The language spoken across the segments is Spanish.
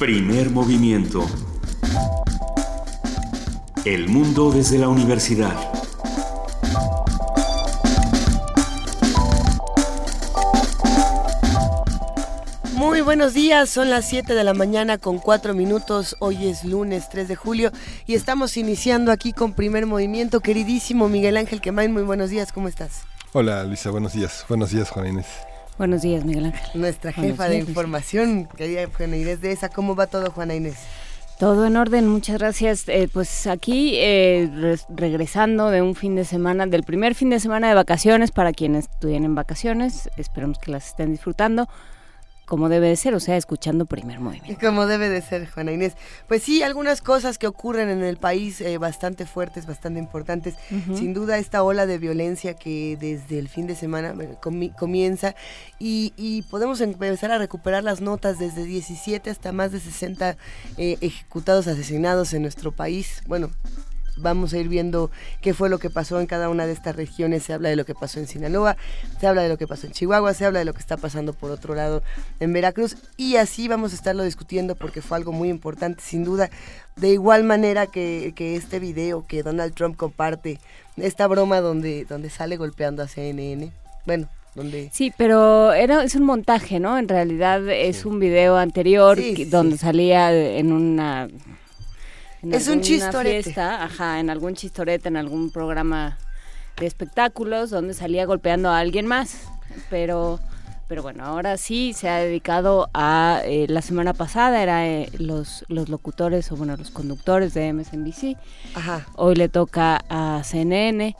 Primer movimiento. El mundo desde la universidad. Muy buenos días, son las 7 de la mañana con 4 minutos, hoy es lunes 3 de julio y estamos iniciando aquí con primer movimiento. Queridísimo Miguel Ángel Quemain, muy buenos días, ¿cómo estás? Hola Luisa, buenos días, buenos días Juan Inés. Buenos días Miguel Ángel. Nuestra jefa de información, querida Juana Inés de esa, ¿cómo va todo Juana Inés? Todo en orden, muchas gracias. Eh, pues aquí eh, regresando de un fin de semana, del primer fin de semana de vacaciones para quienes en vacaciones, esperamos que las estén disfrutando como debe de ser, o sea, escuchando primer movimiento. Como debe de ser, Juana Inés. Pues sí, algunas cosas que ocurren en el país eh, bastante fuertes, bastante importantes. Sin duda esta ola de violencia que desde el fin de semana comienza y, podemos empezar a recuperar las notas desde 17 hasta más de 60 eh, ejecutados, asesinados en nuestro país. Bueno, vamos a ir viendo qué fue lo que pasó en cada una de estas regiones. Se habla de lo que pasó en Sinaloa, se habla de lo que pasó en Chihuahua, se habla de lo que está pasando por otro lado en Veracruz y así vamos a estarlo discutiendo porque fue algo muy importante, sin duda. De igual manera que, este video que Donald Trump comparte, esta broma donde, donde sale golpeando a CNN. Bueno, donde... Sí, pero era, es un montaje, ¿no? En realidad es un video anterior donde salía en una es un chistorete. Fiesta, ajá, en algún chistorete, en algún programa de espectáculos donde salía golpeando a alguien más. Pero, pero bueno, ahora sí se ha dedicado a, eh, la semana pasada era eh, los, los locutores o bueno, los conductores de MSNBC. Ajá. Hoy le toca a CNN.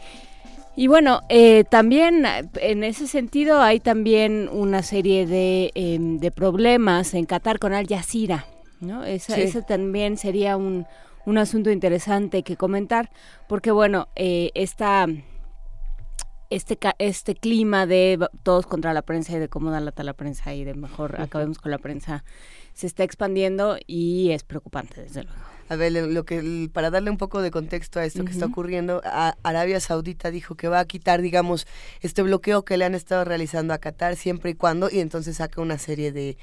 Y bueno, eh, también en ese sentido hay también una serie de, em, de problemas en Qatar con Al Jazeera. ¿no? Esa, Ese también sería un, un asunto interesante que comentar, porque bueno, eh, esta, este, este clima de todos contra la prensa y de cómo da lata la prensa y de mejor acabemos con la prensa se está expandiendo y es preocupante, desde luego. A ver, lo que para darle un poco de contexto a esto que está ocurriendo, Arabia Saudita dijo que va a quitar, digamos, este bloqueo que le han estado realizando a Qatar siempre y cuando, y entonces saca una serie de,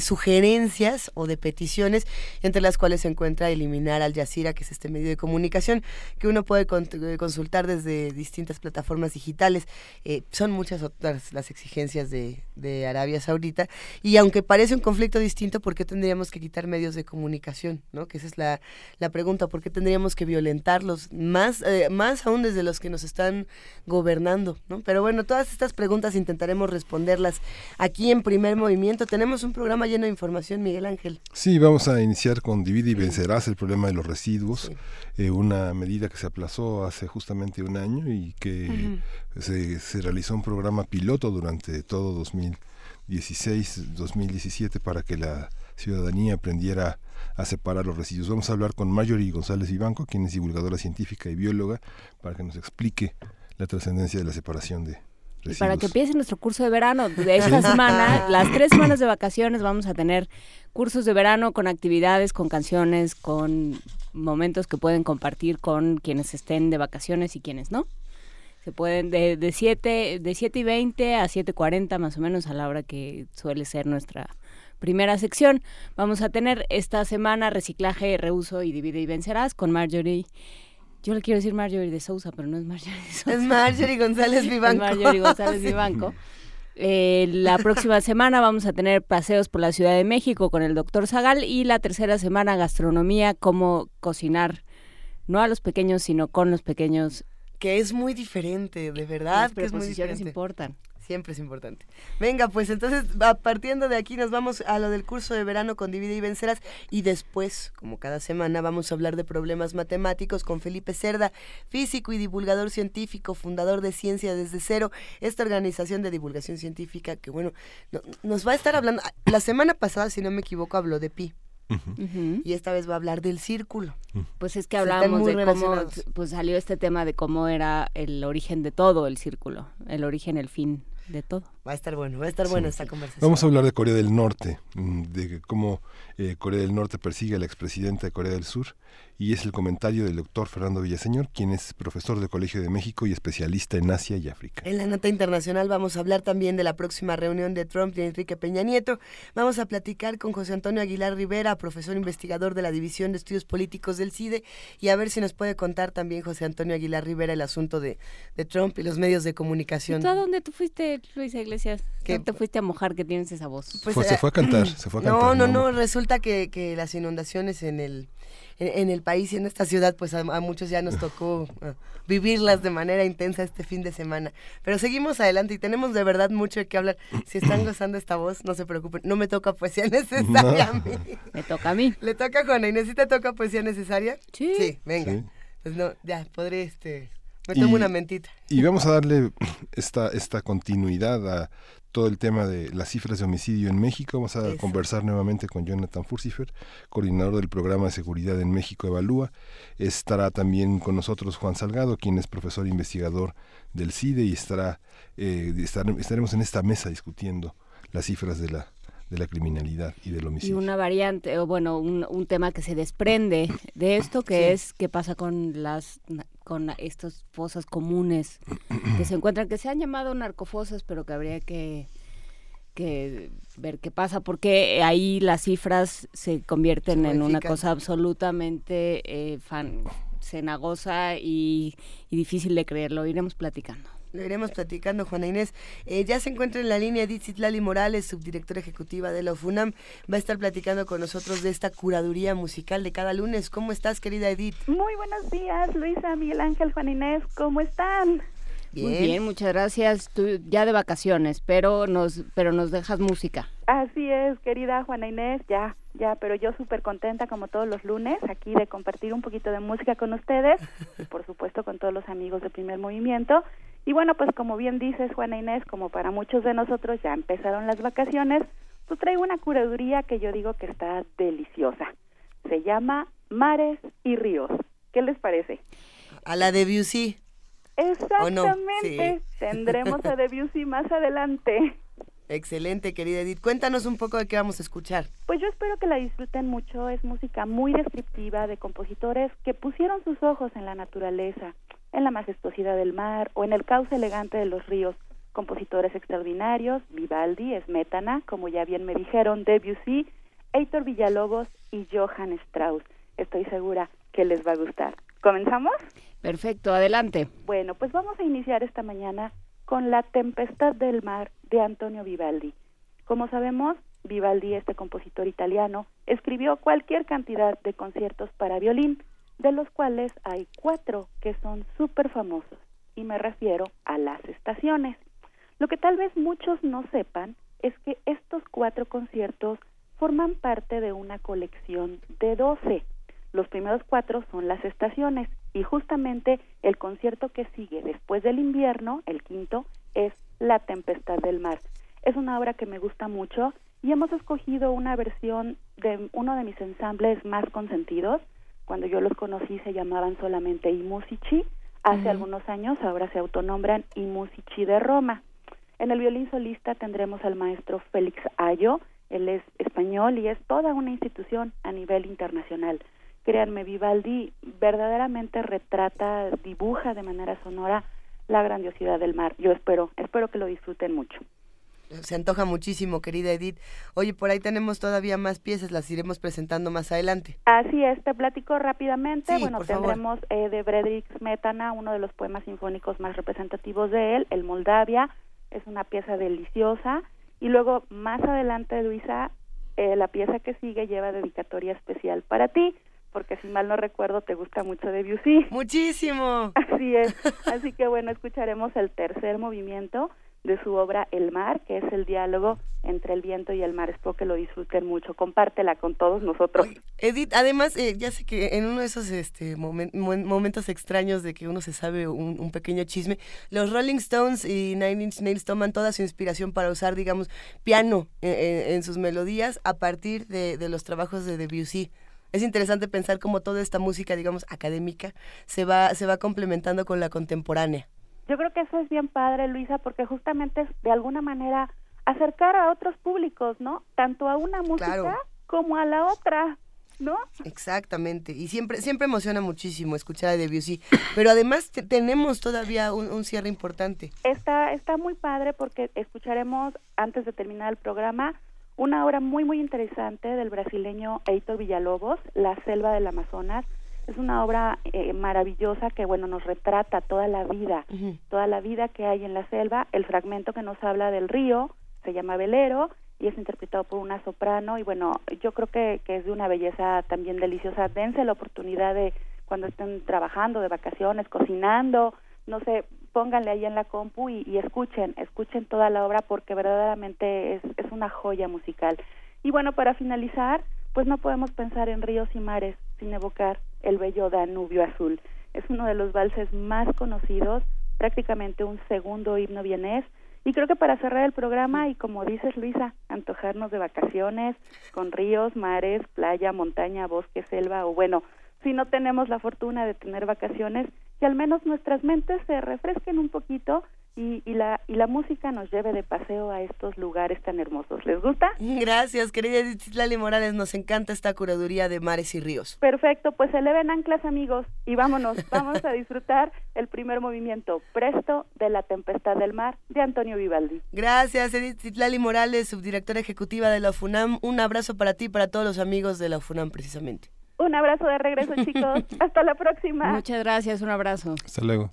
sugerencias o de peticiones, entre las cuales se encuentra eliminar Al Jazeera, que es este medio de comunicación que uno puede eh, consultar desde distintas plataformas digitales. Eh, son muchas otras las exigencias de, de Arabia Saudita, y aunque parece un conflicto distinto, ¿por qué tendríamos que quitar medios de comunicación? ¿no? Que esa es la la pregunta, ¿por qué tendríamos que violentarlos? Más, eh, más aún desde los que nos están gobernando, ¿no? Pero bueno, todas estas preguntas intentaremos responderlas aquí en primer movimiento. Tenemos un programa lleno de información, Miguel Ángel. Sí, vamos a iniciar con Divide y Vencerás, el problema de los residuos, eh, una medida que se aplazó hace justamente un año y que se, se realizó un programa piloto durante todo 2016, 2017 para que la ciudadanía aprendiera a separar los residuos. Vamos a hablar con Marjorie González Vivanco, quien es divulgadora científica y bióloga, para que nos explique la trascendencia de la separación de residuos. para que empiece nuestro curso de verano de esta semana, las tres semanas de vacaciones vamos a tener cursos de verano con actividades, con canciones, con momentos que pueden compartir con quienes estén de vacaciones y quienes no. Se pueden de, de 7 de siete y 20 a 7.40 más o menos a la hora que suele ser nuestra primera sección. Vamos a tener esta semana reciclaje, reuso y divide y vencerás con Marjorie. Yo le quiero decir Marjorie de Sousa, pero no es Marjorie de Sousa. Es Marjorie González Vivanco. es Marjorie González Vivanco. Eh, la próxima semana vamos a tener paseos por la Ciudad de México con el doctor Zagal y la tercera semana gastronomía, cómo cocinar, no a los pequeños, sino con los pequeños. Que es muy diferente, de verdad. que es muy diferente. importan siempre es importante. Venga, pues entonces, partiendo de aquí, nos vamos a lo del curso de verano con Divide y Vencerás. Y después, como cada semana, vamos a hablar de problemas matemáticos con Felipe Cerda, físico y divulgador científico, fundador de Ciencia desde Cero, esta organización de divulgación científica que, bueno, nos va a estar hablando. La semana pasada, si no me equivoco, habló de pi. Y esta vez va a hablar del círculo. Pues es que hablábamos de cómo pues salió este tema de cómo era el origen de todo el círculo, el origen, el fin de todo. Va a estar bueno, va a estar buena esta conversación. Vamos a hablar de Corea del Norte, mm, de cómo eh, Corea del Norte persigue a la expresidenta de Corea del Sur y es el comentario del doctor Fernando Villaseñor, quien es profesor del Colegio de México y especialista en Asia y África. En la nota internacional vamos a hablar también de la próxima reunión de Trump y Enrique Peña Nieto. Vamos a platicar con José Antonio Aguilar Rivera, profesor investigador de la División de Estudios Políticos del CIDE, y a ver si nos puede contar también José Antonio Aguilar Rivera el asunto de, de Trump y los medios de comunicación. ¿Tú a dónde tú fuiste, Luisa Iglesias? ¿Qué te fuiste a mojar que tienes esa voz? Pues, se fue a cantar, se fue a cantar. No, no, no, resulta que, que las inundaciones en el en, el país y en esta ciudad, pues a, muchos ya nos tocó uh, vivirlas de manera intensa este fin de semana. Pero seguimos adelante y tenemos de verdad mucho de qué hablar. Si están gozando esta voz, no se preocupen, no me toca poesía necesaria a mí. Me toca a mí. ¿Le toca a Juana Inés? ¿Sí te toca poesía necesaria? Sí. Sí, venga. Pues no, ya, podré este... Me tomo una mentita. Y vamos a darle esta, esta continuidad a todo el tema de las cifras de homicidio en México. Vamos a conversar nuevamente con Jonathan Furcifer, coordinador del programa de seguridad en México Evalúa. Estará también con nosotros Juan Salgado, quien es profesor investigador del CIDE y estará, eh, estaremos en esta mesa discutiendo las cifras de la de la criminalidad y del homicidio. Y una variante, o bueno, un, tema que se desprende de esto, que es qué pasa con las con estas fosas comunes que se encuentran, que se han llamado narcofosas, pero que habría que, que ver qué pasa, porque ahí las cifras se convierten en una cosa absolutamente eh, fan, cenagosa y, y difícil de creerlo. Iremos platicando. Lo iremos platicando, Juana Inés. Eh, ya se encuentra en la línea Edith Citlali Morales, subdirectora ejecutiva de la UFUNAM. Va a estar platicando con nosotros de esta curaduría musical de cada lunes. ¿Cómo estás, querida Edith? Muy buenos días, Luisa, Miguel Ángel, Juana Inés. ¿Cómo están? Muy bien, muchas gracias. Tú ya de vacaciones, pero nos, pero nos dejas música. Así es, querida Juana Inés, ya, ya, pero yo súper contenta como todos los lunes aquí de compartir un poquito de música con ustedes y por supuesto con todos los amigos de Primer Movimiento. Y bueno, pues como bien dices Juana Inés, como para muchos de nosotros ya empezaron las vacaciones, pues traigo una curaduría que yo digo que está deliciosa. Se llama Mares y Ríos. ¿Qué les parece? A la de Debussy. Exactamente. Tendremos a Debussy más adelante. Excelente, querida Edith. Cuéntanos un poco de qué vamos a escuchar. Pues yo espero que la disfruten mucho. Es música muy descriptiva de compositores que pusieron sus ojos en la naturaleza, en la majestuosidad del mar o en el cauce elegante de los ríos. Compositores extraordinarios, Vivaldi, Smetana, como ya bien me dijeron, Debussy, Heitor Villalobos y Johann Strauss. Estoy segura que les va a gustar. ¿Comenzamos? Perfecto, adelante. Bueno, pues vamos a iniciar esta mañana con La Tempestad del Mar de Antonio Vivaldi. Como sabemos, Vivaldi, este compositor italiano, escribió cualquier cantidad de conciertos para violín, de los cuales hay cuatro que son súper famosos, y me refiero a las estaciones. Lo que tal vez muchos no sepan es que estos cuatro conciertos forman parte de una colección de doce. Los primeros cuatro son las estaciones y justamente el concierto que sigue después del invierno, el quinto, es La Tempestad del Mar. Es una obra que me gusta mucho y hemos escogido una versión de uno de mis ensambles más consentidos. Cuando yo los conocí se llamaban solamente I Musici. Hace algunos años ahora se autonombran I Musici de Roma. En el violín solista tendremos al maestro Félix Ayo. Él es español y es toda una institución a nivel internacional créanme, Vivaldi verdaderamente retrata, dibuja de manera sonora la grandiosidad del mar. Yo espero, espero que lo disfruten mucho. Se antoja muchísimo, querida Edith. Oye, por ahí tenemos todavía más piezas, las iremos presentando más adelante. Así es, te platico rápidamente. bueno, tendremos eh, de Frederick Smetana, uno de los poemas sinfónicos más representativos de él, el Moldavia. Es una pieza deliciosa. Y luego, más adelante, Luisa, eh, la pieza que sigue lleva dedicatoria especial para ti porque si mal no recuerdo te gusta mucho Debussy. Muchísimo. Así es. Así que bueno, escucharemos el tercer movimiento de su obra El mar, que es el diálogo entre el viento y el mar. Espero que lo disfruten mucho. Compártela con todos nosotros. Edith, además, eh, ya sé que en uno de esos este, momentos extraños de que uno se sabe un, pequeño chisme, los Rolling Stones y Nine Inch Nails toman toda su inspiración para usar, digamos, piano en, sus melodías a partir de, de los trabajos de Debussy es interesante pensar cómo toda esta música, digamos, académica, se va, se va complementando con la contemporánea. Yo creo que eso es bien padre, Luisa, porque justamente es de alguna manera acercar a otros públicos, ¿no? Tanto a una música como a la otra. ¿no? Exactamente, y siempre siempre emociona muchísimo escuchar a Debussy, pero además tenemos todavía un, cierre importante. Está está muy padre porque escucharemos antes de terminar el programa una obra muy muy interesante del brasileño Heitor Villalobos, La selva del Amazonas. Es una obra eh, maravillosa que bueno nos retrata toda la vida, toda la vida que hay en la selva. El fragmento que nos habla del río se llama Velero y es interpretado por una soprano y bueno, yo creo que, que es de una belleza también deliciosa. Dense la oportunidad de cuando estén trabajando, de vacaciones, cocinando, no sé, pónganle ahí en la compu y, escuchen, escuchen toda la obra porque verdaderamente es, es una joya musical. Y bueno, para finalizar, pues no podemos pensar en ríos y mares sin evocar el bello Danubio Azul. Es uno de los valses más conocidos, prácticamente un segundo himno vienés y creo que para cerrar el programa y como dices Luisa, antojarnos de vacaciones con ríos, mares, playa, montaña, bosque, selva o bueno, si no tenemos la fortuna de tener vacaciones, que al menos nuestras mentes se refresquen un poquito y, y, la, y la música nos lleve de paseo a estos lugares tan hermosos. ¿Les gusta? Gracias, querida Edith Lali Morales. Nos encanta esta curaduría de mares y ríos. Perfecto, pues eleven anclas, amigos, y vámonos. Vamos a disfrutar el primer movimiento, Presto, de la Tempestad del Mar, de Antonio Vivaldi. Gracias, Edith Lali Morales, subdirectora ejecutiva de la FUNAM. Un abrazo para ti y para todos los amigos de la FUNAM, precisamente. Un abrazo de regreso, chicos. Hasta la próxima. Muchas gracias, un abrazo. Hasta luego.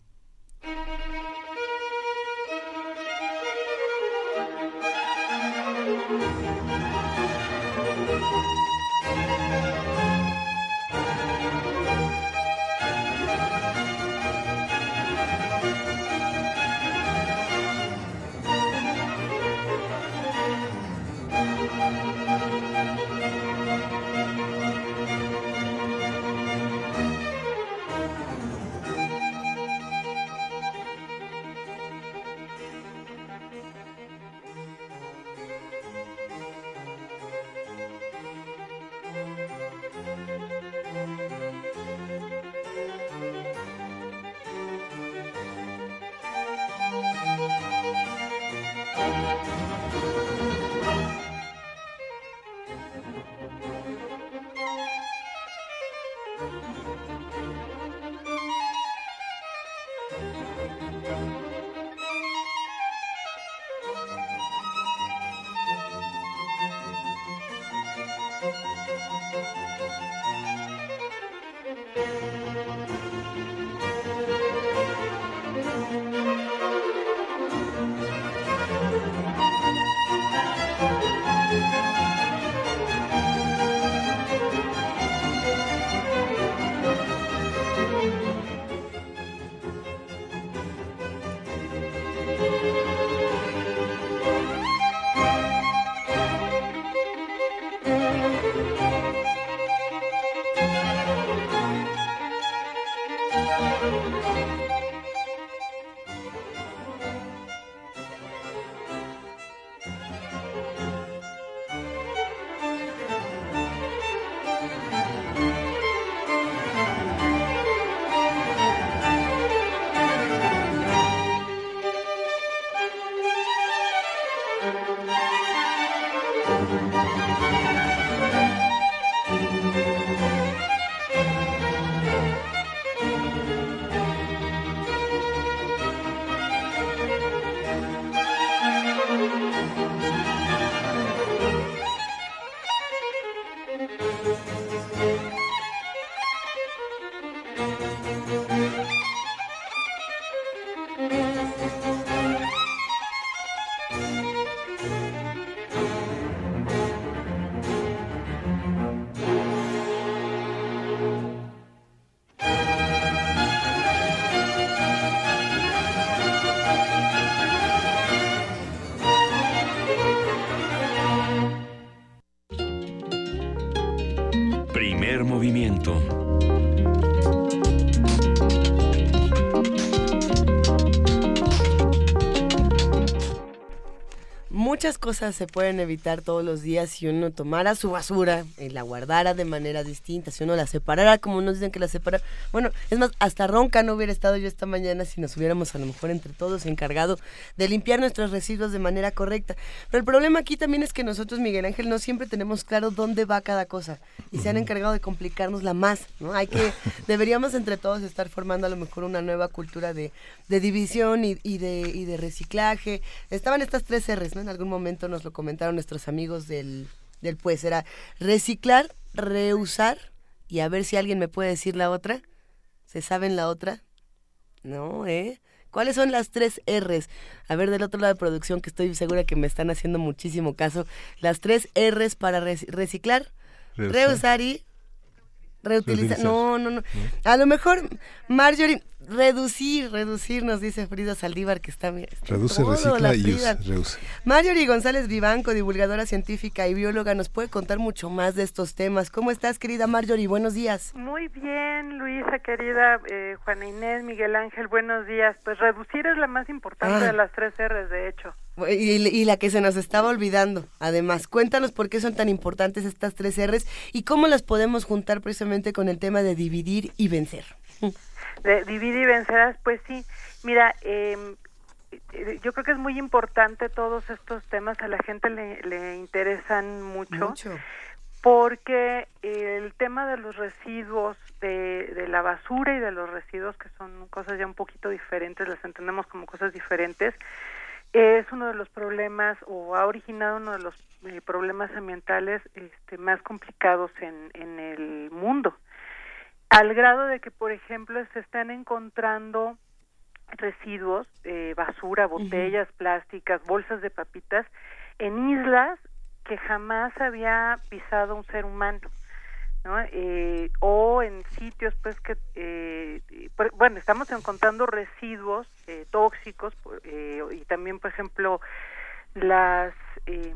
Cosas se pueden evitar todos los días si uno tomara su basura y la guardara de manera distinta, si uno la separara como nos dicen que la separa. Bueno, es más, hasta ronca no hubiera estado yo esta mañana si nos hubiéramos a lo mejor entre todos encargado de limpiar nuestros residuos de manera correcta. Pero el problema aquí también es que nosotros, Miguel Ángel, no siempre tenemos claro dónde va cada cosa y se han encargado de complicarnos la más, ¿no? Hay que, deberíamos entre todos estar formando a lo mejor una nueva cultura de, división y, de, y de reciclaje. Estaban estas tres R's, ¿no? En algún momento nos lo comentaron nuestros amigos del, del pues, era reciclar, reusar y a ver si alguien me puede decir la otra. ¿Se saben la otra? No, ¿eh? ¿Cuáles son las tres R's? A ver, del otro lado de producción, que estoy segura que me están haciendo muchísimo caso. Las tres R's para reciclar, reusar, y reutilizar. No, no, no. A lo mejor, Marjorie, Reducir, reducir, nos dice Frida Saldívar, que está... bien. reduce, recicla y reduce. Marjorie González Vivanco, divulgadora científica y bióloga, nos puede contar mucho más de estos temas. ¿Cómo estás, querida Marjorie? Buenos días. Muy bien, Luisa, querida eh, Juana Inés, Miguel Ángel, buenos días. Pues reducir es la más importante de ah. las tres R's, de hecho. Y, y, la que se nos estaba olvidando, además. Cuéntanos por qué son tan importantes estas tres R's y cómo las podemos juntar precisamente con el tema de dividir y vencer de dividir y vencerás, pues sí. Mira, em, eh, yo creo que es muy importante todos estos temas, a la gente le, le interesan mucho, porque el tema de los residuos, de, de la basura y de los residuos, que son cosas ya un poquito diferentes, las entendemos como cosas diferentes, es uno de los problemas o ha originado uno de los eh, problemas ambientales este, más complicados en, en el mundo al grado de que, por ejemplo, se están encontrando residuos, eh, basura, botellas plásticas, bolsas de papitas, en islas que jamás había pisado un ser humano. ¿no? Eh, o en sitios pues que eh, bueno estamos encontrando residuos eh, tóxicos eh, y también por ejemplo las eh,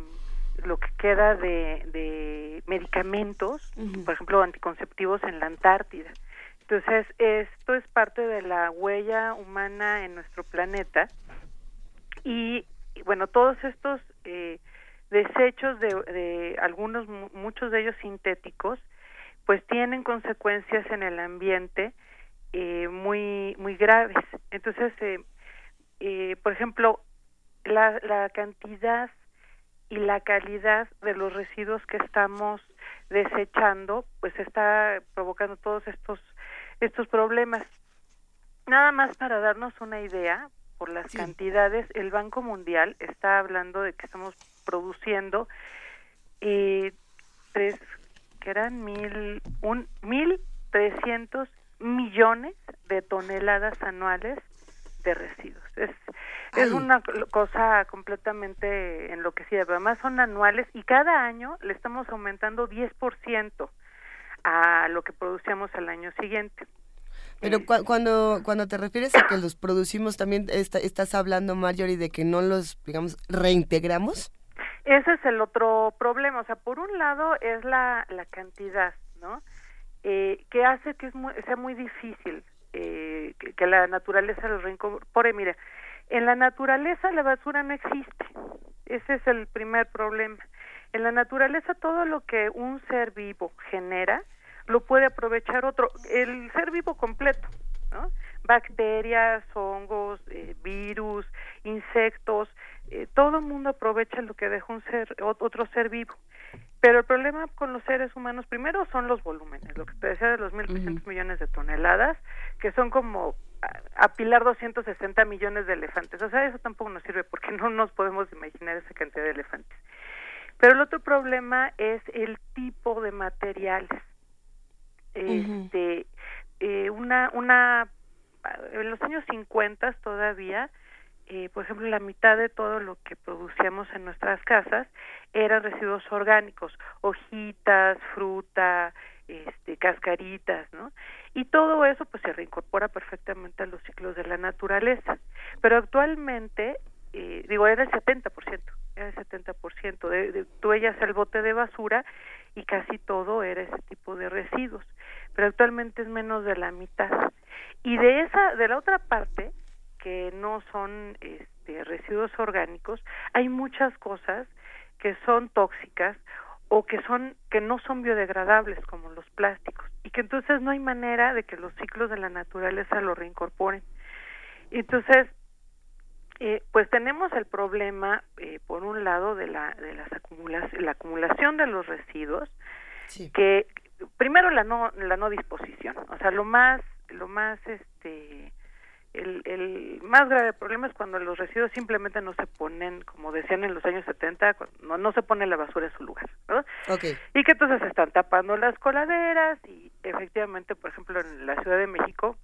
lo que queda de, de medicamentos, por ejemplo, anticonceptivos en la Antártida. Entonces, esto es parte de la huella humana en nuestro planeta y, bueno, todos estos eh, desechos de, de algunos, muchos de ellos sintéticos, pues tienen consecuencias en el ambiente eh, muy, muy graves. Entonces, eh, eh, por ejemplo, la, la cantidad y la calidad de los residuos que estamos desechando pues está provocando todos estos estos problemas. Nada más para darnos una idea por las cantidades el Banco Mundial está hablando de que estamos produciendo eh, tres que eran mil un mil trescientos millones de toneladas anuales de residuos es es una cosa completamente enloquecida, pero además son anuales y cada año le estamos aumentando 10% a lo que producíamos al año siguiente. Pero eh, cuando cuando te refieres a que los producimos, también estás hablando, Marjorie, de que no los, digamos, reintegramos. Ese es el otro problema. O sea, por un lado es la, la cantidad, ¿no? Eh, que hace que es sea muy difícil eh, que, la naturaleza los reincorpore. Mire, en la naturaleza la basura no existe. Ese es el primer problema. En la naturaleza todo lo que un ser vivo genera lo puede aprovechar otro, el ser vivo completo. Bacterias, hongos, eh, virus, insectos, eh, todo el mundo aprovecha lo que deja un ser, otro ser vivo. Pero el problema con los seres humanos, primero son los volúmenes, lo que te decía de los 1.300 millones de toneladas, que son como apilar 260 millones de elefantes. O sea, eso tampoco nos sirve porque no nos podemos imaginar esa cantidad de elefantes. Pero el otro problema es el tipo de materiales. Este, eh, una, una, en los años 50 todavía, eh, por ejemplo, la mitad de todo lo que producíamos en nuestras casas eran residuos orgánicos, hojitas, fruta, este, cascaritas, ¿no? Y todo eso pues se reincorpora perfectamente a los ciclos de la naturaleza. Pero actualmente, eh, digo, era el 70%, era el 70%. De, de, tú ellas el bote de basura y casi todo era ese tipo de residuos. Pero actualmente es menos de la mitad. Y de esa, de la otra parte, que no son este, residuos orgánicos, hay muchas cosas que son tóxicas o que son que no son biodegradables como los plásticos y que entonces no hay manera de que los ciclos de la naturaleza lo reincorporen. Entonces, eh, pues tenemos el problema eh, por un lado de la de las acumulación, la acumulación de los residuos que primero la no la no disposición, o sea, lo más lo más este el, el más grave problema es cuando los residuos simplemente no se ponen, como decían en los años 70, no, no se pone la basura en su lugar, ¿no? Y que entonces se están tapando las coladeras y efectivamente, por ejemplo, en la Ciudad de México,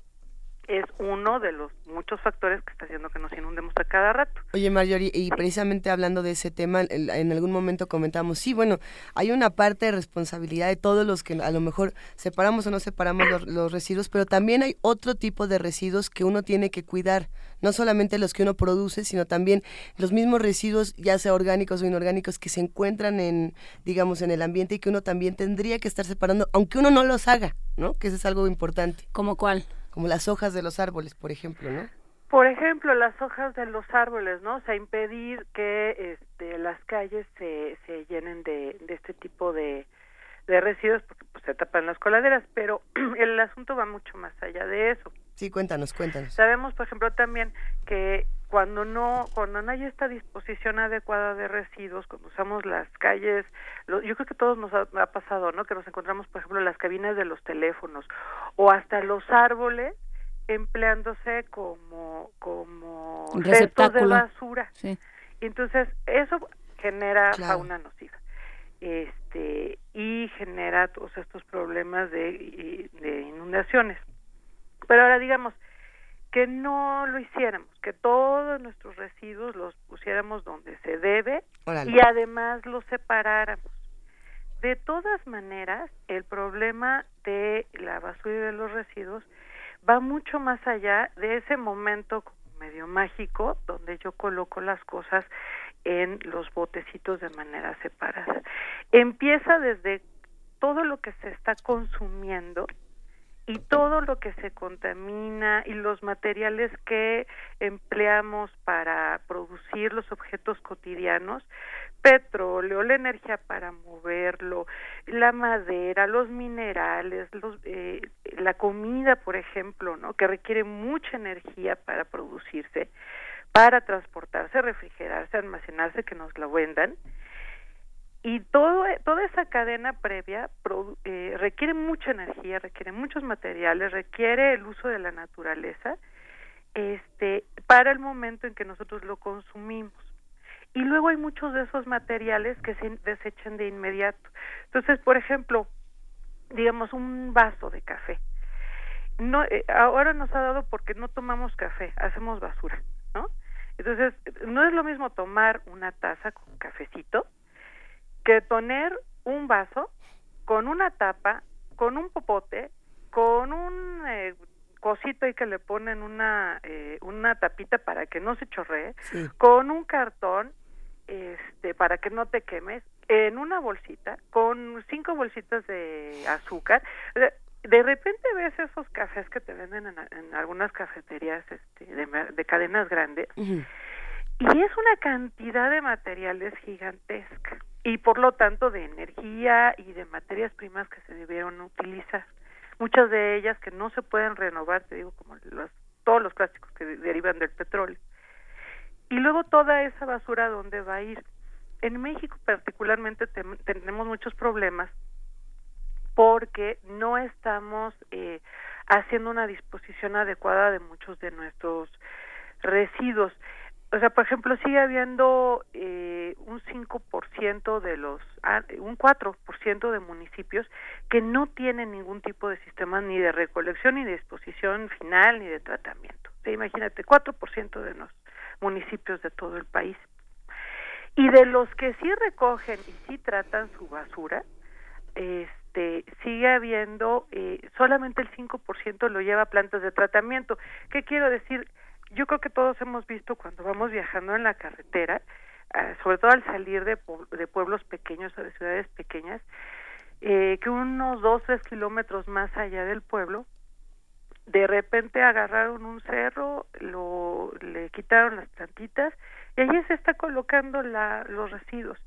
es uno de los muchos factores que está haciendo que nos inundemos a cada rato. Oye, Marjorie, y precisamente hablando de ese tema, en algún momento comentamos, sí, bueno, hay una parte de responsabilidad de todos los que a lo mejor separamos o no separamos los, residuos, pero también hay otro tipo de residuos que uno tiene que cuidar, no solamente los que uno produce, sino también los mismos residuos, ya sea orgánicos o inorgánicos, que se encuentran en, digamos, en el ambiente y que uno también tendría que estar separando, aunque uno no los haga, ¿no? Que eso es algo importante. ¿Como cuál? Como las hojas de los árboles, por ejemplo, ¿no? Por ejemplo, las hojas de los árboles, ¿no? O sea, impedir que este, las calles se, se llenen de, de este tipo de, de residuos porque pues, se tapan las coladeras, pero el asunto va mucho más allá de eso. Sí, cuéntanos, cuéntanos. Sabemos, por ejemplo, también que cuando no cuando no hay esta disposición adecuada de residuos, cuando usamos las calles, yo creo que a todos nos ha, ha, pasado, ¿no? Que nos encontramos, por ejemplo, las cabinas de los teléfonos o hasta los árboles empleándose como como restos de basura. Sí. Entonces, eso genera fauna nociva. Este, y genera todos estos problemas de, de inundaciones. Pero ahora digamos que no lo hiciéramos, que todos nuestros residuos los pusiéramos donde se debe y además los separáramos. De todas maneras, el problema de la basura y de los residuos va mucho más allá de ese momento medio mágico donde yo coloco las cosas en los botecitos de manera separada. Empieza desde todo lo que se está consumiendo y todo lo que se contamina y los materiales que empleamos para producir los objetos cotidianos, petróleo, la energía para moverlo, la madera, los minerales, los, eh, la comida, por ejemplo, ¿no? que requiere mucha energía para producirse, para transportarse, refrigerarse, almacenarse, que nos la vendan, y todo, toda esa cadena previa eh, requiere mucha energía, requiere muchos materiales, requiere el uso de la naturaleza este, para el momento en que nosotros lo consumimos. Y luego hay muchos de esos materiales que se desechan de inmediato. Entonces, por ejemplo, digamos un vaso de café. No, eh, ahora nos ha dado porque no tomamos café, hacemos basura, ¿no? Entonces, no es lo mismo tomar una taza con cafecito que poner un vaso con una tapa, con un popote, con un eh, cosito ahí que le ponen una eh, una tapita para que no se chorree, con un cartón este para que no te quemes, en una bolsita con cinco bolsitas de azúcar. De repente ves esos cafés que te venden en, algunas cafeterías este, de, cadenas grandes y es una cantidad de materiales gigantesca y por lo tanto de energía y de materias primas que se debieron utilizar. Muchas de ellas que no se pueden renovar, te digo, como los, todos los plásticos que derivan del petróleo. Y luego toda esa basura, ¿dónde va a ir? En México particularmente tenemos muchos problemas porque no estamos eh, haciendo una disposición adecuada de muchos de nuestros residuos o sea, por ejemplo, sigue habiendo eh, un 5% de los, ah, un 4% de municipios que no tienen ningún tipo de sistema ni de recolección, ni de disposición final, ni de tratamiento. O sea, imagínate, 4% de los municipios de todo el país. Y de los que sí recogen y sí tratan su basura, este, sigue habiendo, eh, solamente el 5% lo lleva a plantas de tratamiento. ¿Qué quiero decir? Yo creo que todos hemos visto cuando vamos viajando en la carretera, ah, sobre todo al salir de, de, pueblos pequeños o de ciudades pequeñas, eh, que unos dos, tres kilómetros más allá del pueblo de repente agarraron un cerro, lo le quitaron las plantitas y allí se está colocando la, los residuos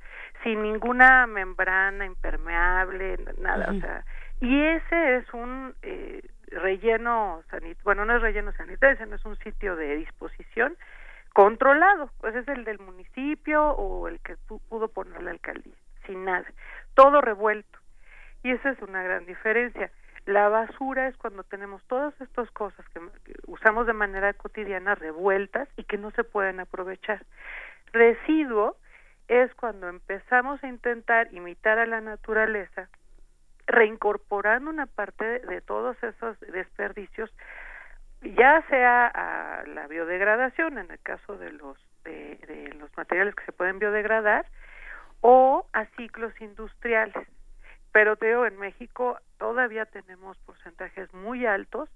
sin ninguna membrana impermeable, nada, o sea, y ese es un eh, relleno sanitario, bueno, no es relleno sanitario, ese no es un sitio de disposición controlado, pues es el del municipio o el que pudo poner la alcaldía, sin nada, todo revuelto. Y esa es una gran diferencia. La basura es cuando tenemos todas estas cosas que, usamos de manera cotidiana revueltas y que no se pueden aprovechar. Residuo es cuando empezamos a intentar imitar a la naturaleza, reincorporando una parte de, todos esos desperdicios, ya sea a la biodegradación, en el caso de los de, de los materiales que se pueden biodegradar, o a ciclos industriales. Pero te en México todavía tenemos porcentajes muy altos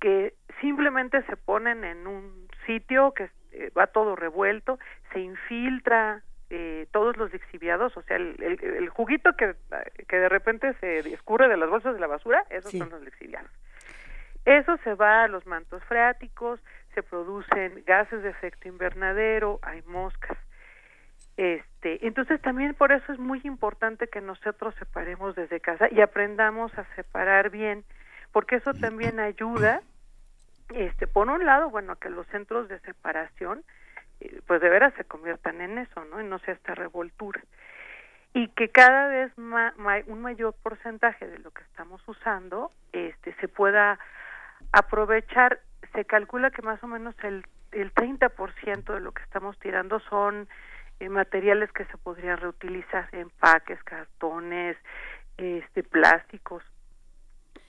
que simplemente se ponen en un sitio que eh, va todo revuelto, se infiltra eh, todos los exhibiados, o sea, el, el, juguito que, que, de repente se escurre de las bolsas de la basura, esos son los lixiviados. Eso se va a los mantos freáticos, se producen gases de efecto invernadero, hay moscas. Este, entonces también por eso es muy importante que nosotros separemos desde casa y aprendamos a separar bien, porque eso también ayuda, este, por un lado, bueno, que los centros de separación, pues de veras se conviertan en eso, ¿no? Y no sea esta revoltura. Y que cada vez un mayor porcentaje de lo que estamos usando, este, se pueda aprovechar. Se calcula que más o menos el, el 30% de lo que estamos tirando son materiales que se podrían reutilizar, empaques, cartones, este, plásticos.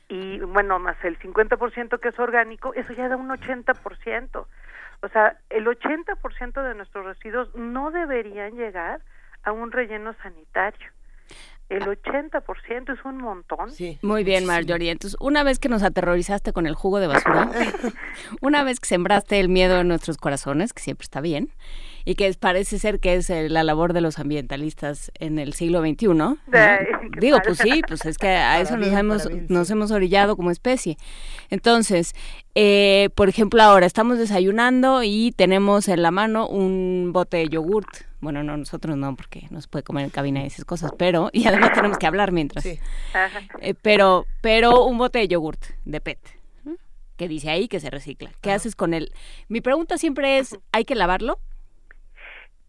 Y bueno, más el 50% que es orgánico, eso ya da un 80%. O sea, el 80% de nuestros residuos no deberían llegar a un relleno sanitario. El 80% es un montón. Sí. Muy bien, Marjorie. Entonces, una vez que nos aterrorizaste con el jugo de basura, una vez que sembraste el miedo en nuestros corazones, que siempre está bien, y que parece ser que es eh, la labor de los ambientalistas en el siglo XXI. Digo, pues sí, pues es que a eso nos, hemos, nos hemos orillado como especie. Entonces, eh, por ejemplo, ahora estamos desayunando y tenemos en la mano un bote de yogurt. Bueno, no, nosotros no, porque nos puede comer en cabina y esas cosas, pero, y además tenemos que hablar mientras. Eh, pero, pero un bote de yogurt de PET que dice ahí que se recicla. ¿Qué haces con él? Mi pregunta siempre es, ¿hay que lavarlo?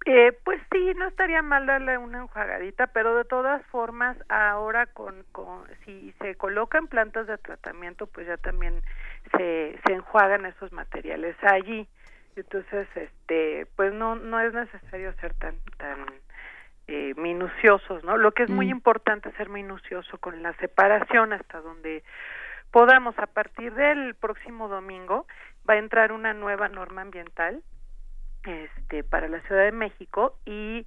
Eh, pues sí, no estaría mal darle una enjuagadita, pero de todas formas, ahora con, con si se colocan plantas de tratamiento, pues ya también se, se enjuagan esos materiales allí. Entonces, este, pues no no es necesario ser tan tan eh, minuciosos, ¿no? Lo que es muy mm. importante es ser minucioso con la separación hasta donde podamos. A partir del próximo domingo va a entrar una nueva norma ambiental este para la Ciudad de México y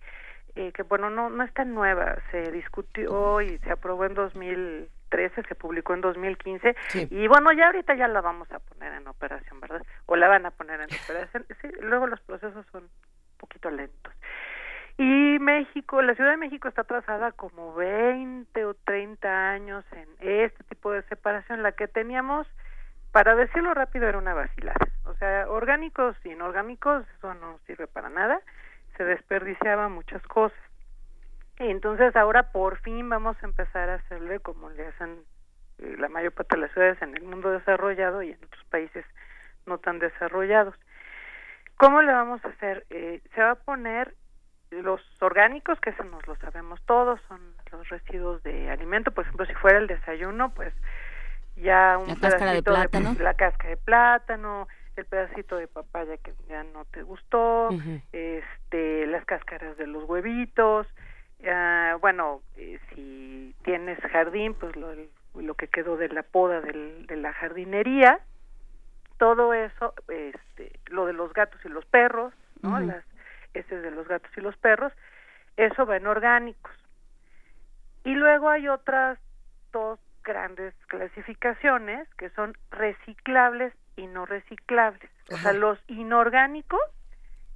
eh, que bueno no no es tan nueva. Se discutió y se aprobó en 2013 se publicó en 2015 y bueno ya ahorita ya la vamos a poner en operación verdad o la van a poner en operación. Sí, luego los procesos son un poquito lentos. Y México, la Ciudad de México está atrasada como 20 o 30 años en este tipo de separación. La que teníamos para decirlo rápido era una vacilada. O sea, orgánicos y inorgánicos, eso no sirve para nada. Se desperdiciaban muchas cosas. Y entonces ahora por fin vamos a empezar a hacerle como le hacen eh, la mayor parte de las ciudades en el mundo desarrollado y en otros países no tan desarrollados. ¿Cómo le vamos a hacer? Eh, se va a poner los orgánicos, que eso nos lo sabemos todos, son los residuos de alimento, por ejemplo, si fuera el desayuno, pues ya un la cáscara de plátano, la cáscara de plátano, el pedacito de papaya que ya no te gustó, este, las cáscaras de los huevitos, uh, bueno, eh, si tienes jardín, pues lo, lo que quedó de la poda del, de la jardinería, todo eso, este, lo de los gatos y los perros, ¿no? Las ese de los gatos y los perros, eso va en orgánicos. Y luego hay otras dos grandes clasificaciones que son reciclables y no reciclables. O sea, los inorgánicos,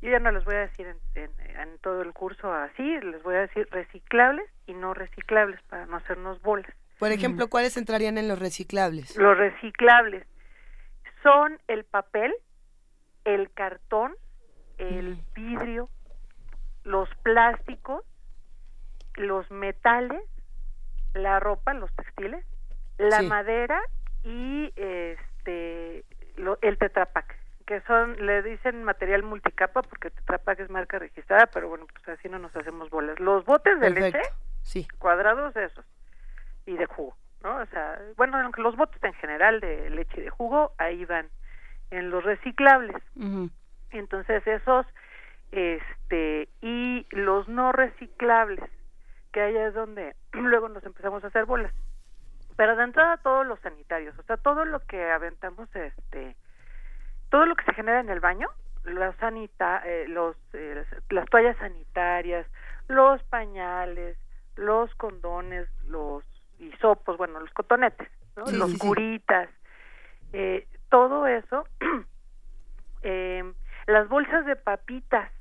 yo ya no les voy a decir en, en, todo el curso así, les voy a decir reciclables y no reciclables para no hacernos bolas. Por ejemplo, ¿cuáles entrarían en los reciclables? Los reciclables son el papel, el cartón, el vidrio, los plásticos, los metales, la ropa, los textiles, la madera y este el tetrapac que son le dicen material multicapa porque tetrapac es marca registrada pero bueno pues así no nos hacemos bolas. Los botes de leche sí. cuadrados esos y de jugo no o sea bueno los botes en general de leche y de jugo ahí van en los reciclables. Entonces esos este y los no reciclables que ahí es donde luego nos empezamos a hacer bolas pero de entrada todos los sanitarios o sea todo lo que aventamos este todo lo que se genera en el baño las sanita eh, los eh, las toallas sanitarias los pañales los condones los hisopos bueno los cotonetes los curitas eh, todo eso eh, las bolsas de papitas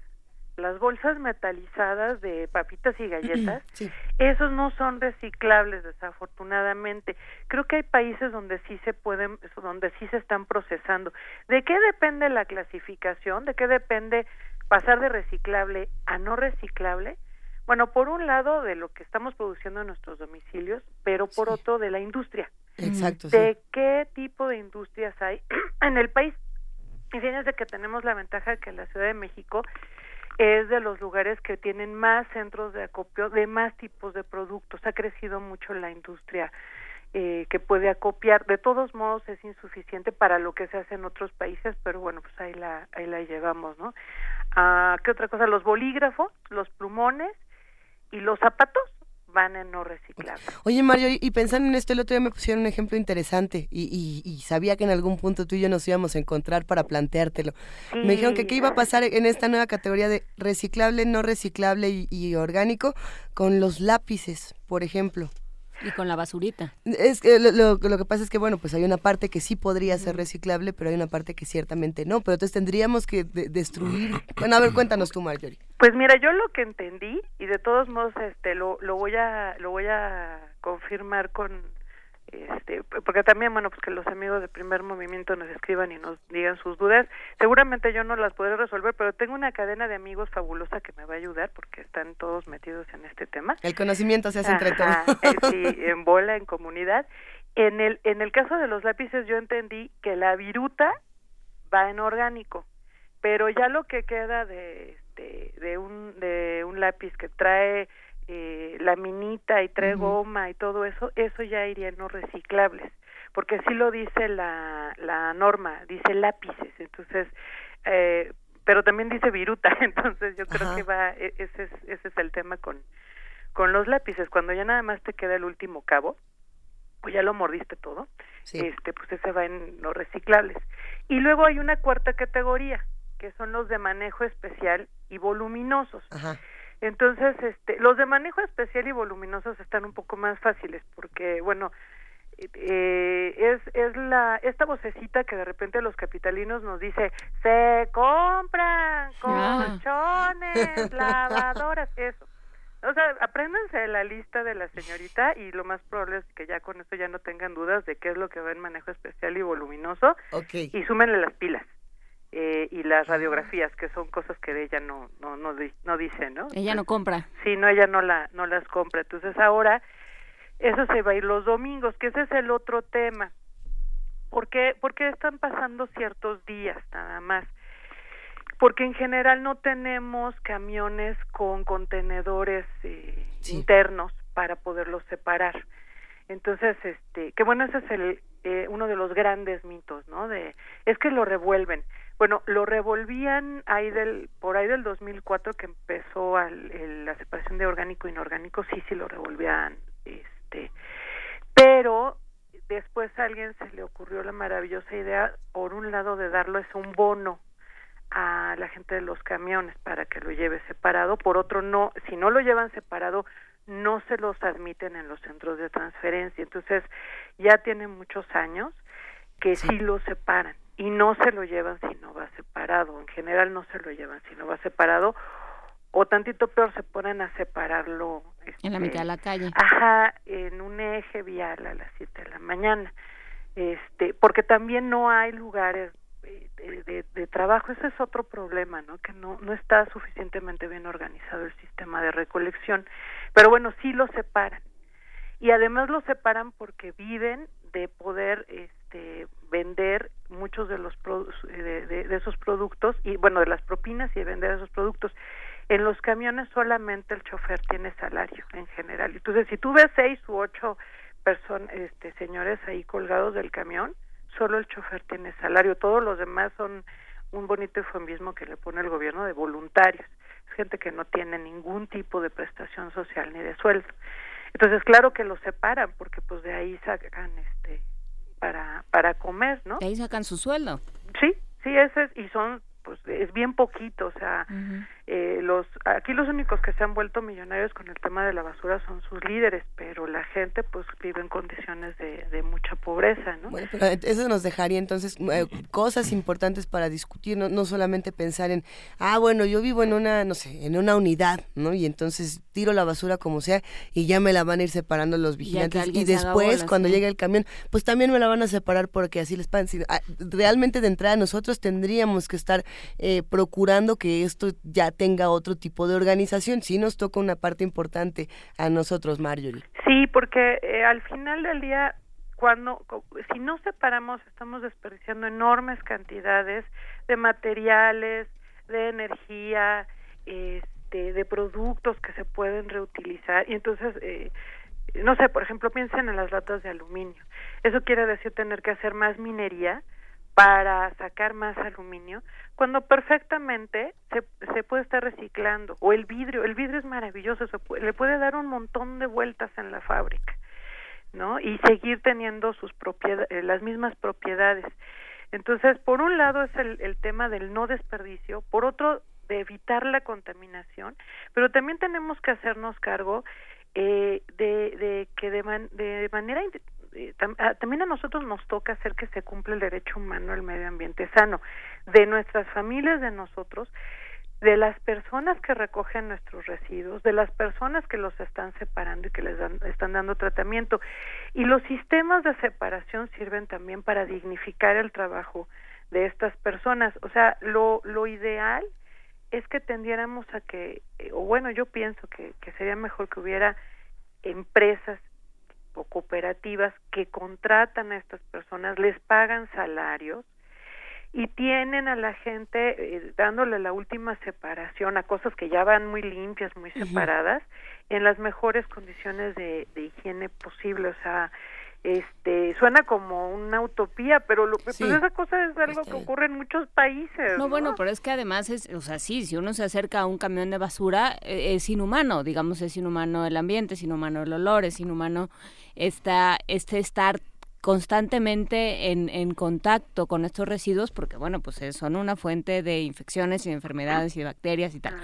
las bolsas metalizadas de papitas y galletas, esos no son reciclables desafortunadamente. Creo que hay países donde sí se pueden, donde sí se están procesando. ¿De qué depende la clasificación? ¿De qué depende pasar de reciclable a no reciclable? Bueno, por un lado de lo que estamos produciendo en nuestros domicilios, pero por otro de la industria. Exacto. ¿De qué tipo de industrias hay en el país? Y fíjense que tenemos la ventaja de que la Ciudad de México es de los lugares que tienen más centros de acopio de más tipos de productos. Ha crecido mucho la industria eh, que puede acopiar. De todos modos es insuficiente para lo que se hace en otros países, pero bueno, pues ahí la, ahí la llevamos, ¿no? Ah, ¿Qué otra cosa? Los bolígrafos, los plumones y los zapatos van en no reciclables. Oye Mario, y pensando en esto, el otro día me pusieron un ejemplo interesante y, y, sabía que en algún punto tú y yo nos íbamos a encontrar para planteártelo. Me dijeron que qué iba a pasar en esta nueva categoría de reciclable, no reciclable y orgánico con los lápices, por ejemplo. Y con la basurita. Es que lo, que pasa es que, bueno, pues hay una parte que sí podría ser reciclable, pero hay una parte que ciertamente no. Pero entonces tendríamos que destruir. Bueno, a ver, cuéntanos tú, Marjorie. Pues mira, yo lo que entendí, y de todos modos este lo, lo, voy, a, lo voy a confirmar con, este, porque también, bueno, pues que los amigos de primer movimiento nos escriban y nos digan sus dudas. Seguramente yo no las podré resolver, pero tengo una cadena de amigos fabulosa que me va a ayudar porque están todos metidos en este tema. El conocimiento se hace entre todos. Eh, sí, en bola, en comunidad. En el, en el caso de los lápices yo entendí que la viruta va en orgánico, pero ya lo que queda de, de, de un, de un lápiz que trae eh, laminita y trae goma y todo eso, eso ya iría en no reciclables, porque sí lo dice la, la norma, dice lápices, entonces, eh, pero también dice viruta, entonces yo creo que va, e, ese es, ese es el tema con, con los lápices, cuando ya nada más te queda el último cabo, pues ya lo mordiste todo, este, pues ese va en no reciclables. Y luego hay una cuarta categoría, que son los de manejo especial y voluminosos. Ajá. Entonces, este, los de manejo especial y voluminosos están un poco más fáciles porque, bueno, eh, es, es la esta vocecita que de repente los capitalinos nos dice se compran colchones, lavadoras, eso. O sea, apréndanse la lista de la señorita y lo más probable es que ya con esto ya no tengan dudas de qué es lo que va en manejo especial y voluminoso y súmenle las pilas eh, y las radiografías que son cosas que ella no no no, no dice no ella no compra. Sí no ella no la no las compra. Entonces ahora eso se va a ir los domingos que ese es el otro tema. ¿Por qué, porque están pasando ciertos días nada más porque en general no tenemos camiones con contenedores eh, internos para poderlos separar. Entonces este que bueno ese es el eh, uno de los grandes mitos no de es que lo revuelven bueno, lo revolvían ahí del, por ahí del 2004 que empezó al, la separación de orgánico e inorgánico, sí, sí lo revolvían, este, pero después a alguien se le ocurrió la maravillosa idea, por un lado, de darles un bono a la gente de los camiones para que lo lleve separado, por otro no, si no lo llevan separado, no se los admiten en los centros de transferencia. Entonces, ya tiene muchos años que sí lo separan y no se lo llevan si no va separado. En general no se lo llevan si no va separado o tantito peor se ponen a separarlo en la mitad de la calle. Ajá, en un eje vial a las 7 de la mañana. este, porque también no hay lugares de, de, trabajo, ese es otro problema, ¿no? Que no, no está suficientemente bien organizado el sistema de recolección. Pero bueno, sí lo separan. Y además lo separan porque viven de poder este, vender muchos de los de, de, esos productos y bueno de las propinas y de vender esos productos. En los camiones solamente el chofer tiene salario en general. Entonces si tú ves seis u ocho personas este señores ahí colgados del camión solo el chofer tiene salario. Todos los demás son un bonito eufemismo que le pone el gobierno de voluntarios gente que no tiene ningún tipo de prestación social ni de sueldo. Entonces, claro que los separan porque pues de ahí sacan este para para comer, ¿no? De ahí sacan su sueldo. Sí, sí, ese es, y son pues es bien poquito, o sea, eh, los aquí los únicos que se han vuelto millonarios con el tema de la basura son sus líderes, pero la gente pues vive en condiciones de, de mucha pobreza, ¿no? Bueno, pero eso nos dejaría entonces eh, cosas importantes para discutir, no, no solamente pensar en, ah, bueno, yo vivo en una, no sé, en una unidad, ¿no? Y entonces tiro la basura como sea y ya me la van a ir separando los vigilantes y después cuando llegue el camión, pues también me la van a separar porque así les pagan. Ah, realmente de entrada nosotros tendríamos que estar eh, procurando que esto ya tenga otro tipo de organización. Sí nos toca una parte importante a nosotros, Marjorie. Sí, porque eh, al final del día, cuando si no separamos, estamos desperdiciando enormes cantidades de materiales, de energía, este, de productos que se pueden reutilizar y entonces eh, no sé, por ejemplo, piensen en las latas de aluminio. Eso quiere decir tener que hacer más minería para sacar más aluminio, cuando perfectamente se, se puede estar reciclando. O el vidrio, el vidrio es maravilloso, le puede dar un montón de vueltas en la fábrica, ¿no? Y seguir teniendo sus propiedades, eh, las mismas propiedades. Entonces, por un lado es el, el tema del no desperdicio, por otro, de evitar la contaminación, pero también tenemos que hacernos cargo eh, de, de que de manera eh, ah, también a nosotros nos toca hacer que se cumpla el derecho humano al medio ambiente sano, de nuestras familias, de nosotros, de las personas que recogen nuestros residuos, de las personas que los están separando y que les dan, están dando tratamiento. Y los sistemas de separación sirven también para dignificar el trabajo de estas personas. O sea, lo, lo ideal es que tendiéramos a que, eh, o bueno, yo pienso que, que sería mejor que hubiera empresas o cooperativas que contratan a estas personas, les pagan salarios y tienen a la gente eh, dándole la última separación a cosas que ya van muy limpias, muy separadas, en las mejores condiciones de, de higiene posible. O sea, este suena como una utopía, pero lo, pues esa cosa es algo que ocurre en muchos países. No, bueno, pero es que además es, o sea, sí, si uno se acerca a un camión de basura eh, es inhumano, digamos, es inhumano el ambiente, es inhumano el olor, es inhumano esta, este estar constantemente en, en contacto con estos residuos porque bueno pues eh, son una fuente de infecciones y de enfermedades y de bacterias y tal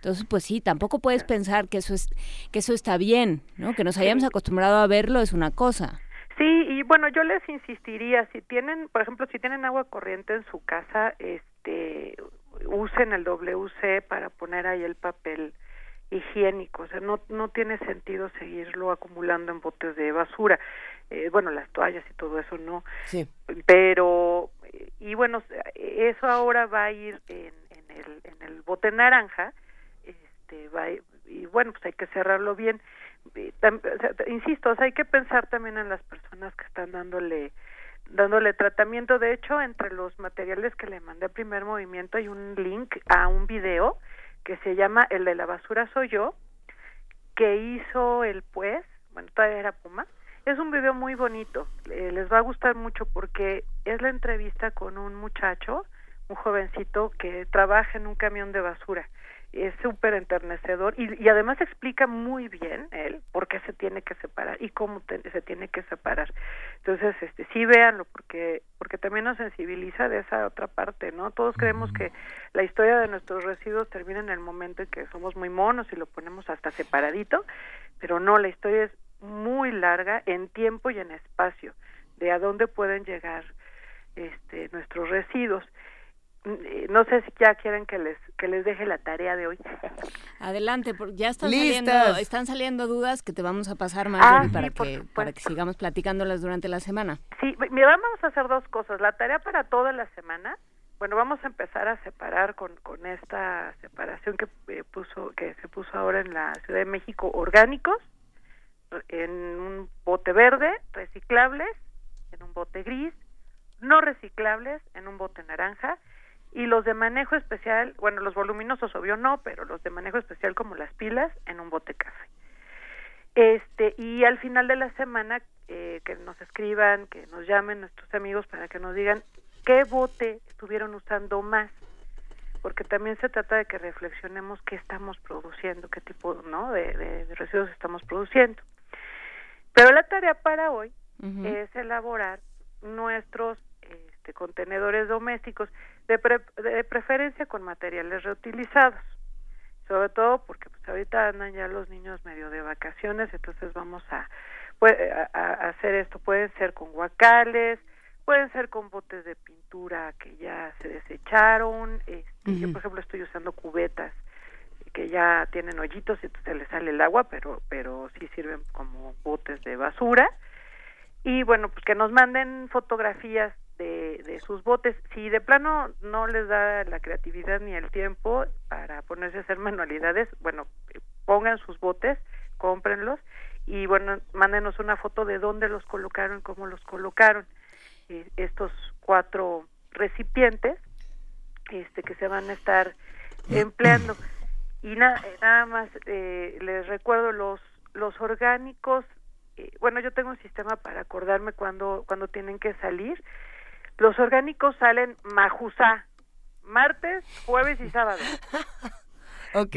entonces, pues sí, tampoco puedes pensar que eso es que eso está bien, ¿no? Que nos hayamos acostumbrado a verlo es una cosa. Sí, y bueno, yo les insistiría, si tienen, por ejemplo, si tienen agua corriente en su casa, este, usen el WC para poner ahí el papel higiénico, o sea, no, no tiene sentido seguirlo acumulando en botes de basura. Eh, bueno, las toallas y todo eso no. Sí. Pero, y bueno, eso ahora va a ir en, en, el, en el bote naranja, este, va, y bueno, pues hay que cerrarlo bien insisto, hay que pensar también en las personas que están dándole dándole tratamiento. De hecho, entre los materiales que le mandé al primer movimiento hay un link a un video que se llama El de la basura soy yo, que hizo el pues, bueno, todavía era Puma. Es un video muy bonito, eh, les va a gustar mucho porque es la entrevista con un muchacho, un jovencito que trabaja en un camión de basura es súper enternecedor y, y, además explica muy bien él por qué se tiene que separar y cómo se tiene que separar. Entonces, este sí véanlo porque porque también nos sensibiliza de esa otra parte, ¿no? Todos creemos que la historia de nuestros residuos termina en el momento en que somos muy monos y lo ponemos hasta separadito, pero no, la historia es muy larga en tiempo y en espacio de a dónde pueden llegar este nuestros residuos no sé si ya quieren que les que les deje la tarea de hoy. Adelante, ya están saliendo están saliendo dudas que te vamos a pasar más ah, para que para que sigamos platicándolas durante la semana. Sí, mira, vamos a hacer dos cosas. La tarea para toda la semana. Bueno, vamos a empezar a separar con, con esta separación que eh, puso que se puso ahora en la Ciudad de México orgánicos en un bote verde, reciclables en un bote gris, no reciclables en un bote naranja y los de manejo especial, bueno, los voluminosos obvio no, pero los de manejo especial como las pilas en un bote café. Este, y al final de la semana eh, que nos escriban, que nos llamen nuestros amigos para que nos digan qué bote estuvieron usando más, porque también se trata de que reflexionemos qué estamos produciendo, qué tipo ¿no? de residuos estamos produciendo. Pero la tarea para hoy es elaborar nuestros este, contenedores domésticos, de, de preferencia con materiales reutilizados, sobre todo porque pues ahorita andan ya los niños medio de vacaciones, entonces vamos a, a, hacer esto, pueden ser con guacales, pueden ser con botes de pintura que ya se desecharon, este, yo por ejemplo estoy usando cubetas que ya tienen hoyitos y entonces le sale el agua, pero pero sí sirven como botes de basura. Y bueno, pues que nos manden fotografías de, sus botes. Si de plano no les da la creatividad ni el tiempo para ponerse a hacer manualidades, bueno, pongan sus botes, cómprenlos y bueno, mándenos una foto de dónde los colocaron, cómo los colocaron. Eh, estos cuatro recipientes este que se van a estar empleando y nada más eh, les recuerdo los los orgánicos eh, bueno yo tengo un sistema para acordarme cuando cuando tienen que salir los orgánicos salen majusá martes jueves y sábado Ok.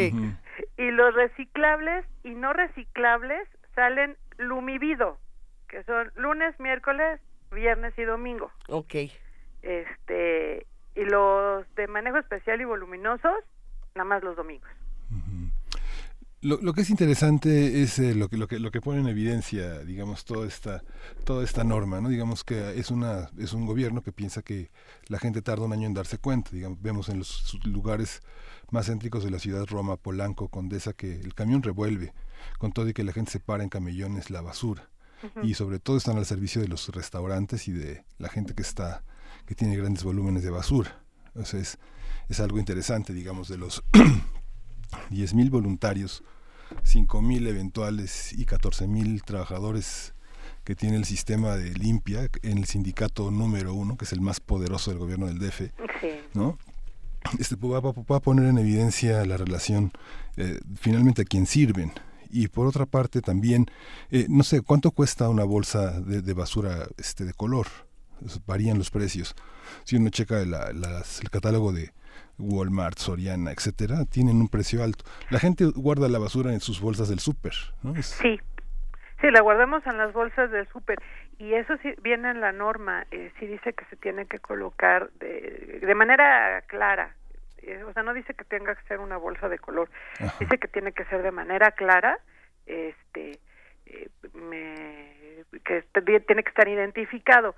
y los reciclables y no reciclables salen lumivido que son lunes miércoles viernes y domingo Ok. este y los de manejo especial y voluminosos nada más los domingos lo, lo, que es interesante es eh, lo que lo que lo que pone en evidencia, digamos, toda esta toda esta norma, ¿no? Digamos que es una es un gobierno que piensa que la gente tarda un año en darse cuenta. Digamos, vemos en los lugares más céntricos de la ciudad, Roma, Polanco, Condesa, que el camión revuelve con todo y que la gente se para en camellones la basura. Y sobre todo están al servicio de los restaurantes y de la gente que está que tiene grandes volúmenes de basura. Entonces, es algo interesante, digamos, de los 10.000 voluntarios, 5.000 eventuales y 14.000 trabajadores que tiene el sistema de limpia en el sindicato número uno, que es el más poderoso del gobierno del DF, ¿no? Este va, a poner en evidencia la relación eh, finalmente a quién sirven. Y por otra parte también, eh, no sé, ¿cuánto cuesta una bolsa de, basura este de color? Varían los precios. Si uno checa el catálogo de, Walmart, Soriana, etcétera, tienen un precio alto. La gente guarda la basura en sus bolsas del súper, ¿no? Sí, sí, la guardamos en las bolsas del súper y eso sí viene en la norma, eh, sí dice que se tiene que colocar de, de manera clara, eh, o sea, no dice que tenga que ser una bolsa de color, dice que tiene que ser de manera clara, este, eh, me, que tiene que estar identificado.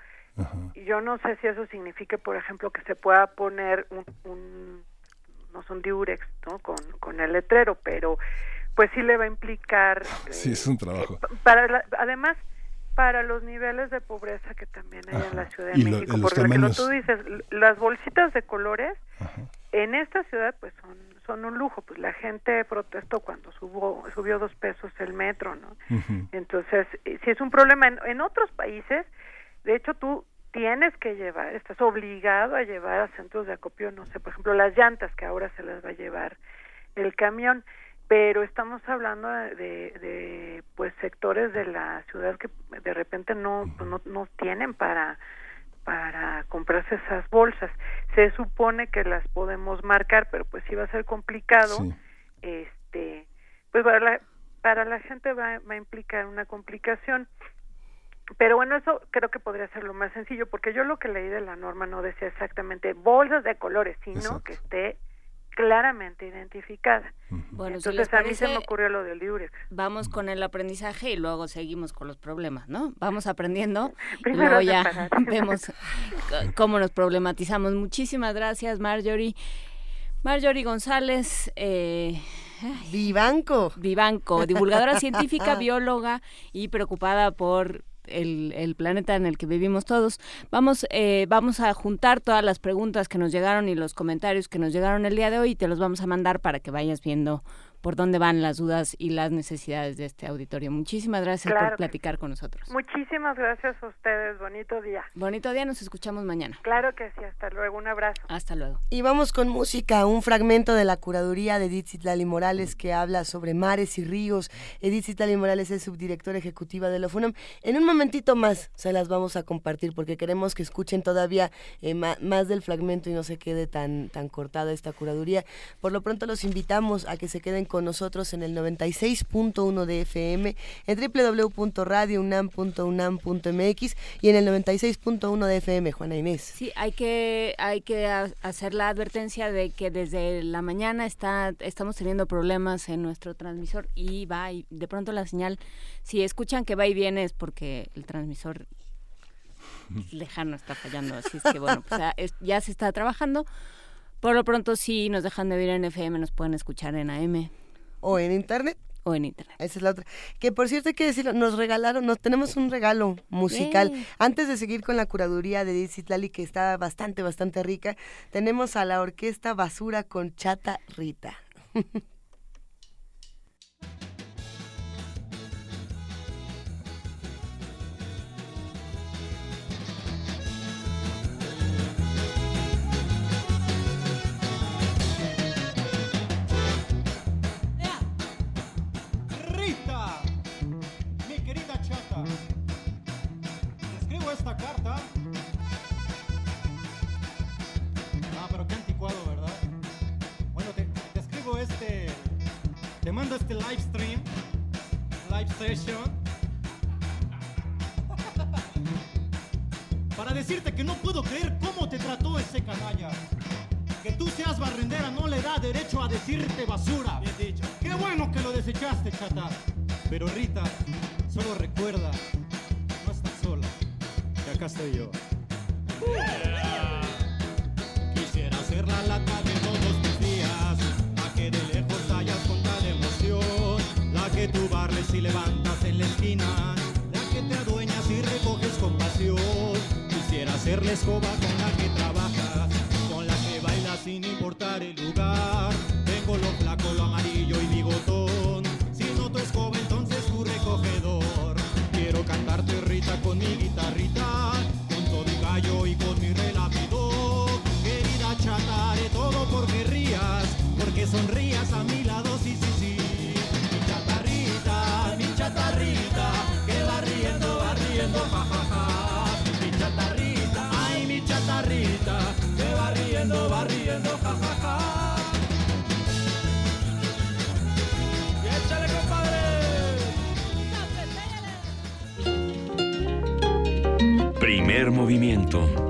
Yo no sé si eso signifique, por ejemplo, que se pueda poner un, no son diurex, ¿no? Con, con el letrero, pero pues sí le va a implicar. Sí, es un trabajo. Eh, para además, para los niveles de pobreza que también hay en la Ciudad de México, porque lo tú dices, las bolsitas de colores en esta ciudad pues son son un lujo, pues la gente protestó cuando subió subió dos pesos el metro, ¿no? Entonces, eh, si es un problema en, en otros países, de hecho, tú tienes que llevar, estás obligado a llevar a centros de acopio, no sé, por ejemplo, las llantas que ahora se las va a llevar el camión, pero estamos hablando de, de, pues sectores de la ciudad que de repente no, pues, no, no tienen para para comprarse esas bolsas. Se supone que las podemos marcar, pero pues sí va a ser complicado. Este, pues para la, para la gente va, va a implicar una complicación. Pero bueno, eso creo que podría ser lo más sencillo, porque yo lo que leí de la norma no decía exactamente bolsas de colores, sino que esté claramente identificada. Bueno, Entonces a mí se me ocurrió lo del Durex. Vamos con el aprendizaje y luego seguimos con los problemas, ¿no? Vamos aprendiendo y luego ya vemos cómo nos problematizamos. Muchísimas gracias, Marjorie. Marjorie González, eh, Vivanco. Vivanco, divulgadora científica, bióloga y preocupada por el, planeta en el que vivimos todos. Vamos, eh, vamos a juntar todas las preguntas que nos llegaron y los comentarios que nos llegaron el día de hoy y te los vamos a mandar para que vayas viendo por dónde van las dudas y las necesidades de este auditorio. Muchísimas gracias por platicar con nosotros. Muchísimas gracias a ustedes. Bonito día. Bonito día. Nos escuchamos mañana. Claro que sí. Hasta luego. Un abrazo. Hasta luego. Y vamos con música. Un fragmento de la curaduría de Edith Citlali Morales que habla sobre mares y ríos. Edith Citlali Morales es subdirectora ejecutiva de la FUNAM. En un momentito más se las vamos a compartir porque queremos que escuchen todavía eh, más del fragmento y no se quede tan, tan cortada esta curaduría. Por lo pronto los invitamos a que se queden con con nosotros en el 96.1 de FM, en www.radiounam.unam.mx y en el 96.1 de FM, Juana Inés. Sí, hay que, hay que hacer la advertencia de que desde la mañana está, estamos teniendo problemas en nuestro transmisor y va y de pronto la señal, si escuchan que va y viene es porque el transmisor lejano está fallando, así es que bueno, pues ya se está trabajando. Por lo pronto, si nos dejan de oír en FM, nos pueden escuchar en AM o en internet. O en internet. Esa es la otra. Que por cierto hay que decirlo, nos regalaron, nos tenemos un regalo musical. Antes de seguir con la curaduría de Dizitlali, que está bastante, bastante rica, tenemos a la orquesta Basura con Chata Rita. mando este live stream, live session. Para decirte que no puedo creer cómo te trató ese canalla. Que tú seas barrendera no le da derecho a decirte basura. Bien dicho. Qué bueno que lo desechaste, chata. Pero Rita, solo recuerda acá estoy yo. Quisiera ser la lata barres y levantas en la esquina, la que te adueñas y recoges con pasión. Quisiera ser la escoba con la que trabajas, con la que bailas sin importar el lugar. Tengo lo flaco, lo amarillo y bigotón. Si no tu escoba, entonces tu recogedor. Quiero cantarte Rita con mi guitarrita y con mi relápido. Querida chata, todo porque rías, porque sonrías Primer movimiento.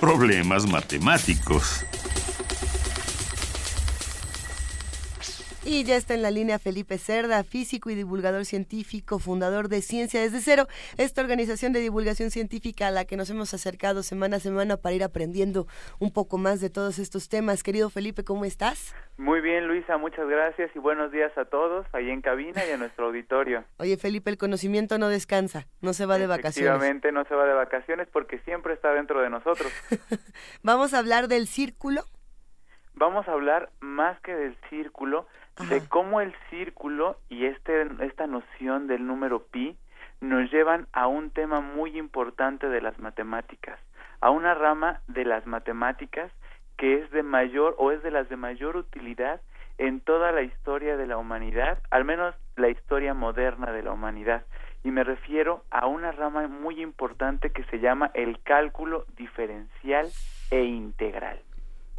problemas matemáticos. Y ya está en la línea Felipe Cerda, físico y divulgador científico, fundador de Ciencia desde Cero, esta organización de divulgación científica a la que nos hemos acercado semana a semana para ir aprendiendo un poco más de todos estos temas. Querido Felipe, ¿cómo estás? Muy bien, Luisa, muchas gracias y buenos días a todos ahí en cabina y a nuestro auditorio. Oye, Felipe, el conocimiento no descansa, no se va de vacaciones. Efectivamente, no se va de vacaciones porque siempre está dentro de nosotros. Vamos a hablar del círculo. Vamos a hablar más que del círculo, de cómo el círculo y este, esta noción del número pi nos llevan a un tema muy importante de las matemáticas, a una rama de las matemáticas que es de mayor o es de las de mayor utilidad en toda la historia de la humanidad, al menos la historia moderna de la humanidad. Y me refiero a una rama muy importante que se llama el cálculo diferencial e integral.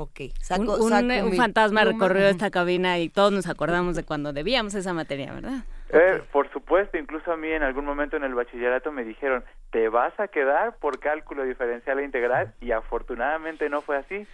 Ok, un, fantasma recorrió esta cabina y todos nos acordamos de cuando debíamos esa materia, ¿verdad? Eh, por supuesto, incluso a mí en algún momento en el bachillerato me dijeron, te vas a quedar por cálculo diferencial e integral y afortunadamente no fue así,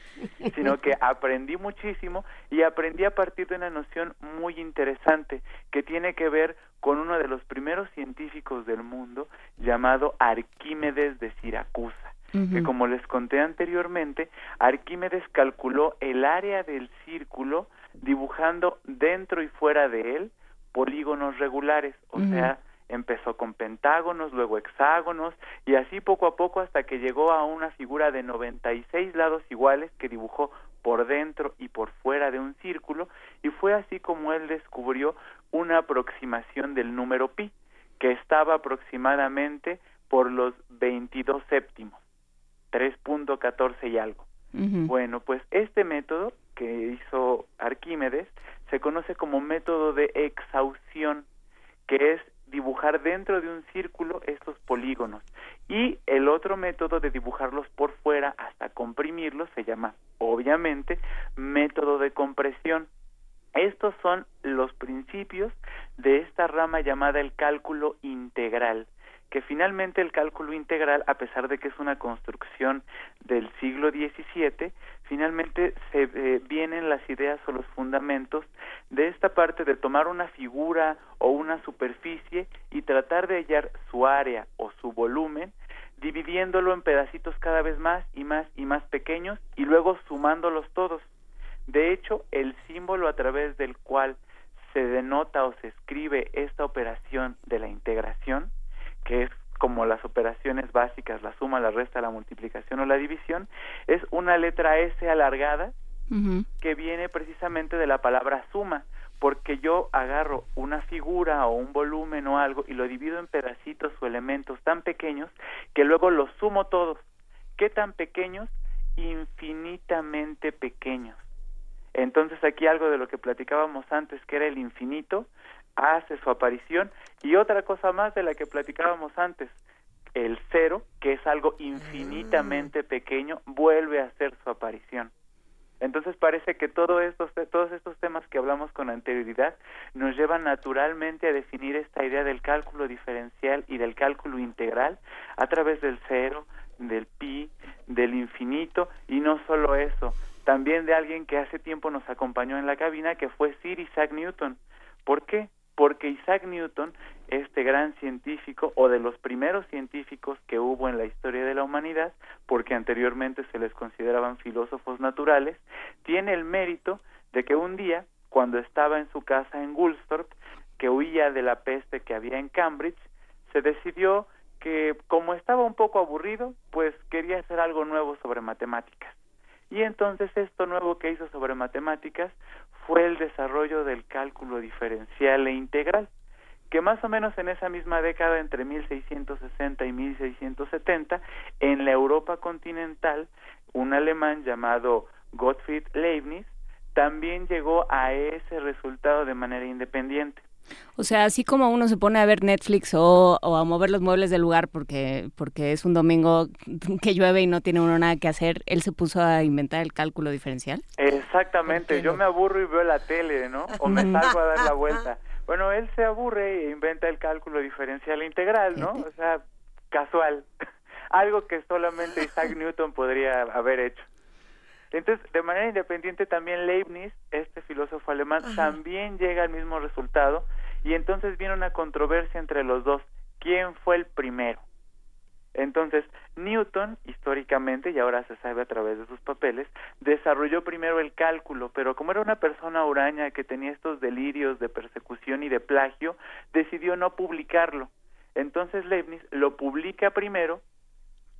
sino que aprendí muchísimo y aprendí a partir de una noción muy interesante que tiene que ver con uno de los primeros científicos del mundo llamado Arquímedes de Siracusa que como les conté anteriormente, Arquímedes calculó el área del círculo dibujando dentro y fuera de él polígonos regulares, o sea, empezó con pentágonos, luego hexágonos y así poco a poco hasta que llegó a una figura de 96 lados iguales que dibujó por dentro y por fuera de un círculo y fue así como él descubrió una aproximación del número pi que estaba aproximadamente por los 22 séptimos. 3.14 y algo. Bueno, pues este método que hizo Arquímedes se conoce como método de exhaustión, que es dibujar dentro de un círculo estos polígonos. Y el otro método de dibujarlos por fuera hasta comprimirlos se llama, obviamente, método de compresión. Estos son los principios de esta rama llamada el cálculo integral que finalmente el cálculo integral, a pesar de que es una construcción del siglo XVII, finalmente se eh, vienen las ideas o los fundamentos de esta parte de tomar una figura o una superficie y tratar de hallar su área o su volumen, dividiéndolo en pedacitos cada vez más y más y más pequeños y luego sumándolos todos. De hecho, el símbolo a través del cual se denota o se escribe esta operación de la integración que es como las operaciones básicas, la suma, la resta, la multiplicación o la división, es una letra S alargada que viene precisamente de la palabra suma, porque yo agarro una figura o un volumen o algo y lo divido en pedacitos o elementos tan pequeños que luego los sumo todos. ¿Qué tan pequeños? Infinitamente pequeños. Entonces aquí algo de lo que platicábamos antes, que era el infinito, hace su aparición y otra cosa más de la que platicábamos antes, el cero, que es algo infinitamente pequeño, vuelve a hacer su aparición. Entonces parece que todo estos, todos estos temas que hablamos con anterioridad nos llevan naturalmente a definir esta idea del cálculo diferencial y del cálculo integral a través del cero, del pi, del infinito y no solo eso, también de alguien que hace tiempo nos acompañó en la cabina que fue Sir Isaac Newton. ¿Por qué? Porque Isaac Newton, este gran científico o de los primeros científicos que hubo en la historia de la humanidad, porque anteriormente se les consideraban filósofos naturales, tiene el mérito de que un día, cuando estaba en su casa en Woolsthorpe, que huía de la peste que había en Cambridge, se decidió que como estaba un poco aburrido, pues quería hacer algo nuevo sobre matemáticas. Y entonces esto nuevo que hizo sobre matemáticas fue el desarrollo del cálculo diferencial e integral, que más o menos en esa misma década, entre 1660 y 1670, en la Europa continental, un alemán llamado Gottfried Leibniz también llegó a ese resultado de manera independiente. O sea, así como uno se pone a ver Netflix o, a mover los muebles del lugar porque, porque es un domingo que llueve y no tiene uno nada que hacer, él se puso a inventar el cálculo diferencial. Exactamente, yo me aburro y veo la tele, ¿no? O me salgo a dar la vuelta. Bueno, él se aburre e inventa el cálculo diferencial integral, ¿no? O sea, casual. Algo que solamente Isaac Newton podría haber hecho. Entonces, de manera independiente también Leibniz, este filósofo alemán, también llega al mismo resultado y entonces viene una controversia entre los dos. ¿Quién fue el primero? Entonces, Newton, históricamente, y ahora se sabe a través de sus papeles, desarrolló primero el cálculo, pero como era una persona huraña que tenía estos delirios de persecución y de plagio, decidió no publicarlo. Entonces Leibniz lo publica primero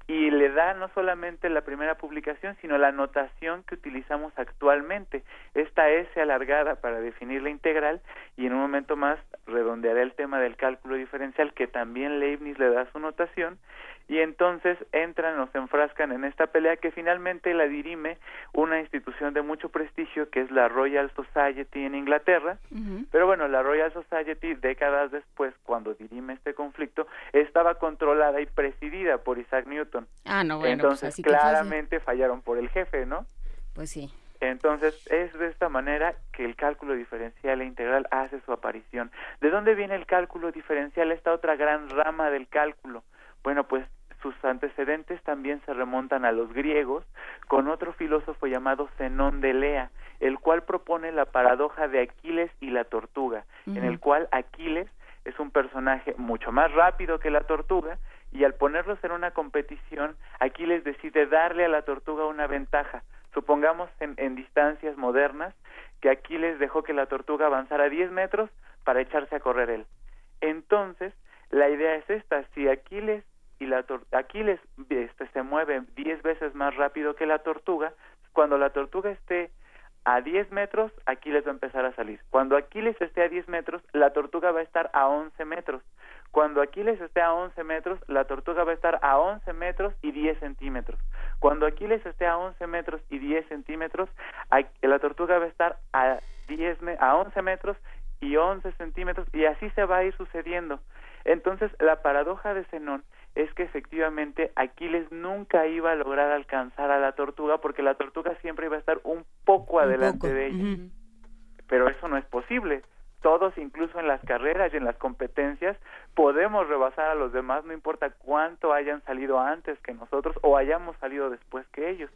y le da no solamente la primera publicación, sino la notación que utilizamos actualmente, esta S alargada para definir la integral, y en un momento más redondearé el tema del cálculo diferencial, que también Leibniz le da su notación, y entonces entran o se enfrascan en esta pelea que finalmente la dirime una institución de mucho prestigio que es la Royal Society en Inglaterra, pero bueno, la Royal Society décadas después, cuando dirime este conflicto, estaba controlada y presidida por Isaac Newton. Ah, no, bueno, pues entonces claramente fallaron por el jefe, ¿no? Pues sí. Entonces, es de esta manera que el cálculo diferencial e integral hace su aparición. ¿De dónde viene el cálculo diferencial, esta otra gran rama del cálculo? Bueno, pues sus antecedentes también se remontan a los griegos, con otro filósofo llamado Zenón de Lea, el cual propone la paradoja de Aquiles y la tortuga, en el cual Aquiles es un personaje mucho más rápido que la tortuga, y al ponerlos en una competición, Aquiles decide darle a la tortuga una ventaja, Supongamos en, distancias modernas que Aquiles dejó que la tortuga avanzara 10 metros para echarse a correr él. Entonces, la idea es esta, si Aquiles y la Aquiles este, se mueve 10 veces más rápido que la tortuga, cuando la tortuga esté a 10 metros, Aquiles va a empezar a salir. Cuando Aquiles esté a 10 metros, la tortuga va a estar a 11 metros. Cuando Aquiles esté a 11 metros, la tortuga va a estar a 11 metros y 10 centímetros. Cuando Aquiles esté a 11 metros y 10 centímetros, la tortuga va a estar a, 10, a 11 metros y 11 centímetros y así se va a ir sucediendo. Entonces, la paradoja de Zenón es que efectivamente Aquiles nunca iba a lograr alcanzar a la tortuga porque la tortuga siempre iba a estar un poco adelante de ella. Pero eso no es posible todos, incluso en las carreras y en las competencias, podemos rebasar a los demás, no importa cuánto hayan salido antes que nosotros o hayamos salido después que ellos.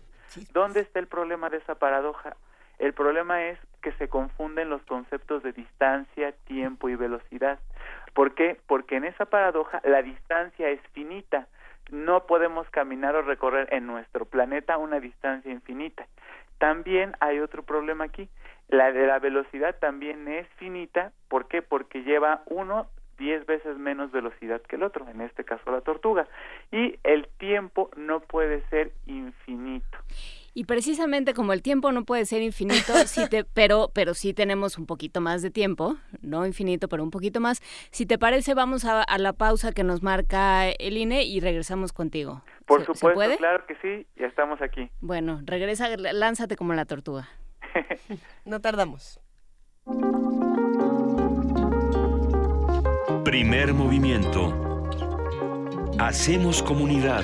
¿Dónde está el problema de esa paradoja? El problema es que se confunden los conceptos de distancia, tiempo y velocidad. ¿Por qué? Porque en esa paradoja la distancia es finita. No podemos caminar o recorrer en nuestro planeta una distancia infinita. También hay otro problema aquí. La de la velocidad también es finita. ¿Por qué? Porque lleva uno diez veces menos velocidad que el otro, en este caso la tortuga. Y el tiempo no puede ser infinito. Y precisamente como el tiempo no puede ser infinito, si te, pero, pero sí tenemos un poquito más de tiempo, no infinito, pero un poquito más. Si te parece, vamos a, la pausa que nos marca el INE y regresamos contigo. Por supuesto, claro que sí, ya estamos aquí. Bueno, regresa, lánzate como la tortuga. no tardamos. Primer movimiento. Hacemos comunidad.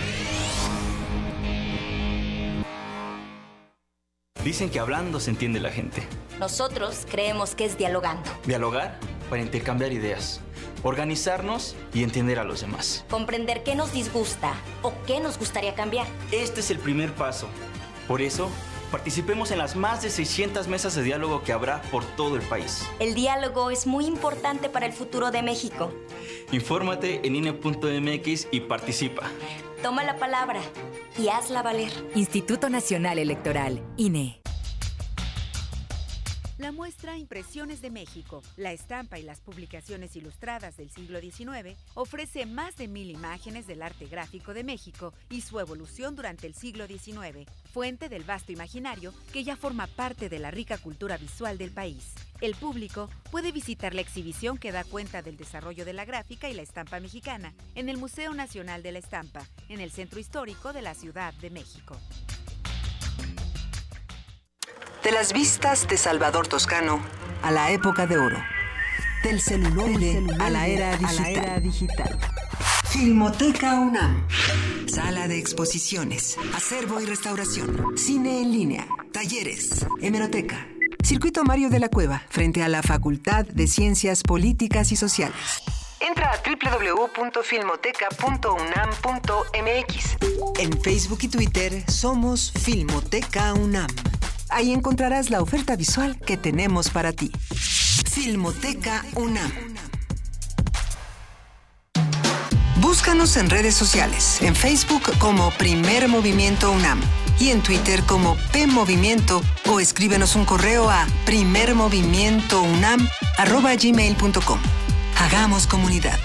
Dicen que hablando se entiende la gente. Nosotros creemos que es dialogando. Dialogar para intercambiar ideas, organizarnos y entender a los demás. Comprender qué nos disgusta o qué nos gustaría cambiar. Este es el primer paso. Por eso, participemos en las más de 600 mesas de diálogo que habrá por todo el país. El diálogo es muy importante para el futuro de México. Infórmate en INE.mx y participa. Toma la palabra y hazla valer. Instituto Nacional Electoral, INE. La muestra Impresiones de México, la estampa y las publicaciones ilustradas del siglo XIX ofrece más de mil imágenes del arte gráfico de México y su evolución durante el siglo XIX, fuente del vasto imaginario que ya forma parte de la rica cultura visual del país. El público puede visitar la exhibición que da cuenta del desarrollo de la gráfica y la estampa mexicana en el Museo Nacional de la Estampa, en el Centro Histórico de la Ciudad de México. De las vistas de Salvador Toscano a la época de oro. Del celular a, la era digital. Filmoteca UNAM. Sala de exposiciones, acervo y restauración, cine en línea, talleres, hemeroteca Circuito Mario de la Cueva, frente a la Facultad de Ciencias Políticas y Sociales. Entra a www.filmoteca.unam.mx. En Facebook y Twitter somos Filmoteca UNAM. Ahí encontrarás la oferta visual que tenemos para ti. Filmoteca UNAM. Búscanos en redes sociales, en Facebook como Primer Movimiento UNAM y en Twitter como P Movimiento o escríbenos un correo a primermovimientounam@gmail.com. Hagamos comunidad.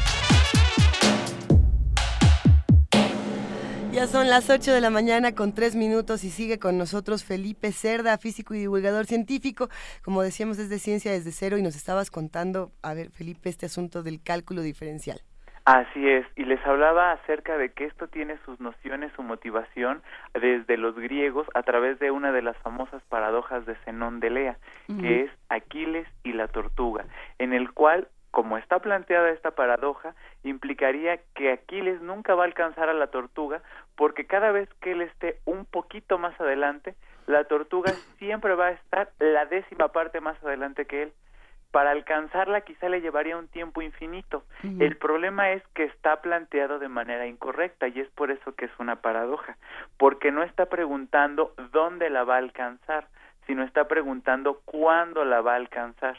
Ya son las 8 de la mañana con 3 minutos y sigue con nosotros Felipe Cerda, físico y divulgador científico. Como decíamos, es de ciencia desde cero y nos estabas contando, a ver, Felipe, este asunto del cálculo diferencial. Así es, y les hablaba acerca de que esto tiene sus nociones, su motivación desde los griegos a través de una de las famosas paradojas de Zenón de Lea, que es Aquiles y la tortuga, en el cual como está planteada esta paradoja, implicaría que Aquiles nunca va a alcanzar a la tortuga porque cada vez que él esté un poquito más adelante, la tortuga siempre va a estar la décima parte más adelante que él. Para alcanzarla quizá le llevaría un tiempo infinito. El problema es que está planteado de manera incorrecta y es por eso que es una paradoja, porque no está preguntando dónde la va a alcanzar, sino está preguntando cuándo la va a alcanzar.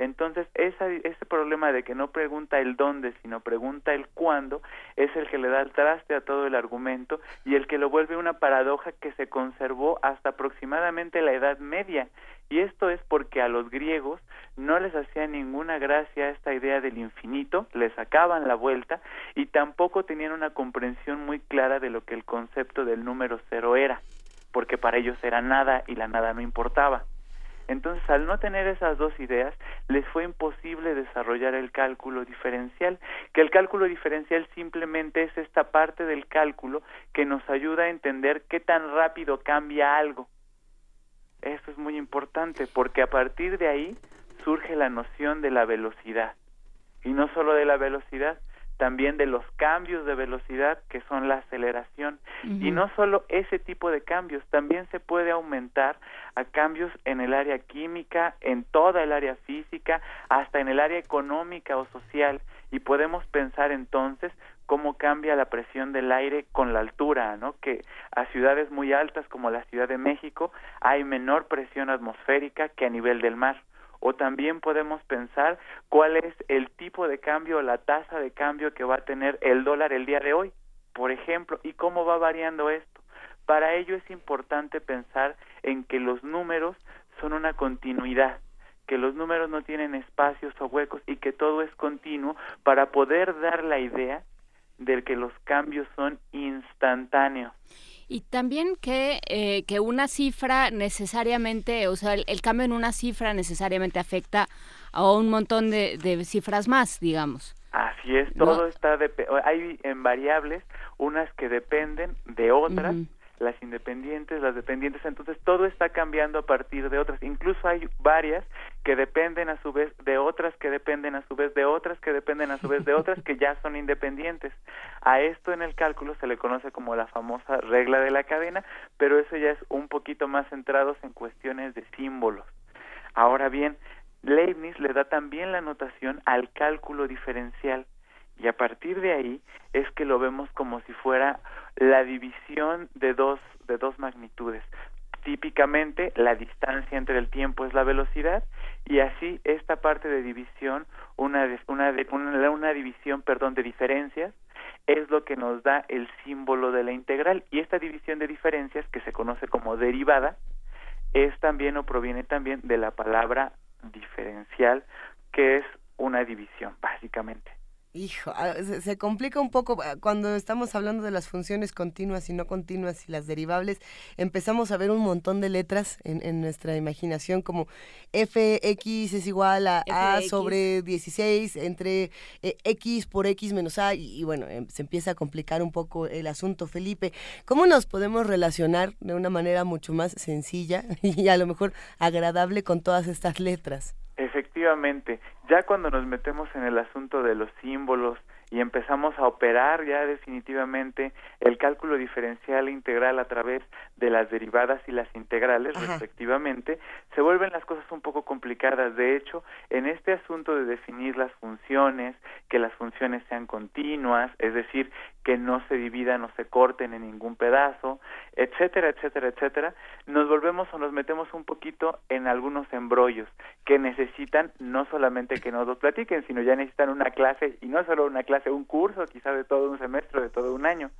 Entonces, esa, ese problema de que no pregunta el dónde, sino pregunta el cuándo, es el que le da el traste a todo el argumento y el que lo vuelve una paradoja que se conservó hasta aproximadamente la Edad Media. Y esto es porque a los griegos no les hacía ninguna gracia esta idea del infinito, les sacaban la vuelta y tampoco tenían una comprensión muy clara de lo que el concepto del número cero era, porque para ellos era nada y la nada no importaba. Entonces, al no tener esas dos ideas, les fue imposible desarrollar el cálculo diferencial, que el cálculo diferencial simplemente es esta parte del cálculo que nos ayuda a entender qué tan rápido cambia algo. Esto es muy importante porque a partir de ahí surge la noción de la velocidad. Y no solo de la velocidad, también de los cambios de velocidad que son la aceleración. Y no solo ese tipo de cambios también se puede aumentar a cambios en el área química en toda el área física hasta en el área económica o social. Y podemos pensar entonces cómo cambia la presión del aire con la altura, ¿no? Que a ciudades muy altas como la Ciudad de México hay menor presión atmosférica que a nivel del mar o también podemos pensar cuál es el tipo de cambio o la tasa de cambio que va a tener el dólar el día de hoy, por ejemplo, y cómo va variando esto. Para ello es importante pensar en que los números son una continuidad, que los números no tienen espacios o huecos y que todo es continuo para poder dar la idea de que los cambios son instantáneos. Y también que, eh, que una cifra necesariamente, o sea, el, cambio en una cifra necesariamente afecta a un montón de, cifras más, digamos. Así es, todo está, hay en variables, unas que dependen de otras, las independientes, las dependientes, entonces todo está cambiando a partir de otras. Incluso hay varias que dependen a su vez de otras que dependen a su vez de otras que dependen a su vez de otras que ya son independientes. A esto en el cálculo se le conoce como la famosa regla de la cadena, pero eso ya es un poquito más centrados en cuestiones de símbolos. Ahora bien, Leibniz le da también la notación al cálculo diferencial y a partir de ahí es que lo vemos como si fuera la división de dos de dos magnitudes. Típicamente la distancia entre el tiempo es la velocidad y así esta parte de división una una, una, una división perdón de diferencias es lo que nos da el símbolo de la integral. Y esta división de diferencias que se conoce como derivada es también o proviene también de la palabra diferencial que es una división básicamente Hijo, ah, se, complica un poco ah, cuando estamos hablando de las funciones continuas y no continuas y las derivables. Empezamos a ver un montón de letras en, nuestra imaginación como fx es igual a a sobre 16 entre eh, x por x menos a y, bueno, em, se empieza a complicar un poco el asunto. Felipe, ¿cómo nos podemos relacionar de una manera mucho más sencilla y a lo mejor agradable con todas estas letras? Efectivamente, ya cuando nos metemos en el asunto de los símbolos y empezamos a operar ya definitivamente el cálculo diferencial e integral a través de las derivadas y las integrales respectivamente, se vuelven las cosas un poco complicadas. De hecho, en este asunto de definir las funciones, que las funciones sean continuas, es decir, que no se dividan o se corten en ningún pedazo, etcétera, etcétera, etcétera, nos volvemos o nos metemos un poquito en algunos embrollos que necesitan no solamente que nos los platiquen, sino ya necesitan una clase, y no solo una clase, un curso, quizá de todo un semestre, de todo un año,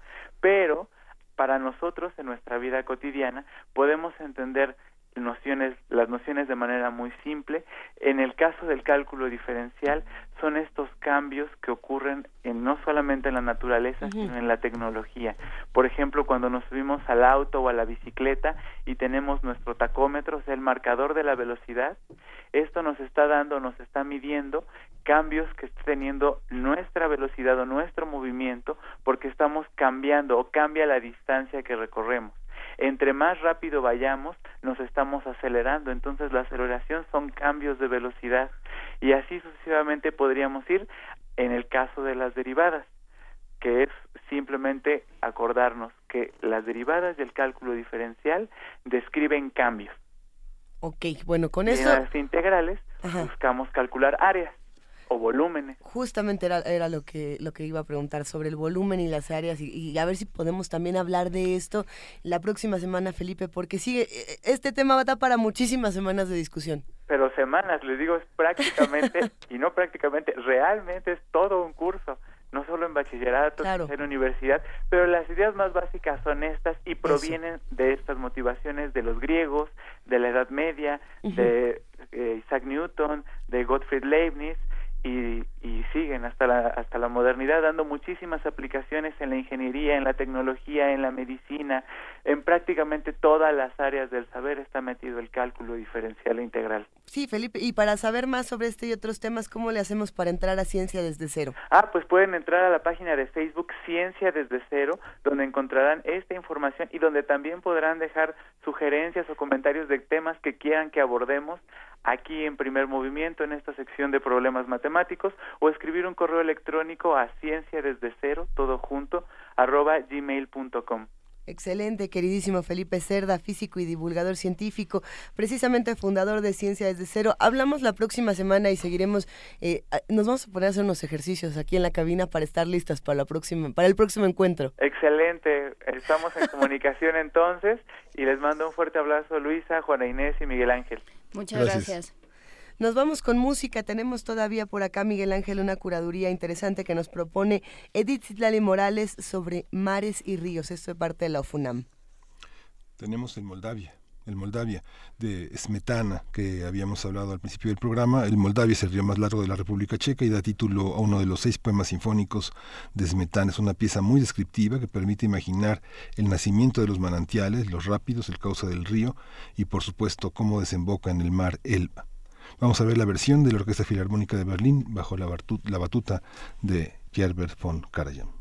pero para nosotros en nuestra vida cotidiana podemos entender nociones, las nociones de manera muy simple. En el caso del cálculo diferencial, son estos cambios que ocurren en, no solamente en la naturaleza, sino en la tecnología. Por ejemplo, cuando nos subimos al auto o a la bicicleta y tenemos nuestro tacómetro, o sea, el marcador de la velocidad, esto nos está dando, nos está midiendo cambios que está teniendo nuestra velocidad o nuestro movimiento porque estamos cambiando o cambia la distancia que recorremos entre más rápido vayamos, nos estamos acelerando. Entonces la aceleración son cambios de velocidad y así sucesivamente podríamos ir en el caso de las derivadas, que es simplemente acordarnos que las derivadas del cálculo diferencial describen cambios. Ok, bueno, con eso... En las integrales buscamos calcular áreas o volúmenes. Justamente era, era lo que lo que iba a preguntar sobre el volumen y las áreas y, a ver si podemos también hablar de esto la próxima semana, Felipe, porque sigue e, e, este tema va a estar para muchísimas semanas de discusión. Pero semanas, les digo, es prácticamente y no prácticamente, realmente es todo un curso no solo en bachillerato, en universidad, pero las ideas más básicas son estas y provienen de estas motivaciones de los griegos, de la Edad Media, de eh, Isaac Newton, de Gottfried Leibniz, y, y, siguen hasta la, hasta la modernidad dando muchísimas aplicaciones en la ingeniería, en la tecnología, en la medicina, en prácticamente todas las áreas del saber está metido el cálculo diferencial e integral. Sí, Felipe, y para saber más sobre este y otros temas, ¿cómo le hacemos para entrar a Ciencia desde cero? Ah, pues pueden entrar a la página de Facebook Ciencia desde cero, donde encontrarán esta información y donde también podrán dejar sugerencias o comentarios de temas que quieran que abordemos aquí en primer movimiento en esta sección de problemas matemáticos o escribir un correo electrónico a ciencia desde cero, todo junto, arroba gmail.com. Excelente, queridísimo Felipe Cerda, físico y divulgador científico, precisamente fundador de Ciencia desde Cero. Hablamos la próxima semana y seguiremos, eh, nos vamos a poner a hacer unos ejercicios aquí en la cabina para estar listas para, la próxima, para el próximo encuentro. Excelente, estamos en comunicación entonces y les mando un fuerte abrazo Luisa, Juana Inés y Miguel Ángel. Muchas gracias. Nos vamos con música. Tenemos todavía por acá, Miguel Ángel, una curaduría interesante que nos propone Edith Citlali Morales sobre mares y ríos. Esto es parte de la OFUNAM. Tenemos en Moldavia el Moldavia, de Smetana, que habíamos hablado al principio del programa. El Moldavia es el río más largo de la República Checa y da título a uno de los seis poemas sinfónicos de Smetana. Es una pieza muy descriptiva que permite imaginar el nacimiento de los manantiales, los rápidos, el cauce del río y, por supuesto, cómo desemboca en el mar Elba. Vamos a ver la versión de la Orquesta Filarmónica de Berlín bajo la, batuta de Gerbert von Karajan.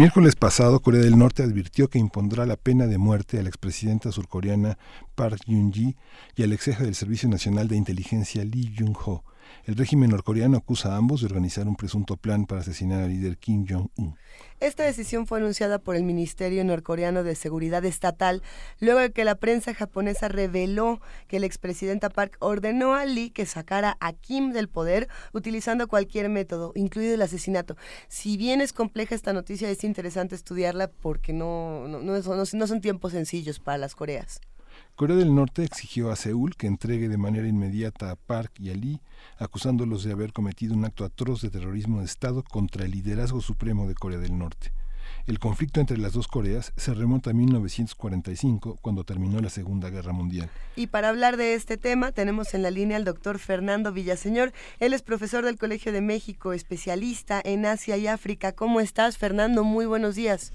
Miércoles pasado, Corea del Norte advirtió que impondrá la pena de muerte a la expresidenta surcoreana Park Geun-hye y al ex jefe del Servicio Nacional de Inteligencia Lee Jung-ho. El régimen norcoreano acusa a ambos de organizar un presunto plan para asesinar al líder Kim Jong-un. Esta decisión fue anunciada por el Ministerio norcoreano de Seguridad Estatal luego de que la prensa japonesa reveló que la expresidenta Park ordenó a Lee que sacara a Kim del poder utilizando cualquier método, incluido el asesinato. Si bien es compleja esta noticia, es interesante estudiarla porque no, no son tiempos sencillos para las Coreas. Corea del Norte exigió a Seúl que entregue de manera inmediata a Park y a Lee, acusándolos de haber cometido un acto atroz de terrorismo de Estado contra el liderazgo supremo de Corea del Norte. El conflicto entre las dos Coreas se remonta a 1945, cuando terminó la Segunda Guerra Mundial. Y para hablar de este tema, tenemos en la línea al doctor Fernando Villaseñor. Él es profesor del Colegio de México, especialista en Asia y África. ¿Cómo estás, Fernando? Muy buenos días.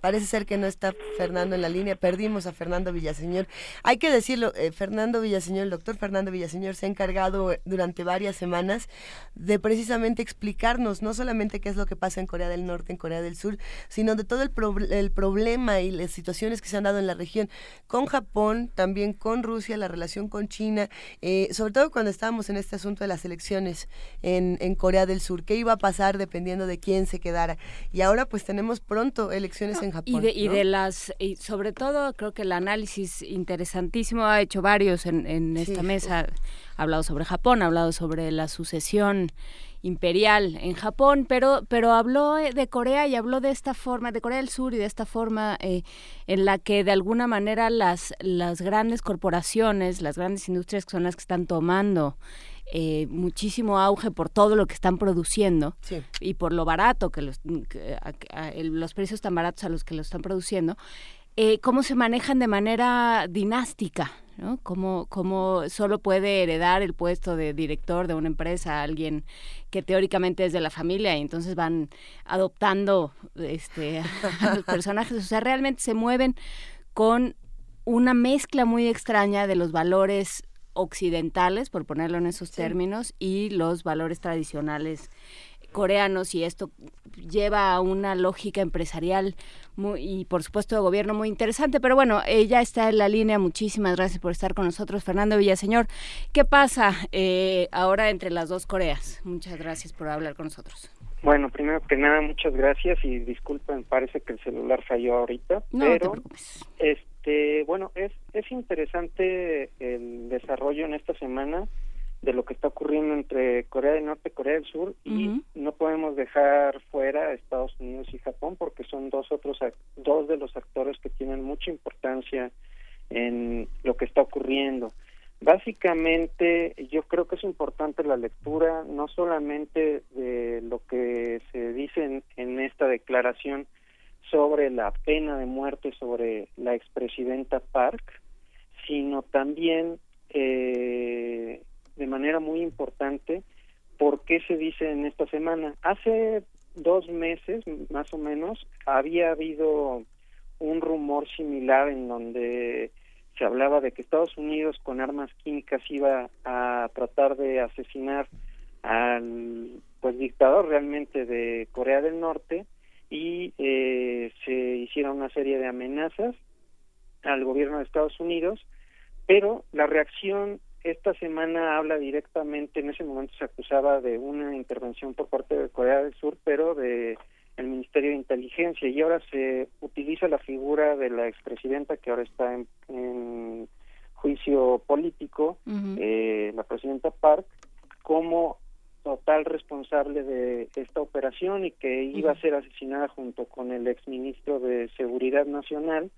Parece ser que no está Fernando en la línea. Perdimos a Fernando Villaseñor. Hay que decirlo, eh, Fernando Villaseñor, el doctor Fernando Villaseñor se ha encargado eh, durante varias semanas de precisamente explicarnos no solamente qué es lo que pasa en Corea del Norte, en Corea del Sur, sino de todo el, el problema y las situaciones que se han dado en la región con Japón, también con Rusia, la relación con China, eh, sobre todo cuando estábamos en este asunto de las elecciones en, en Corea del Sur. ¿Qué iba a pasar dependiendo de quién se quedara? Y ahora pues tenemos pronto elecciones en y de, y de las, y sobre todo creo que el análisis interesantísimo ha hecho varios en, en esta mesa, ha hablado sobre Japón, ha hablado sobre la sucesión imperial en Japón, pero, pero habló de Corea y habló de esta forma, de Corea del Sur y de esta forma eh, en la que de alguna manera las, las grandes corporaciones, las grandes industrias que son las que están tomando eh, muchísimo auge por todo lo que están produciendo y por lo barato que los, los precios tan baratos a los que lo están produciendo, eh, cómo se manejan de manera dinástica, ¿no? Cómo, cómo solo puede heredar el puesto de director de una empresa a alguien que teóricamente es de la familia y entonces van adoptando este, a los personajes, o sea, realmente se mueven con una mezcla muy extraña de los valores occidentales, por ponerlo en esos términos, y los valores tradicionales coreanos y esto lleva a una lógica empresarial muy, y por supuesto de gobierno muy interesante. Pero bueno, ella está en la línea. Muchísimas gracias por estar con nosotros, Fernando Villaseñor. ¿Qué pasa eh, ahora entre las dos Coreas? Muchas gracias por hablar con nosotros. Bueno, primero que nada, muchas gracias y disculpen, parece que el celular falló ahorita, no, pero te este, bueno, es, es interesante el desarrollo en esta semana de lo que está ocurriendo entre Corea del Norte y Corea del Sur y no podemos dejar fuera a Estados Unidos y Japón porque son dos otros dos de los actores que tienen mucha importancia en lo que está ocurriendo. Básicamente, yo creo que es importante la lectura no solamente de lo que se dice en esta declaración, sobre la pena de muerte sobre la expresidenta Park, sino también eh, de manera muy importante por qué se dice en esta semana. Hace dos meses, más o menos, había habido un rumor similar en donde se hablaba de que Estados Unidos con armas químicas iba a tratar de asesinar al pues dictador realmente de Corea del Norte y eh, se hicieron una serie de amenazas al gobierno de Estados Unidos, pero la reacción esta semana habla directamente, en ese momento se acusaba de una intervención por parte de Corea del Sur, pero de el Ministerio de Inteligencia y ahora se utiliza la figura de la expresidenta que ahora está en, juicio político, eh, la presidenta Park, como total responsable de esta operación y que iba a ser asesinada junto con el exministro de Seguridad Nacional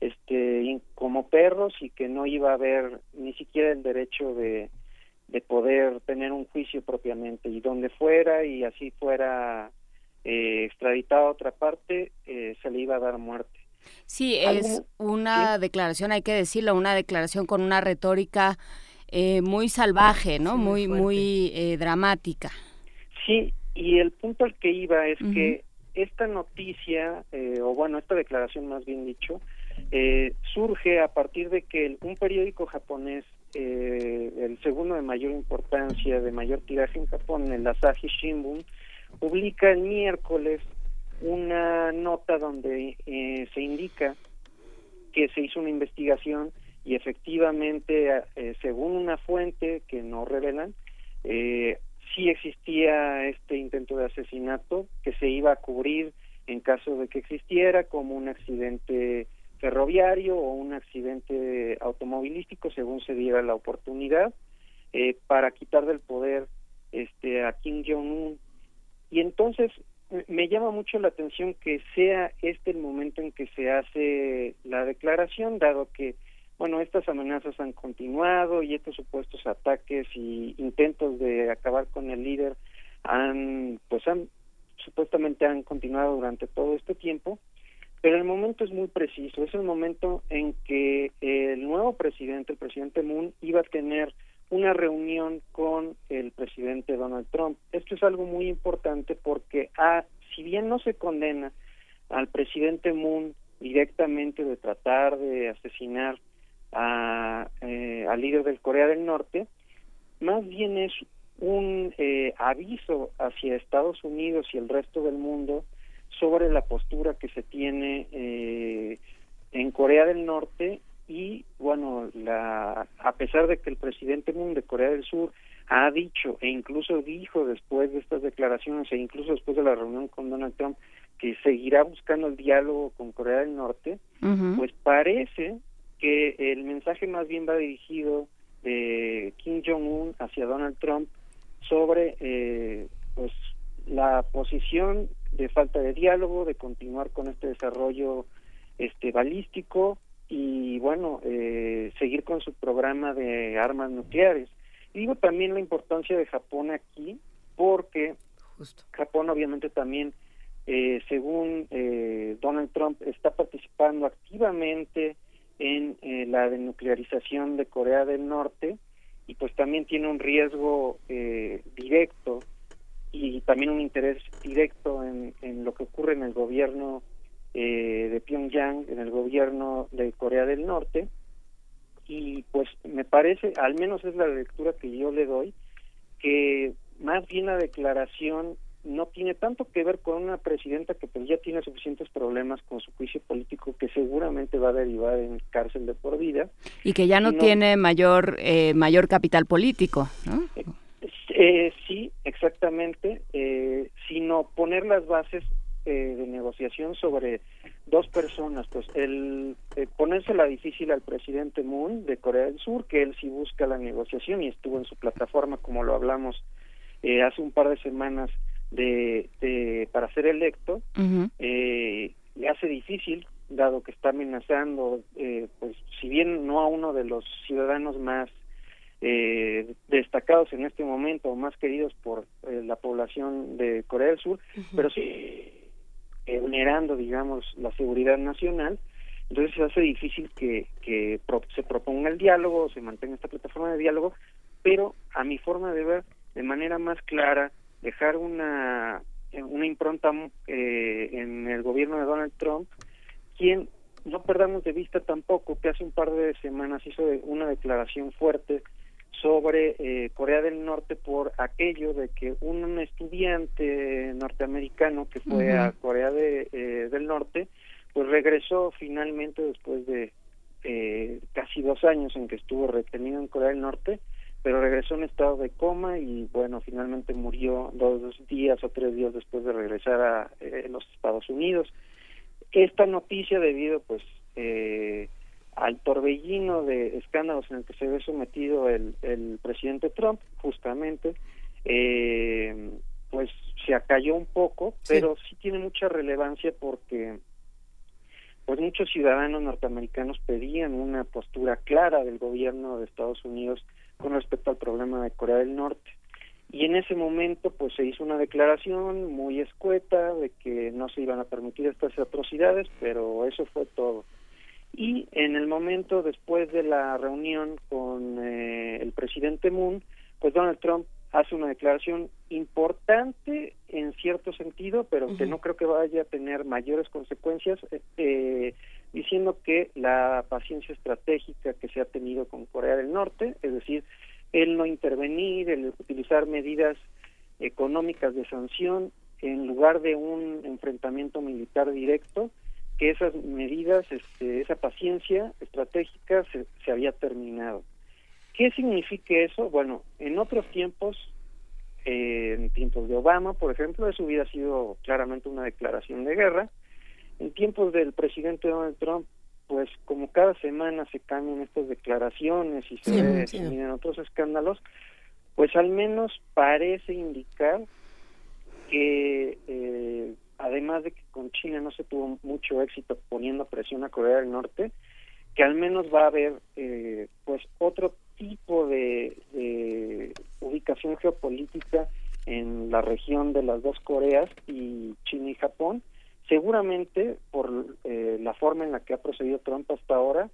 este como perros y que no iba a haber ni siquiera el derecho de, de poder tener un juicio propiamente. Y donde fuera y así fuera eh, extraditado a otra parte eh, se le iba a dar muerte. Sí es una declaración hay que decirlo una declaración con una retórica eh, muy salvaje, ¿no? muy, muy, eh, dramática. Sí, y el punto al que iba es que esta noticia, eh, o bueno, esta declaración más bien dicho, eh, surge a partir de que un periódico japonés, eh, el segundo de mayor importancia, de mayor tiraje en Japón, el Asahi Shimbun, publica el miércoles una nota donde eh, se indica que se hizo una investigación y efectivamente, eh, según una fuente que no revelan, eh, sí existía este intento de asesinato que se iba a cubrir en caso de que existiera como un accidente ferroviario o un accidente automovilístico según se diera la oportunidad eh, para quitar del poder este a Kim Jong Un y entonces me llama mucho la atención que sea este el momento en que se hace la declaración dado que bueno, estas amenazas han continuado y estos supuestos ataques y intentos de acabar con el líder han, pues han, supuestamente han continuado durante todo este tiempo, pero el momento es muy preciso, es el momento en que el nuevo presidente, el presidente Moon, iba a tener una reunión con el presidente Donald Trump. Esto es algo muy importante porque, ah, si bien no se condena al presidente Moon directamente de tratar de asesinar a, eh, al líder del Corea del Norte, más bien es un eh, aviso hacia Estados Unidos y el resto del mundo sobre la postura que se tiene eh, en Corea del Norte y bueno la a pesar de que el presidente Moon de Corea del Sur ha dicho e incluso dijo después de estas declaraciones e incluso después de la reunión con Donald Trump que seguirá buscando el diálogo con Corea del Norte, pues parece que el mensaje más bien va dirigido de Kim Jong-un hacia Donald Trump sobre eh, pues la posición de falta de diálogo, de continuar con este desarrollo este balístico y bueno eh, seguir con su programa de armas nucleares. digo también la importancia de Japón aquí porque Japón obviamente también eh, según eh, Donald Trump está participando activamente en eh, la denuclearización de Corea del Norte y pues también tiene un riesgo eh, directo y también un interés directo en, en lo que ocurre en el gobierno eh, de Pyongyang, en el gobierno de Corea del Norte. Y pues me parece, al menos es la lectura que yo le doy, que más bien la declaración no tiene tanto que ver con una presidenta que pues ya tiene suficientes problemas con su juicio político que seguramente va a derivar en cárcel de por vida. Y que ya no, tiene mayor eh, mayor capital político ¿no? eh, sí exactamente. Eh, sino poner las bases eh, de negociación sobre dos personas pues el eh, ponérsela difícil al presidente Moon de Corea del Sur que él sí busca la negociación y estuvo en su plataforma como lo hablamos eh, hace un par de semanas de, de para ser electo eh, le hace difícil dado que está amenazando eh, pues si bien no a uno de los ciudadanos más eh, destacados en este momento o más queridos por eh, la población de Corea del Sur pero sí eh, vulnerando digamos la seguridad nacional entonces se hace difícil que, que pro, se proponga el diálogo se mantenga esta plataforma de diálogo pero a mi forma de ver de manera más clara dejar una una impronta eh, en el gobierno de Donald Trump, quien no perdamos de vista tampoco que hace un par de semanas hizo una declaración fuerte sobre eh, Corea del Norte por aquello de que un estudiante norteamericano que fue uh -huh. a Corea de, eh, del Norte, pues regresó finalmente después de eh, casi dos años en que estuvo retenido en Corea del Norte, pero regresó en estado de coma y bueno, finalmente murió dos, días o tres días después de regresar a eh, los Estados Unidos. Esta noticia debido pues eh, al torbellino de escándalos en el que se ve sometido el, el presidente Trump, justamente, eh, pues se acalló un poco, sí. pero sí tiene mucha relevancia porque pues muchos ciudadanos norteamericanos pedían una postura clara del gobierno de Estados Unidos con respecto al problema de Corea del Norte. Y en ese momento pues se hizo una declaración muy escueta de que no se iban a permitir estas atrocidades, pero eso fue todo. Y en el momento después de la reunión con eh, el presidente Moon, pues Donald Trump hace una declaración importante en cierto sentido, pero que no creo que vaya a tener mayores consecuencias, eh, diciendo que la paciencia estratégica que se ha tenido con Corea del Norte, es decir, el no intervenir, el utilizar medidas económicas de sanción en lugar de un enfrentamiento militar directo, que esas medidas, este, esa paciencia estratégica se, se había terminado. ¿Qué significa eso? Bueno, en otros tiempos, eh, en tiempos de Obama, por ejemplo, eso hubiera sido claramente una declaración de guerra. En tiempos del presidente Donald Trump, pues como cada semana se cambian estas declaraciones y se, sí, otros escándalos, pues al menos parece indicar que eh, además de que con China no se tuvo mucho éxito poniendo presión a Corea del Norte, que al menos va a haber eh, pues otro tipo de, ubicación geopolítica en la región de las dos Coreas y China y Japón, seguramente por eh, la forma en la que ha procedido Trump hasta ahora,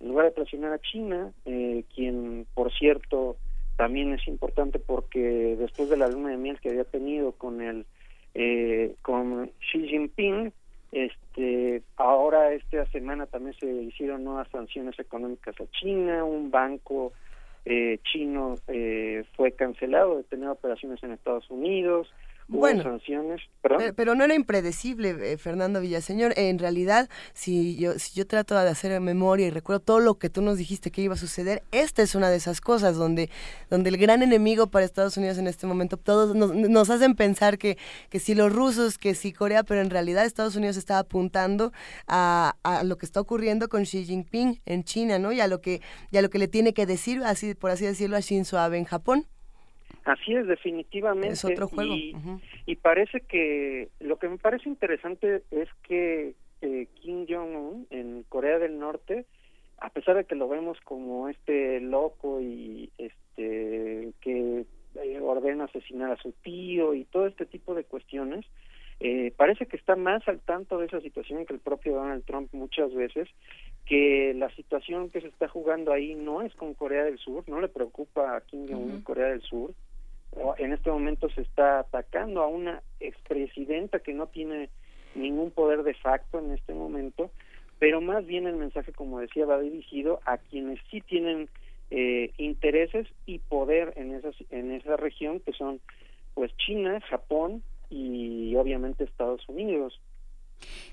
en lugar de presionar a China, eh, quien por cierto también es importante porque después de la luna de miel que había tenido con el eh, con Xi Jinping este ahora esta semana también se hicieron nuevas sanciones económicas a China un banco eh, chino eh, fue cancelado de tener operaciones en Estados Unidos bueno, sanciones. Pero, no era impredecible, eh, Fernando Villaseñor. En realidad, si yo, si yo trato de hacer memoria y recuerdo todo lo que tú nos dijiste que iba a suceder, esta es una de esas cosas donde, donde el gran enemigo para Estados Unidos en este momento, todos nos, hacen pensar que, que si los rusos, que si Corea, pero en realidad Estados Unidos está apuntando a, a lo que está ocurriendo con Xi Jinping en China, ¿no? Y a lo que, y a lo que le tiene que decir, así por así decirlo, a Shinzo Abe en Japón. Así es, definitivamente. Es otro juego. Y, parece que lo que me parece interesante es que eh, Kim Jong-un en Corea del Norte, a pesar de que lo vemos como este loco y este que eh, ordena asesinar a su tío y todo este tipo de cuestiones, eh, parece que está más al tanto de esa situación que el propio Donald Trump muchas veces, que la situación que se está jugando ahí no es con Corea del Sur, no le preocupa a Kim Jong-un Corea del Sur, en este momento se está atacando a una expresidenta que no tiene ningún poder de facto en este momento, pero más bien el mensaje, como decía, va dirigido a quienes sí tienen eh, intereses y poder en esa, en esa región, que son pues China, Japón y obviamente Estados Unidos.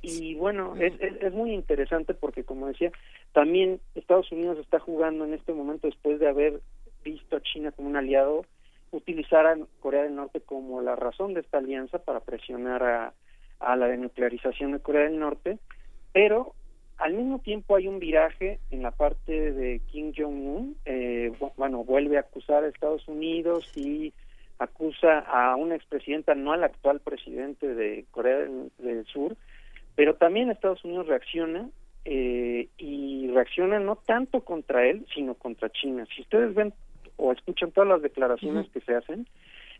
Y bueno, es, es, es, muy interesante porque, como decía, también Estados Unidos está jugando en este momento después de haber visto a China como un aliado utilizar a Corea del Norte como la razón de esta alianza para presionar a, a la denuclearización de Corea del Norte, pero al mismo tiempo hay un viraje en la parte de Kim Jong-un, eh, bueno, vuelve a acusar a Estados Unidos y acusa a una expresidenta, no al actual presidente de Corea del, Sur, pero también Estados Unidos reacciona eh, y reacciona no tanto contra él, sino contra China. Si ustedes ven o escuchan todas las declaraciones que se hacen,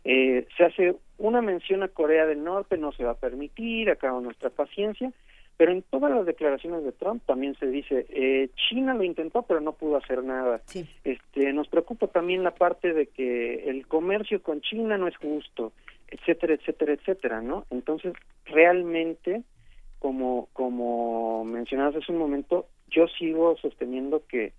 eh, se hace una mención a Corea del Norte, no se va a permitir, acaba nuestra paciencia, pero en todas las declaraciones de Trump también se dice, eh, China lo intentó pero no pudo hacer nada. Este, nos preocupa también la parte de que el comercio con China no es justo, etcétera, etcétera, etcétera, ¿no? Entonces, realmente, como, como mencionabas hace un momento, yo sigo sosteniendo que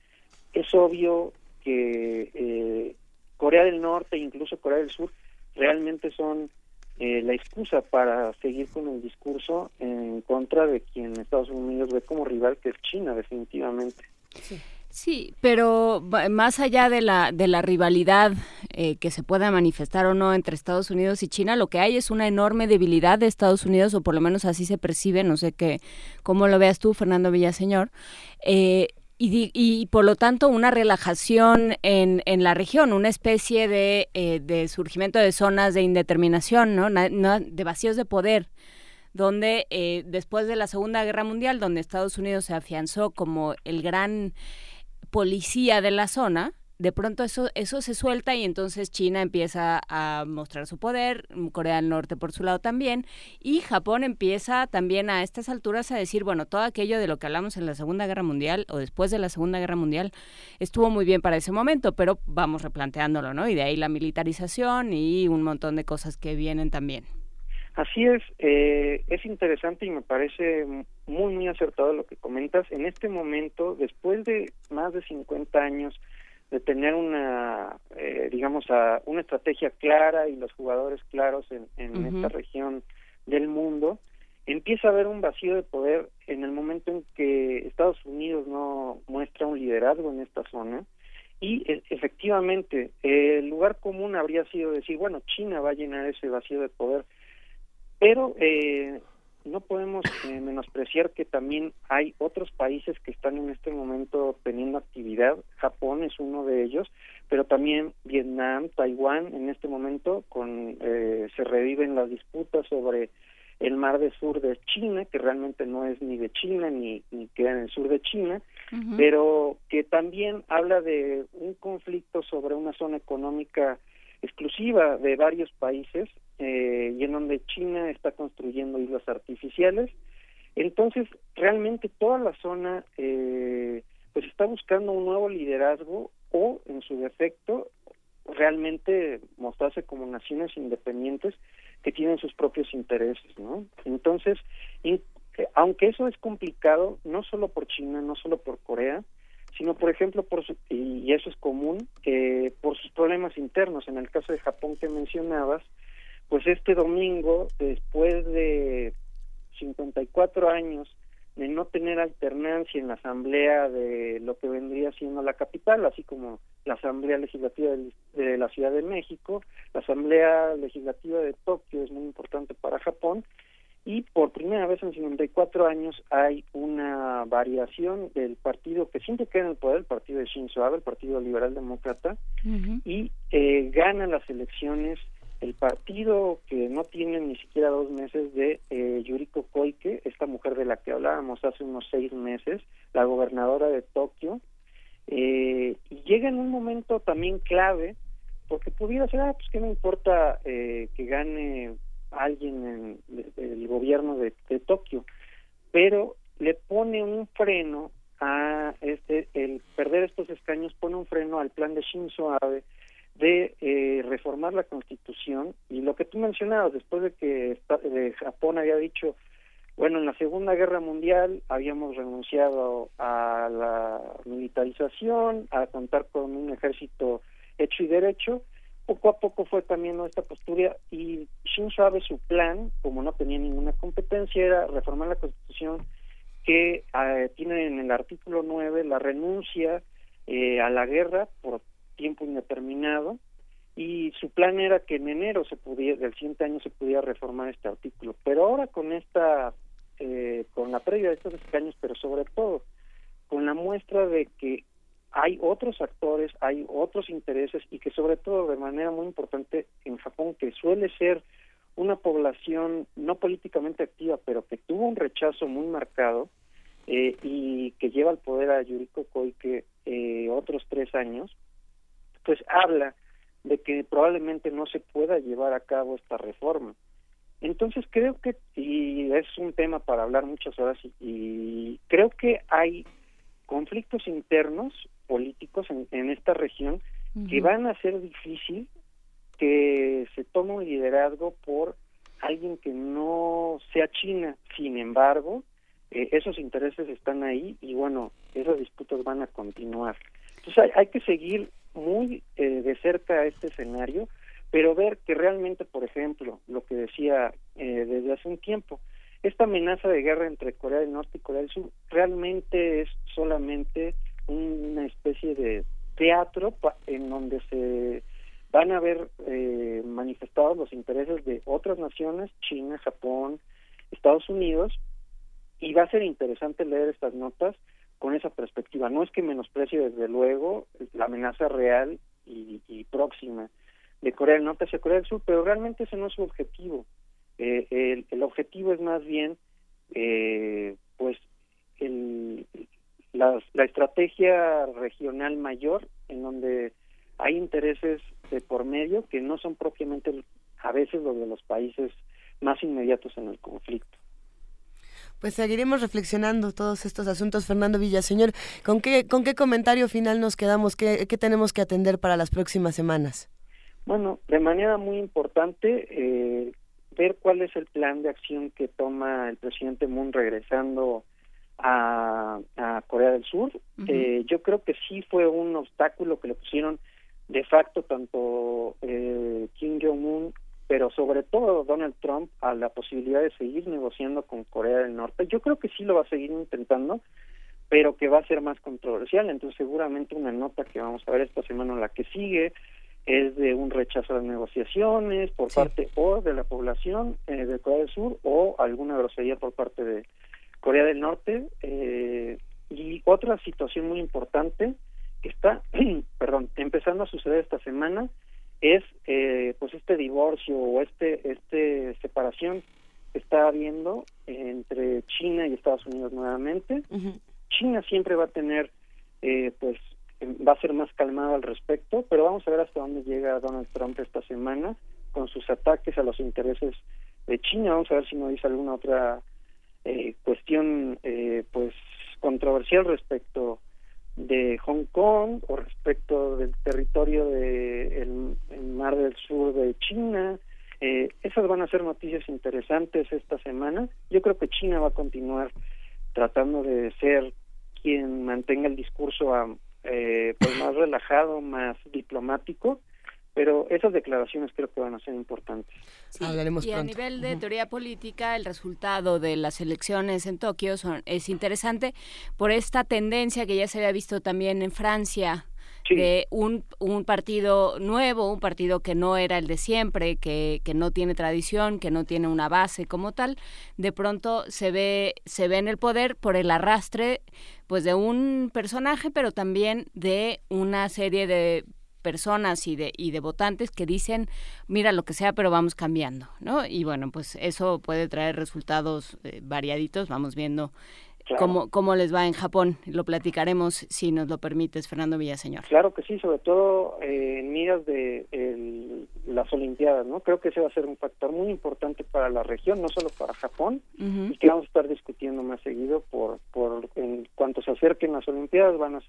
es obvio que eh, Corea del Norte e incluso Corea del Sur realmente son eh, la excusa para seguir con el discurso en contra de quien Estados Unidos ve como rival, que es China, definitivamente. Sí. pero más allá de la, de la rivalidad eh, que se pueda manifestar o no entre Estados Unidos y China, lo que hay es una enorme debilidad de Estados Unidos, o por lo menos así se percibe, no sé qué, cómo lo veas tú, Fernando Villaseñor, eh, y, por lo tanto una relajación en, en la región, una especie de, eh, de, surgimiento de zonas de indeterminación, ¿no? de vacíos de poder, donde eh, después de la Segunda Guerra Mundial, donde Estados Unidos se afianzó como el gran policía de la zona, de pronto eso, eso se suelta y entonces China empieza a mostrar su poder, Corea del Norte por su lado también, y Japón empieza también a estas alturas a decir, bueno, todo aquello de lo que hablamos en la Segunda Guerra Mundial o después de la Segunda Guerra Mundial estuvo muy bien para ese momento, pero vamos replanteándolo, ¿no? Y de ahí la militarización y un montón de cosas que vienen también. Así es, eh, es interesante y me parece muy, muy acertado lo que comentas. En este momento, después de más de 50 años de tener una, eh, digamos, a, una estrategia clara y los jugadores claros en, esta región del mundo, empieza a haber un vacío de poder en el momento en que Estados Unidos no muestra un liderazgo en esta zona. Y e, efectivamente, el lugar común habría sido decir, bueno, China va a llenar ese vacío de poder pero eh, no podemos eh, menospreciar que también hay otros países que están en este momento teniendo actividad. Japón es uno de ellos, pero también Vietnam, Taiwán, en este momento con eh, se reviven las disputas sobre el mar del sur de China, que realmente no es ni de China ni, ni queda en el sur de China, pero que también habla de un conflicto sobre una zona económica exclusiva de varios países eh, y en donde China está construyendo islas artificiales. Entonces, realmente toda la zona eh, pues está buscando un nuevo liderazgo o, en su defecto, realmente mostrarse como naciones independientes que tienen sus propios intereses, ¿no? Entonces, eh, aunque eso es complicado, no solo por China, no solo por Corea, sino por ejemplo por y eso es común que por sus problemas internos en el caso de Japón que mencionabas pues este domingo después de 54 años de no tener alternancia en la asamblea de lo que vendría siendo la capital, así como la asamblea legislativa de la Ciudad de México, la asamblea legislativa de Tokio es muy importante para Japón y por primera vez en 54 años hay una variación del partido que siempre queda en el poder, el partido de Shinzo Abe, el Partido Liberal Demócrata, y eh, gana las elecciones el partido que no tiene ni siquiera dos meses de eh, Yuriko Koike, esta mujer de la que hablábamos hace unos seis meses, la gobernadora de Tokio, eh, y llega en un momento también clave, porque pudiera ser, ah, pues que no importa eh, que gane alguien en el gobierno de, Tokio, pero le pone un freno a este, el perder estos escaños pone un freno al plan de Shinzo Abe de eh, reformar la constitución y lo que tú mencionabas después de que de Japón había dicho bueno en la segunda guerra mundial habíamos renunciado a la militarización a contar con un ejército hecho y derecho poco a poco fue cambiando esta postura y Shinzo Abe su plan, como no tenía ninguna competencia, era reformar la constitución que eh, tiene en el artículo 9 la renuncia eh, a la guerra por tiempo indeterminado y su plan era que en enero se pudiera, del siguiente año se pudiera reformar este artículo. Pero ahora con esta, eh, con la pérdida de estos escaños, pero sobre todo con la muestra de que hay otros actores, hay otros intereses y que sobre todo de manera muy importante en Japón, que suele ser una población no políticamente activa, pero que tuvo un rechazo muy marcado eh, y que lleva al poder a Yuriko Koike eh, otros tres años, pues habla de que probablemente no se pueda llevar a cabo esta reforma. Entonces creo que, y es un tema para hablar muchas horas, y creo que hay conflictos internos políticos en, esta región que van a ser difícil que se tome un liderazgo por alguien que no sea China. Sin embargo, eh, esos intereses están ahí y bueno, esas disputas van a continuar. Entonces hay, que seguir muy eh, de cerca este escenario, pero ver que realmente, por ejemplo, lo que decía eh, desde hace un tiempo, esta amenaza de guerra entre Corea del Norte y Corea del Sur realmente es solamente una especie de teatro en donde se van a ver eh, manifestados los intereses de otras naciones, China, Japón, Estados Unidos, y va a ser interesante leer estas notas con esa perspectiva. No es que menosprecie desde luego la amenaza real y, próxima de Corea del Norte hacia Corea del Sur, pero realmente ese no es su objetivo. Eh, el, objetivo es más bien, eh, pues, el, la, la estrategia regional mayor en donde hay intereses de por medio que no son propiamente a veces los de los países más inmediatos en el conflicto. Pues seguiremos reflexionando todos estos asuntos, Fernando Villaseñor. ¿Con qué, con qué comentario final nos quedamos? ¿Qué, qué tenemos que atender para las próximas semanas? Bueno, de manera muy importante, eh, ver cuál es el plan de acción que toma el presidente Moon regresando a, Corea del Sur. eh, yo creo que sí fue un obstáculo que le pusieron de facto tanto eh, Kim Jong-un pero sobre todo Donald Trump a la posibilidad de seguir negociando con Corea del Norte. Yo creo que sí lo va a seguir intentando, pero que va a ser más controversial. Entonces seguramente una nota que vamos a ver esta semana o la que sigue es de un rechazo a las negociaciones por parte o de la población eh, de Corea del Sur o alguna grosería por parte de Corea del Norte. Eh, y otra situación muy importante que está, perdón, empezando a suceder esta semana es eh, pues este divorcio o este este separación que está habiendo entre China y Estados Unidos nuevamente. China siempre va a tener eh, pues va a ser más calmado al respecto, pero vamos a ver hasta dónde llega Donald Trump esta semana con sus ataques a los intereses de China. Vamos a ver si no dice alguna otra eh, cuestión eh, pues controversial respecto de Hong Kong o respecto del territorio de Mar del Sur de China. Eh, esas van a ser noticias interesantes esta semana. Yo creo que China va a continuar tratando de ser quien mantenga el discurso eh, pues más relajado, más diplomático, pero esas declaraciones creo que van a ser importantes. y a nivel de teoría política, el resultado de las elecciones en Tokio son, es interesante por esta tendencia que ya se había visto también en Francia. De un, un partido nuevo, un partido que no era el de siempre, que, que no tiene tradición, que no tiene una base como tal, de pronto se ve, se ve en el poder por el arrastre pues de un personaje, pero también de una serie de personas y de, y de votantes que dicen, mira lo que sea, pero vamos cambiando, ¿no? Y bueno, pues eso puede traer resultados eh, variaditos, vamos viendo cómo, cómo les va en Japón. Lo platicaremos si nos lo permites, Fernando Villaseñor. Claro que sí, sobre todo eh, en miras de las Olimpiadas, ¿no? Creo que ese va a ser un factor muy importante para la región, no solo para Japón, y que vamos a estar discutiendo más seguido por, por en cuanto se acerquen las Olimpiadas, van a,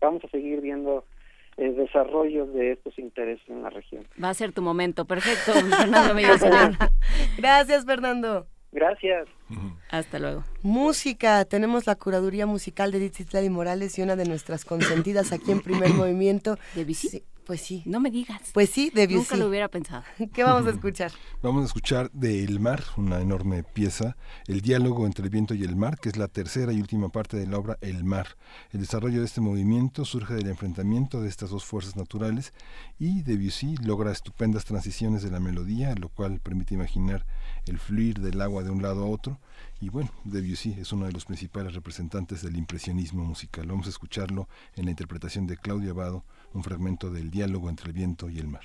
vamos a seguir viendo el desarrollo de estos intereses en la región. Va a ser tu momento, perfecto, Fernando Gracias, Fernando. Gracias. Hasta luego. Música, tenemos la curaduría musical de y Morales y una de nuestras consentidas aquí en Primer Movimiento. ¿De bici? Pues sí. No me digas. Pues sí, de Nunca lo hubiera pensado. ¿Qué vamos a escuchar? Vamos a escuchar de El Mar, una enorme pieza, el diálogo entre el viento y el mar, que es la tercera y última parte de la obra El Mar. El desarrollo de este movimiento surge del enfrentamiento de estas dos fuerzas naturales y Debussy logra estupendas transiciones de la melodía, lo cual permite imaginar el fluir del agua de un lado a otro. Y bueno, Debussy es uno de los principales representantes del impresionismo musical. Vamos a escucharlo en la interpretación de Claudio Abado un fragmento del diálogo entre el viento y el mar.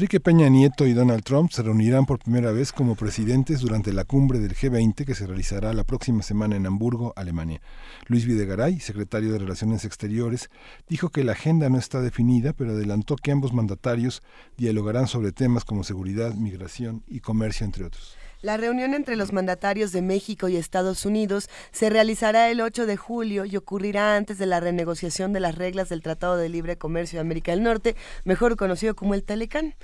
Enrique Peña Nieto y Donald Trump se reunirán por primera vez como presidentes durante la cumbre del G20 que se realizará la próxima semana en Hamburgo, Alemania. Luis Videgaray, secretario de Relaciones Exteriores, dijo que la agenda no está definida, pero adelantó que ambos mandatarios dialogarán sobre temas como seguridad, migración y comercio, entre otros. La reunión entre los mandatarios de México y Estados Unidos se realizará el 8 de julio y ocurrirá antes de la renegociación de las reglas del Tratado de Libre Comercio de América del Norte, mejor conocido como el Telecán.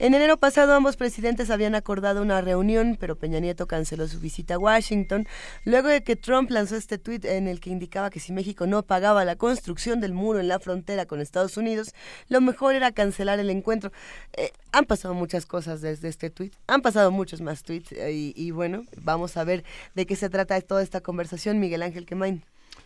En enero pasado ambos presidentes habían acordado una reunión, pero Peña Nieto canceló su visita a Washington luego de que Trump lanzó este tuit en el que indicaba que si México no pagaba la construcción del muro en la frontera con Estados Unidos, lo mejor era cancelar el encuentro. Eh, han pasado muchas cosas desde este tuit, han pasado muchos más tweets y, bueno, vamos a ver de qué se trata toda esta conversación, Miguel Ángel Quemain.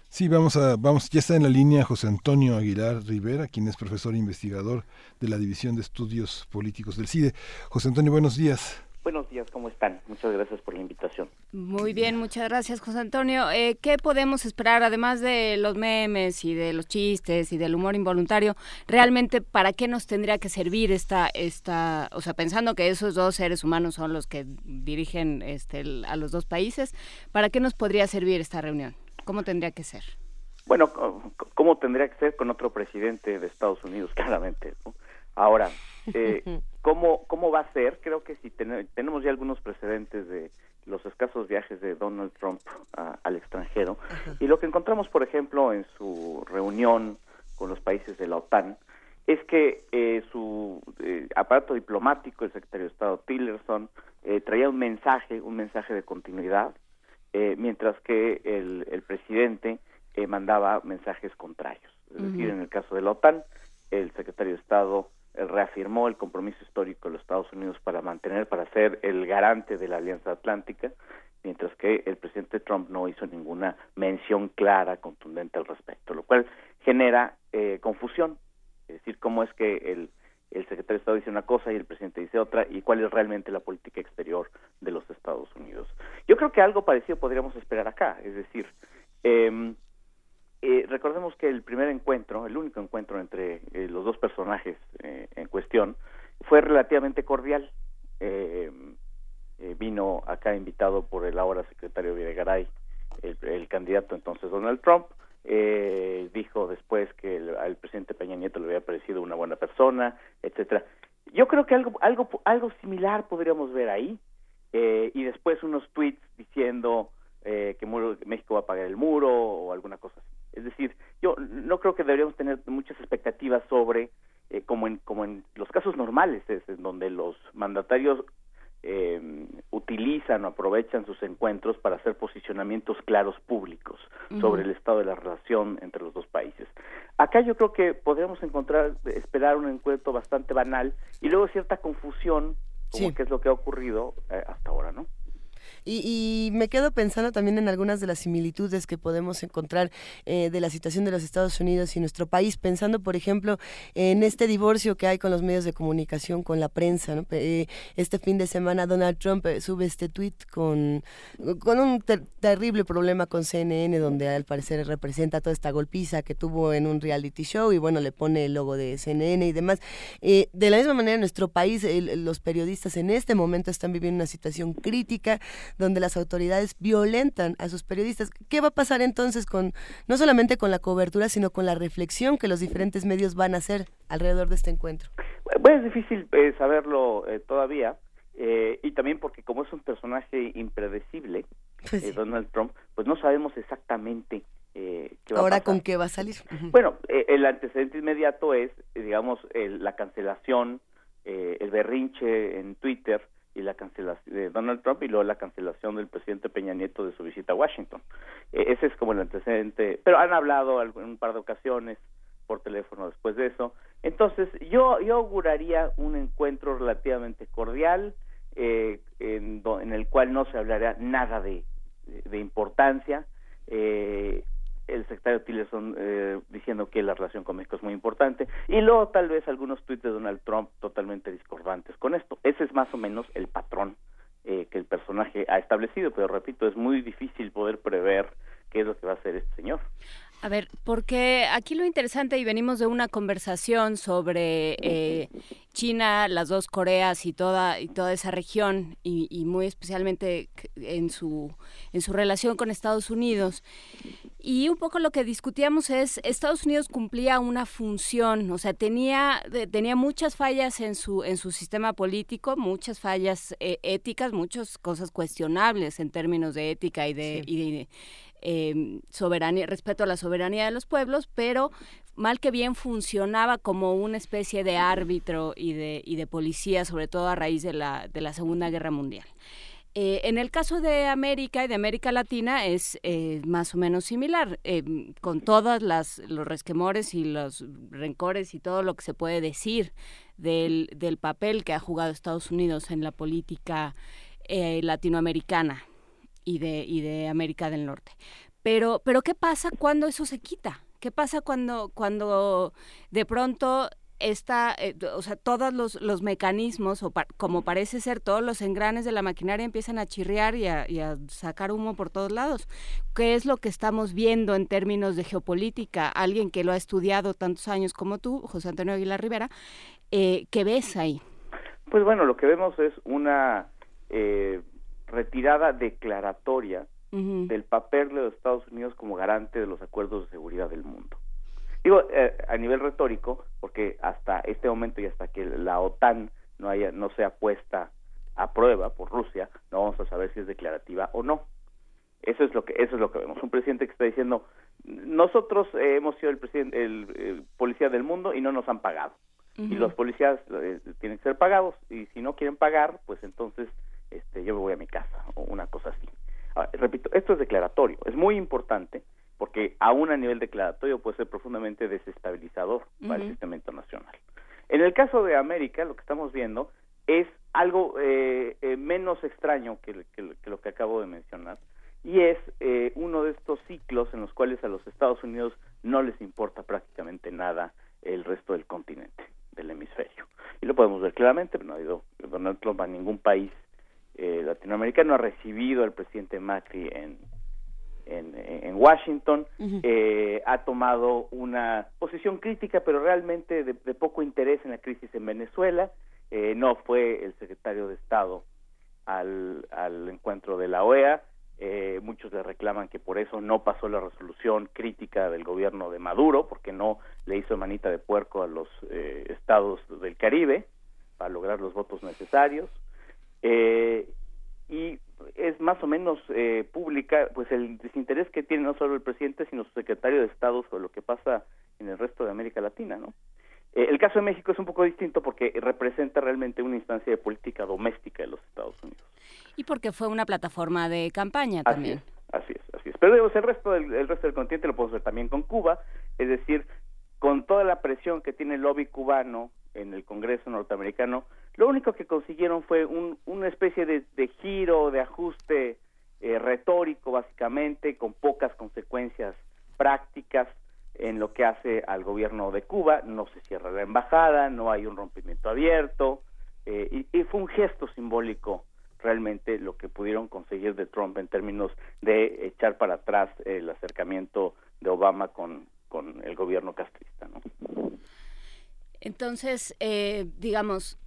Sí, vamos a, vamos, ya está en la línea José Antonio Aguilar Rivera, quien es profesor e investigador de la División de Estudios Políticos del CIDE. José Antonio, buenos días. Buenos días, ¿cómo están? Muchas gracias por la invitación. Muy bien, muchas gracias, José Antonio. Eh, ¿Qué podemos esperar, además de los memes y de los chistes y del humor involuntario? Realmente, ¿para qué nos tendría que servir esta, esta, o sea, pensando que esos dos seres humanos son los que dirigen este, a los dos países, ¿para qué nos podría servir esta reunión? ¿Cómo tendría que ser? Bueno, ¿cómo tendría que ser con otro presidente de Estados Unidos, claramente? Ahora, eh, ¿cómo, ¿cómo va a ser? Creo que si tenemos ya algunos precedentes de los escasos viajes de Donald Trump al extranjero y lo que encontramos, por ejemplo, en su reunión con los países de la OTAN, es que eh, su eh, aparato diplomático, el secretario de Estado Tillerson, eh, traía un mensaje, un mensaje de continuidad, mientras que el, el presidente mandaba mensajes contrarios. Es decir, en el caso de la OTAN, el secretario de Estado reafirmó el compromiso histórico de los Estados Unidos para mantener, para ser el garante de la Alianza Atlántica, mientras que el presidente Trump no hizo ninguna mención clara, contundente al respecto, lo cual genera eh, confusión. Es decir, cómo es que el, el secretario de Estado dice una cosa y el presidente dice otra, y cuál es realmente la política exterior de los Estados Unidos. Yo creo que algo parecido podríamos esperar acá, es decir, eh, eh, recordemos que el primer encuentro, el único encuentro entre eh, los dos personajes eh, en cuestión, fue relativamente cordial. vino acá invitado por el ahora secretario Videgaray, el, candidato entonces Donald Trump. dijo después que al presidente Peña Nieto le había parecido una buena persona, etcétera. Yo creo que algo, algo, algo similar podríamos ver ahí. y después unos tweets diciendo que México va a pagar el muro o alguna cosa así. Es decir, yo no creo que deberíamos tener muchas expectativas sobre, eh, como, en, como en los casos normales, es en donde los mandatarios eh, utilizan o aprovechan sus encuentros para hacer posicionamientos claros públicos sobre el estado de la relación entre los dos países. Acá yo creo que podríamos encontrar, esperar un encuentro bastante banal y luego cierta confusión, como que es lo que ha ocurrido eh, hasta ahora, ¿no? Y, me quedo pensando también en algunas de las similitudes que podemos encontrar eh, de la situación de los Estados Unidos y nuestro país, pensando, por ejemplo, en este divorcio que hay con los medios de comunicación, con la prensa. Eh, este fin de semana Donald Trump eh, sube este tweet con, con un terrible problema con CNN, donde al parecer representa toda esta golpiza que tuvo en un reality show y bueno, le pone el logo de CNN y demás. de la misma manera, en nuestro país, los periodistas en este momento están viviendo una situación crítica donde las autoridades violentan a sus periodistas. ¿Qué va a pasar entonces con, no solamente con la cobertura, sino con la reflexión que los diferentes medios van a hacer alrededor de este encuentro? Bueno, es difícil eh, saberlo eh, todavía. Eh, y también porque como es un personaje impredecible, pues Donald Trump, pues no sabemos exactamente qué va Ahora a con qué va a salir. Bueno, el antecedente inmediato es, digamos, la cancelación, el berrinche en Twitter y la cancelación de Donald Trump y luego la cancelación del presidente Peña Nieto de su visita a Washington. E, ese es como el antecedente, pero han hablado en un par de ocasiones por teléfono después de eso. Entonces, yo, yo auguraría un encuentro relativamente cordial, eh, en, en, el cual no se hablaría nada de, de importancia, eh, el secretario Tillerson eh, diciendo que la relación con México es muy importante y luego tal vez algunos tweets de Donald Trump totalmente discordantes con esto. Ese es más o menos el patrón eh, que el personaje ha establecido, pero repito, es muy difícil poder prever qué es lo que va a hacer este señor. A ver, porque aquí lo interesante, y venimos de una conversación sobre eh, China, las dos Coreas y toda, y toda esa región, y, y, muy especialmente en su, en su relación con Estados Unidos. Y un poco lo que discutíamos es, Estados Unidos cumplía una función, o sea, tenía, tenía muchas fallas en su, en su sistema político, muchas fallas eh, éticas, muchas cosas cuestionables en términos de ética y de, sí. y de eh, soberanía, respeto a la soberanía de los pueblos, pero mal que bien funcionaba como una especie de árbitro y de, policía, sobre todo a raíz de la, Segunda Guerra Mundial. Eh, en el caso de América y de América Latina es eh, más o menos similar, eh, con todos los resquemores y los rencores y todo lo que se puede decir del, del papel que ha jugado Estados Unidos en la política eh, latinoamericana y de, y de América del Norte. Pero, pero ¿qué pasa cuando eso se quita? ¿Qué pasa cuando, cuando de pronto está, eh, o sea, todos los, los mecanismos, o pa como parece ser, todos los engranes de la maquinaria empiezan a chirriar y a, y a, sacar humo por todos lados. ¿Qué es lo que estamos viendo en términos de geopolítica? Alguien que lo ha estudiado tantos años como tú, José Antonio Aguilar Rivera, eh, ¿qué ves ahí? Pues bueno, lo que vemos es una eh, retirada declaratoria uh -huh. del papel de los Estados Unidos como garante de los acuerdos de seguridad del mundo. Digo, eh, a nivel retórico, porque hasta este momento y hasta que la OTAN no haya no sea puesta a prueba por Rusia, no vamos a saber si es declarativa o no. Eso es lo que eso es lo que vemos. Un presidente que está diciendo, nosotros eh, hemos sido el presidente el, el, policía del mundo y no nos han pagado. Uh -huh. Y los policías eh, tienen que ser pagados y si no quieren pagar, pues entonces este yo me voy a mi casa o una cosa así. Ahora, repito, esto es declaratorio, es muy importante porque aún a nivel declaratorio puede ser profundamente desestabilizador uh -huh. para el sistema internacional. En el caso de América, lo que estamos viendo es algo eh, eh, menos extraño que, que, que, lo que acabo de mencionar, y es eh, uno de estos ciclos en los cuales a los Estados Unidos no les importa prácticamente nada el resto del continente, del hemisferio. Y lo podemos ver claramente, no ha ido Donald Trump a ningún país eh, latinoamericano, ha recibido al presidente Macri en, en, en Washington, uh -huh. eh, ha tomado una posición crítica, pero realmente de, de, poco interés en la crisis en Venezuela. Eh, no fue el secretario de Estado al, al encuentro de la OEA. Eh, muchos le reclaman que por eso no pasó la resolución crítica del gobierno de Maduro, porque no le hizo manita de puerco a los eh, estados del Caribe para lograr los votos necesarios. Eh, y es más o menos eh, pública pues el desinterés que tiene no solo el presidente sino su secretario de Estado sobre lo que pasa en el resto de América Latina no eh, el caso de México es un poco distinto porque representa realmente una instancia de política doméstica de los Estados Unidos. Y porque fue una plataforma de campaña así también. es, así es así es. Pero digamos, el resto del el resto del continente lo podemos ver también con Cuba. Es decir con toda la presión que tiene el lobby cubano en el Congreso norteamericano, lo único que consiguieron fue un, una especie de, giro, de ajuste eh, retórico, básicamente, con pocas consecuencias prácticas en lo que hace al gobierno de Cuba. No se cierra la embajada, no hay un rompimiento abierto, eh, y, y, fue un gesto simbólico realmente lo que pudieron conseguir de Trump en términos de echar para atrás el acercamiento de Obama con, con el gobierno castrista. ¿no? Entonces, eh, digamos,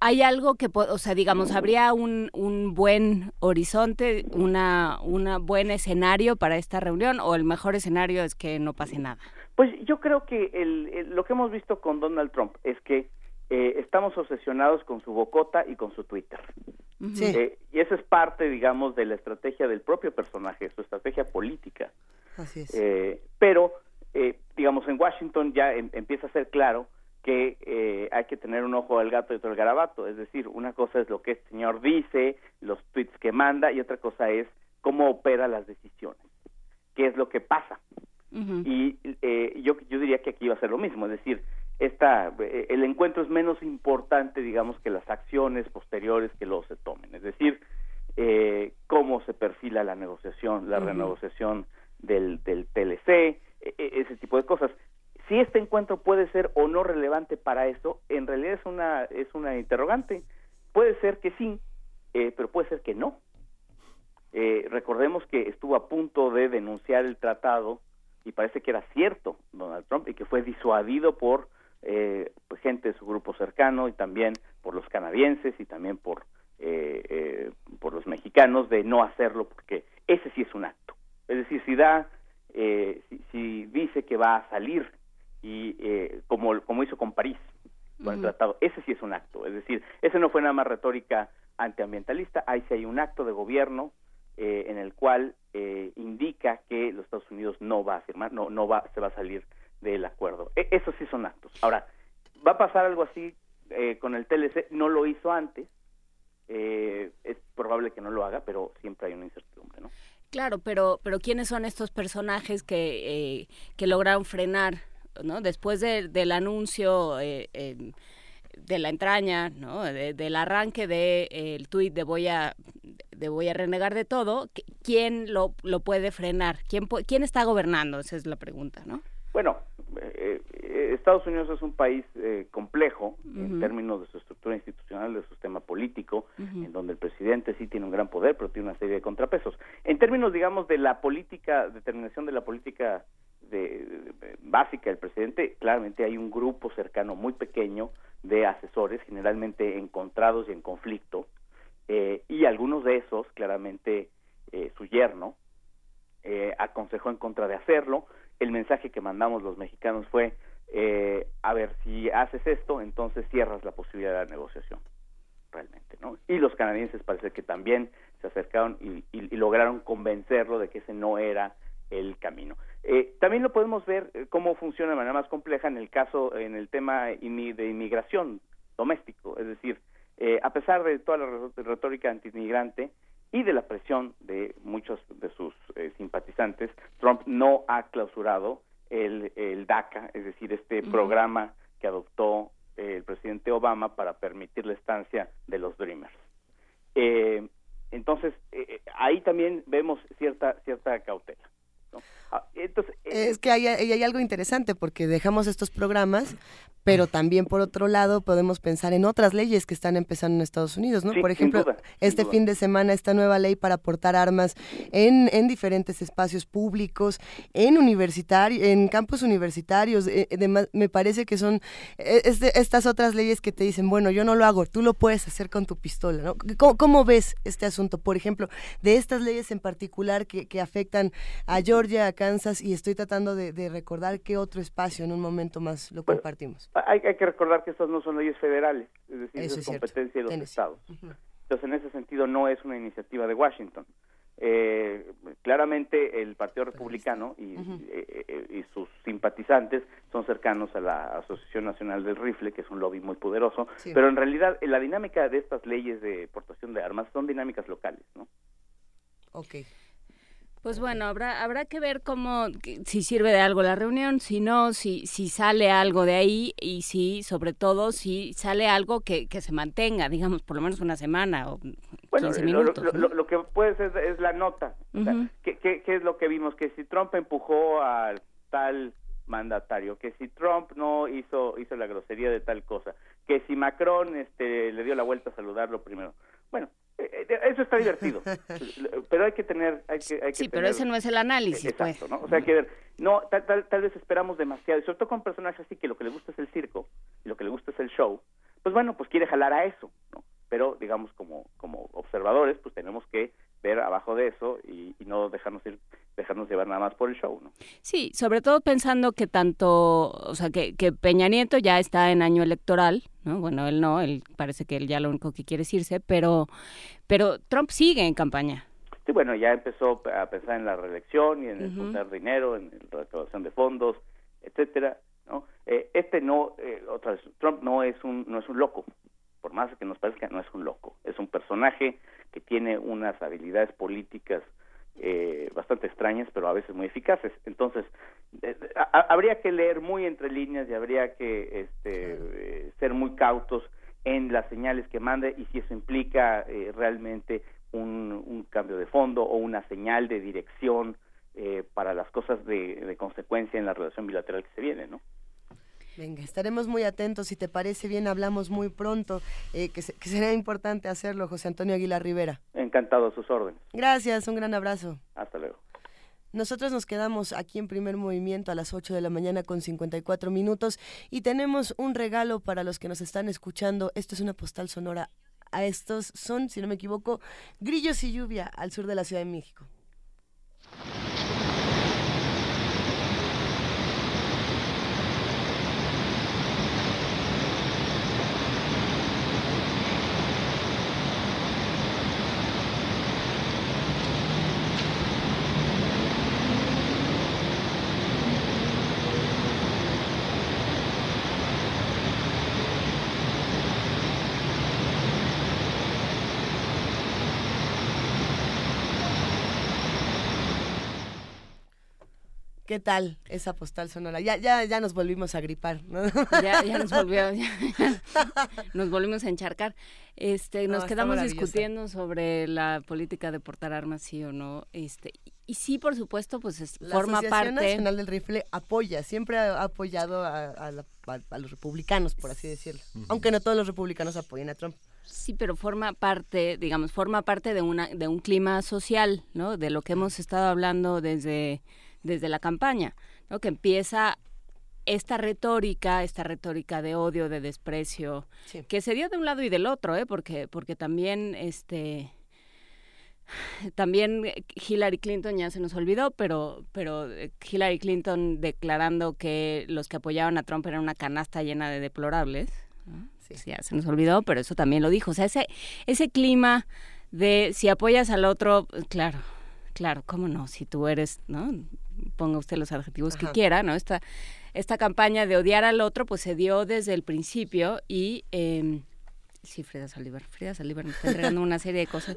hay algo que, o sea, digamos, habría un, un buen horizonte, una, una buen escenario para esta reunión, o el mejor escenario es que no pase nada. Pues yo creo que el, el, lo que hemos visto con Donald Trump es que eh, estamos obsesionados con su bocota y con su Twitter. Sí. Eh, y eso es parte, digamos, de la estrategia del propio personaje, su estrategia política. Así es. Eh, pero, digamos, en Washington ya em, empieza a ser claro que eh, hay que tener un ojo al gato y otro al garabato, es decir, una cosa es lo que este señor dice, los tweets que manda, y otra cosa es cómo opera las decisiones, qué es lo que pasa. Uh -huh. Y eh, yo, yo diría que aquí va a ser lo mismo, es decir, esta, eh, el encuentro es menos importante, digamos, que las acciones posteriores que luego se tomen, es decir, cómo se perfila la negociación, la uh -huh. renegociación del, del TLC, e, e, ese tipo de cosas. Si este encuentro puede ser o no relevante para eso, en realidad es una, es una interrogante. Puede ser que sí, eh, pero puede ser que no. Eh, recordemos que estuvo a punto de denunciar el tratado y parece que era cierto Donald Trump y que fue disuadido por eh, pues, gente de su grupo cercano y también por los canadienses y también por eh, eh, por los mexicanos de no hacerlo porque ese sí es un acto es decir si da si, si, dice que va a salir y eh, como como hizo con París con el tratado ese sí es un acto es decir ese no fue nada más retórica antiambientalista ahí sí hay un acto de gobierno eh, en el cual eh, indica que los Estados Unidos no va a firmar, no, no va, se va a salir del acuerdo. E esos sí son actos. Ahora, va a pasar algo así eh, con el TLC, no lo hizo antes, eh, es probable que no lo haga, pero siempre hay una incertidumbre, ¿no? Claro, pero, pero ¿quiénes son estos personajes que, eh, que lograron frenar, ¿no? Después de, del anuncio eh, eh, de la entraña, ¿no? De, del arranque del de, el tuit de voy a de voy a renegar de todo, ¿quién lo, lo puede frenar? ¿Quién, ¿Quién está gobernando? Esa es la pregunta, ¿no? Bueno, eh, eh, Estados Unidos es un país eh, complejo uh -huh. en términos de su estructura institucional, de su sistema político, uh -huh. en donde el presidente sí tiene un gran poder, pero tiene una serie de contrapesos. En términos, digamos, de la política, determinación de la política de, básica del presidente, claramente hay un grupo cercano muy pequeño de asesores, generalmente encontrados y en conflicto, eh, y algunos de esos, claramente eh, su yerno, eh, aconsejó en contra de hacerlo. El mensaje que mandamos los mexicanos fue, eh, a ver, si haces esto, entonces cierras la posibilidad de la negociación, realmente, ¿no? Y los canadienses parece que también se acercaron y, y, y lograron convencerlo de que ese no era el camino. Eh, también lo podemos ver eh, cómo funciona de manera más compleja en el caso, en el tema de inmigración doméstico, es decir, eh, a pesar de toda la retórica antimigrante y de la presión de muchos de sus eh, simpatizantes, Trump no ha clausurado el, el DACA, es decir, este uh -huh. programa que adoptó eh, el presidente Obama para permitir la estancia de los Dreamers. Eh, entonces, ahí también vemos cierta, cierta cautela. ¿No? Ah, entonces, eh, es que hay, hay, algo interesante porque dejamos estos programas, pero también por otro lado podemos pensar en otras leyes que están empezando en Estados Unidos, ¿no? Sí, por ejemplo, duda, este fin de semana esta nueva ley para portar armas en, en diferentes espacios públicos, en universitarios, en campus universitarios, eh, además, me parece que son eh, este, estas otras leyes que te dicen, bueno, yo no lo hago, tú lo puedes hacer con tu pistola, ¿no? ¿Cómo, cómo ves este asunto? Por ejemplo, de estas leyes en particular que, que afectan a Georgia, a Kansas y estoy tratando de, de, recordar qué otro espacio en un momento más lo bueno, compartimos. Hay, hay, que recordar que estas no son leyes federales, es decir, Eso es, competencia de los estados. Uh -huh. Entonces, en ese sentido, no es una iniciativa de Washington. Eh, claramente el Partido Republicano y, uh -huh. eh, y, sus simpatizantes son cercanos a la Asociación Nacional del Rifle, que es un lobby muy poderoso, sí. pero en realidad la dinámica de estas leyes de portación de armas son dinámicas locales, ¿no? Okay. Pues bueno, habrá habrá que ver cómo si sirve de algo la reunión, si no, si si sale algo de ahí y si sobre todo si sale algo que, que se mantenga, digamos, por lo menos una semana o bueno, 15 minutos. Lo, lo, lo, que puede ser es la nota. Uh -huh. o sea, ¿qué, qué, qué es lo que vimos? Que si Trump empujó al tal mandatario, que si Trump no hizo hizo la grosería de tal cosa, que si Macron este le dio la vuelta a saludarlo primero. Bueno, eh, eh, eso está divertido, pero hay que tener, hay que, hay que sí, tener, pero ese no es el análisis, exacto, pues. ¿no? O sea, hay que ver, no, tal, tal, tal vez esperamos demasiado, y sobre todo con personajes así que lo que le gusta es el circo, y lo que le gusta es el show, pues bueno, pues quiere jalar a eso, ¿no? Pero, digamos, como, como observadores, pues tenemos que ver abajo de eso y, y no dejarnos ir dejarnos llevar nada más por el show, ¿no? Sí, sobre todo pensando que tanto, o sea, que, que Peña Nieto ya está en año electoral, ¿no? Bueno, él no, él parece que él ya lo único que quiere es irse, pero, pero Trump sigue en campaña. Sí, bueno, ya empezó a pensar en la reelección y en el uh -huh. dinero, en la recaudación de fondos, etcétera, ¿no? Eh, este no, eh, otra vez, Trump no es un no es un loco, por más que nos parezca, no es un loco, es un personaje que tiene unas habilidades políticas eh, bastante extrañas, pero a veces muy eficaces. Entonces, eh, a, habría que leer muy entre líneas y habría que este, eh, ser muy cautos en las señales que mande y si eso implica eh, realmente un, un, cambio de fondo o una señal de dirección eh, para las cosas de, consecuencia en la relación bilateral que se viene, ¿no? Venga, estaremos muy atentos. Si te parece bien, hablamos muy pronto, eh, que, que, será importante hacerlo, José Antonio Aguilar Rivera. Encantado a sus órdenes. Gracias, un gran abrazo. Hasta luego. Nosotros nos quedamos aquí en primer movimiento a las 8 de la mañana con 54 minutos y tenemos un regalo para los que nos están escuchando. Esto es una postal sonora. A estos son, si no me equivoco, grillos y lluvia al sur de la Ciudad de México. ¿Qué tal esa postal sonora? Ya, ya, ya nos volvimos a gripar, ¿no? Ya, ya nos volvió, nos volvimos a encharcar. Este, nos quedamos discutiendo sobre la política de portar armas, sí o no. Este, y sí, por supuesto, pues forma parte. La Nacional del Rifle apoya, siempre ha apoyado a, los republicanos, por así decirlo. Aunque no todos los republicanos apoyen a Trump. Sí, pero forma parte, digamos, forma parte de una, de un clima social, ¿no? De lo que hemos estado hablando desde desde la campaña, ¿no? que empieza esta retórica, esta retórica de odio, de desprecio, que se dio de un lado y del otro, ¿eh? porque, porque también este también Hillary Clinton ya se nos olvidó, pero, pero Hillary Clinton declarando que los que apoyaban a Trump eran una canasta llena de deplorables. Sí. Ya se nos olvidó, pero eso también lo dijo. O sea, ese, ese clima de si apoyas al otro, claro, claro, cómo no, si tú eres, ¿no? Ponga usted los adjetivos que quiera, ¿no? Esta, esta campaña de odiar al otro, pues se dio desde el principio y... Eh, sí, Frida Saldívar. Frida Saldívar me está entregando una serie de cosas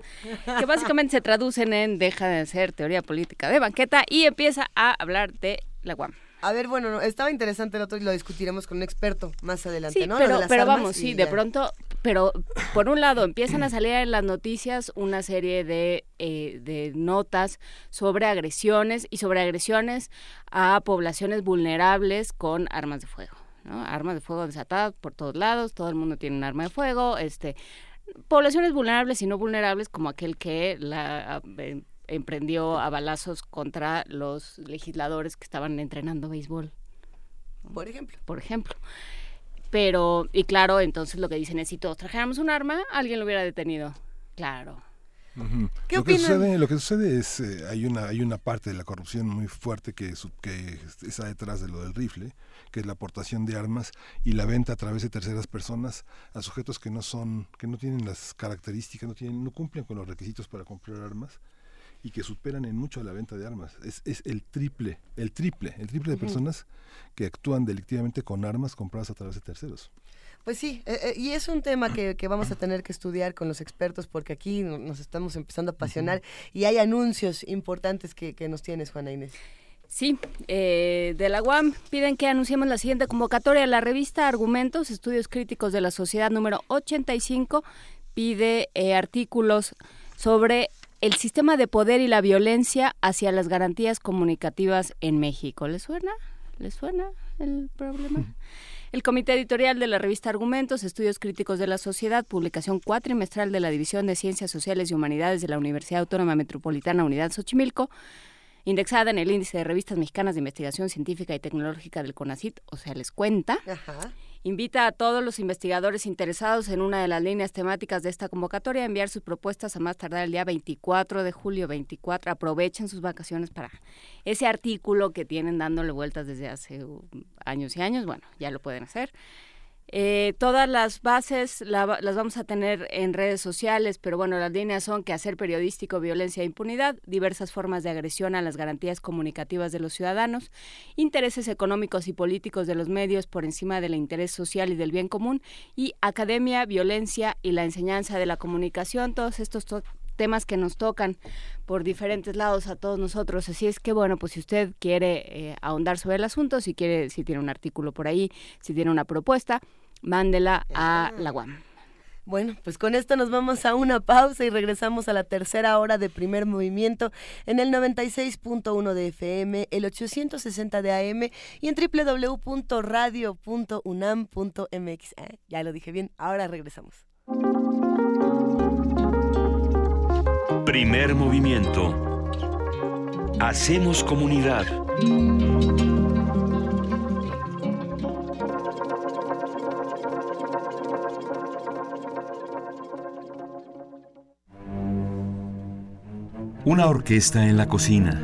que básicamente se traducen en deja de ser teoría política de banqueta y empieza a hablar de la UAM. A ver, bueno, estaba interesante el otro y lo discutiremos con un experto más adelante, ¿no? Pero, pero vamos, sí, de pronto, pero por un lado empiezan a salir en las noticias una serie de, eh, de notas sobre agresiones y sobre agresiones a poblaciones vulnerables con armas de fuego. ¿no? Armas de fuego desatadas por todos lados, todo el mundo tiene un arma de fuego, este poblaciones vulnerables y no vulnerables como aquel que la eh, emprendió a balazos contra los legisladores que estaban entrenando béisbol. Por ejemplo. Por ejemplo. Pero, y claro, entonces lo que dicen es, si todos trajéramos un arma, alguien lo hubiera detenido. Claro. ¿Qué lo, que sucede, lo que sucede es, eh, hay, una, hay una parte de la corrupción muy fuerte que, que está detrás de lo del rifle, que es la aportación de armas y la venta a través de terceras personas a sujetos que no son, que no tienen las características, no tienen, no cumplen con los requisitos para comprar armas y que superan en mucho la venta de armas. Es, es el triple, el triple, el triple de personas que actúan delictivamente con armas compradas a través de terceros. Pues sí, eh, eh, y es un tema que, vamos a tener que estudiar con los expertos porque aquí nos estamos empezando a apasionar y hay anuncios importantes que, nos tienes, Juana Inés. Sí, eh, de la UAM piden que anunciemos la siguiente convocatoria. La revista Argumentos, Estudios Críticos de la Sociedad número 85, pide artículos sobre el sistema de poder y la violencia hacia las garantías comunicativas en México. ¿Les suena? ¿Les suena el problema? El Comité Editorial de la revista Argumentos, Estudios Críticos de la Sociedad, publicación cuatrimestral de la División de Ciencias Sociales y Humanidades de la Universidad Autónoma Metropolitana Unidad Xochimilco, indexada en el Índice de Revistas Mexicanas de Investigación Científica y Tecnológica del CONACIT, o sea, les cuenta. Ajá invita a todos los investigadores interesados en una de las líneas temáticas de esta convocatoria a enviar sus propuestas a más tardar el día 24 de julio 24. Aprovechen sus vacaciones para ese artículo que tienen dándole vueltas desde hace uh, años y años. Bueno, ya lo pueden hacer. Eh, todas las bases las vamos a tener en redes sociales, pero bueno, las líneas son que hacer periodístico, violencia e impunidad, diversas formas de agresión a las garantías comunicativas de los ciudadanos, intereses económicos y políticos de los medios por encima del interés social y del bien común, y academia, violencia y la enseñanza de la comunicación, todos estos temas que nos tocan por diferentes lados a todos nosotros. Así es que bueno, pues si usted quiere eh, ahondar sobre el asunto, si quiere, si tiene un artículo por ahí, si tiene una propuesta, mándela a la UAM. Bueno, pues con esto nos vamos a una pausa y regresamos a la tercera hora de primer movimiento en el 96.1 de FM, el 860 de AM y en www.radio.unam.mx. Ah, ya lo dije bien, ahora regresamos. Primer movimiento. Hacemos comunidad. Una orquesta en la cocina.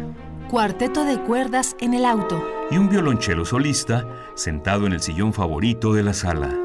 Cuarteto de cuerdas en el auto. Y un violonchelo solista sentado en el sillón favorito de la sala.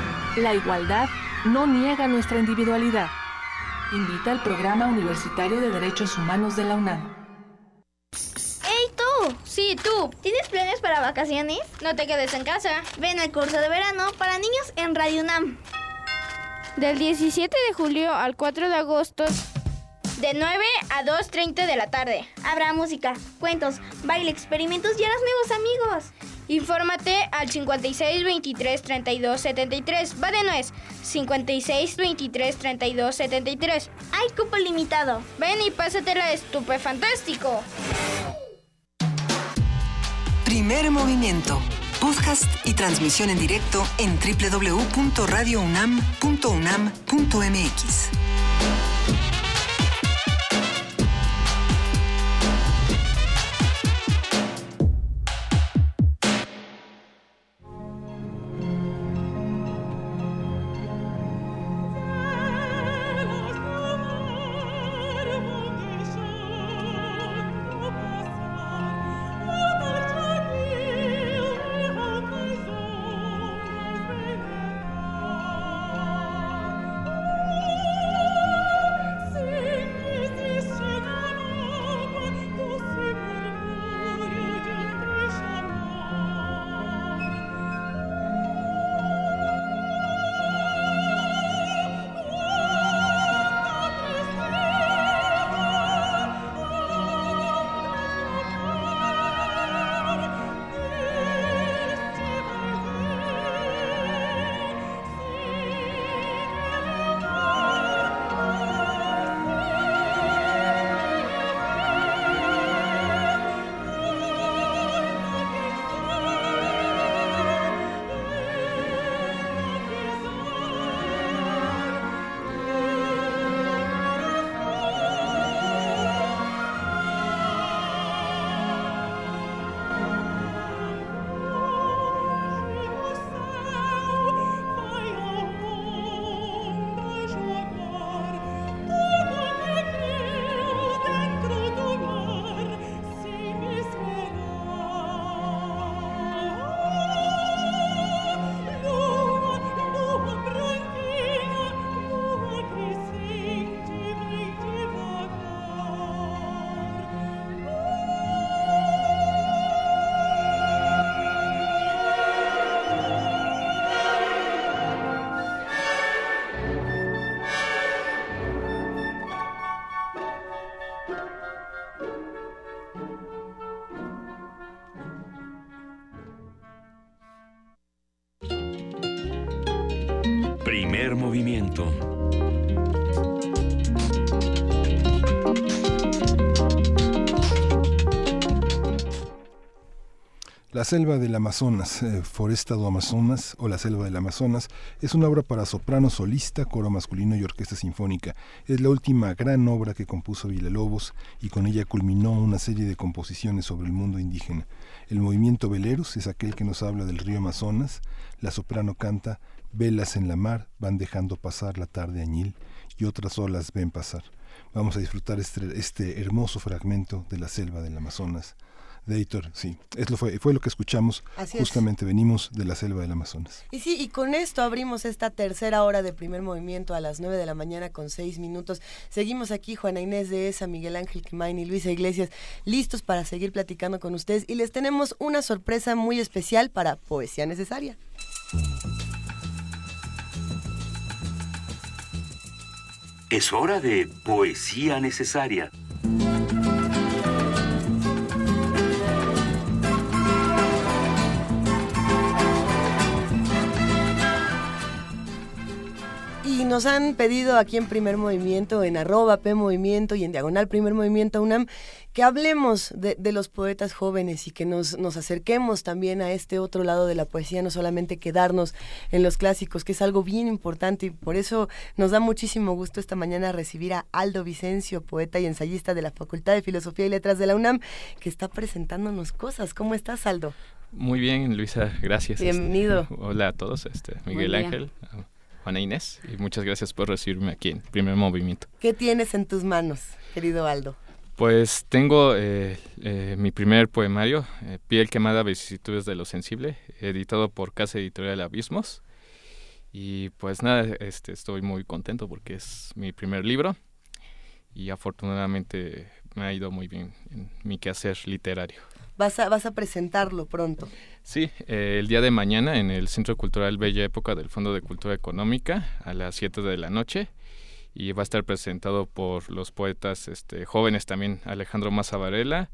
La igualdad no niega nuestra individualidad. Invita al Programa Universitario de Derechos Humanos de la UNAM. ¡Hey tú! Sí, tú. ¿Tienes planes para vacaciones? No te quedes en casa. Ven al curso de verano para niños en Radio UNAM. Del 17 de julio al 4 de agosto. De 9 a 2.30 de la tarde. Habrá música, cuentos, baile, experimentos y harás nuevos amigos. Infórmate al 56 23 32 73. Va de nuez. 56 23 32 73. Hay cupo limitado. Ven y pásatela estupefantástico. Primer movimiento. Podcast y transmisión en directo en www.radiounam.unam.mx. Primer movimiento. La selva del Amazonas, eh, Foresta do Amazonas o La selva del Amazonas, es una obra para soprano solista, coro masculino y orquesta sinfónica. Es la última gran obra que compuso Villalobos y con ella culminó una serie de composiciones sobre el mundo indígena. El movimiento Veleros es aquel que nos habla del río Amazonas. La soprano canta Velas en la mar van dejando pasar la tarde añil y otras olas ven pasar. Vamos a disfrutar este, este hermoso fragmento de la selva del Amazonas de editor, sí. Es lo fue, fue lo que escuchamos. Justamente venimos de la selva del Amazonas. Y sí, y con esto abrimos esta tercera hora de primer movimiento a las 9 de la mañana con 6 minutos. Seguimos aquí, Juana Inés de Esa, Miguel Ángel Quimain y Luisa Iglesias, listos para seguir platicando con ustedes. Y les tenemos una sorpresa muy especial para Poesía Necesaria. Es hora de Poesía Necesaria. Nos han pedido aquí en Primer Movimiento, en arroba P Movimiento y en diagonal Primer Movimiento UNAM, que hablemos de, los poetas jóvenes y que nos, nos acerquemos también a este otro lado de la poesía, no solamente quedarnos en los clásicos, que es algo bien importante y por eso nos da muchísimo gusto esta mañana recibir a Aldo Vicencio, poeta y ensayista de la Facultad de Filosofía y Letras de la UNAM, que está presentándonos cosas. ¿Cómo estás, Aldo? Muy bien, Luisa, gracias. Bienvenido. Este, hola a todos, este, Miguel Ángel. Juana Inés, y muchas gracias por recibirme aquí en Primer Movimiento. ¿Qué tienes en tus manos, querido Aldo? Pues tengo eh, eh, mi primer poemario, eh, Piel quemada, vicisitudes de lo sensible, editado por Casa Editorial Abismos. Y pues nada, este, estoy muy contento porque es mi primer libro y afortunadamente me ha ido muy bien en mi quehacer literario. Vas a, vas a presentarlo pronto. Sí, eh, el día de mañana en el Centro Cultural Bella Época del Fondo de Cultura Económica a las 7 de la noche y va a estar presentado por los poetas este, jóvenes también, Alejandro Maza Varela,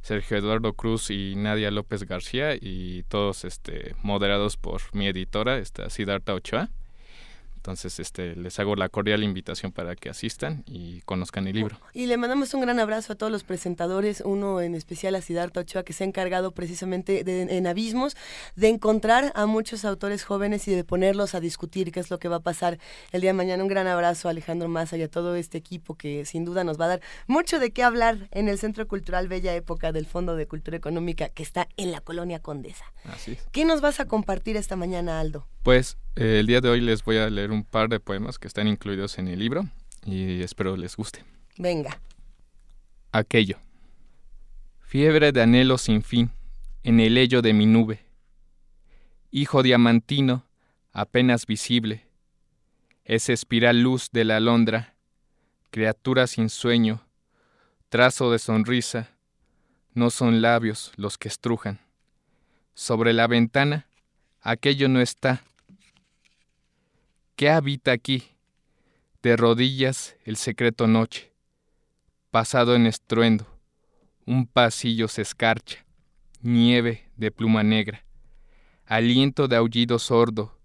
Sergio Eduardo Cruz y Nadia López García y todos este, moderados por mi editora, esta Siddhartha Ochoa. Entonces, este, les hago la cordial invitación para que asistan y conozcan el libro. Y le mandamos un gran abrazo a todos los presentadores, uno en especial a Siddhartha Ochoa, que se ha encargado precisamente en Abismos de encontrar a muchos autores jóvenes y de ponerlos a discutir qué es lo que va a pasar el día de mañana. Un gran abrazo a Alejandro Massa y a todo este equipo que sin duda nos va a dar mucho de qué hablar en el Centro Cultural Bella Época del Fondo de Cultura Económica que está en la Colonia Condesa. Así es. ¿Qué nos vas a compartir esta mañana, Aldo? Pues eh, el día de hoy les voy a leer un par de poemas que están incluidos en el libro y espero les guste. Venga. Aquello. Fiebre de anhelo sin fin en el ello de mi nube. Hijo diamantino, apenas visible. Esa espiral luz de la alondra, criatura sin sueño, trazo de sonrisa, no son labios los que estrujan. Sobre la ventana, aquello no está, ¿Qué habita aquí? De rodillas el secreto noche, pasado en estruendo, un pasillo se escarcha, nieve de pluma negra, aliento de aullido sordo,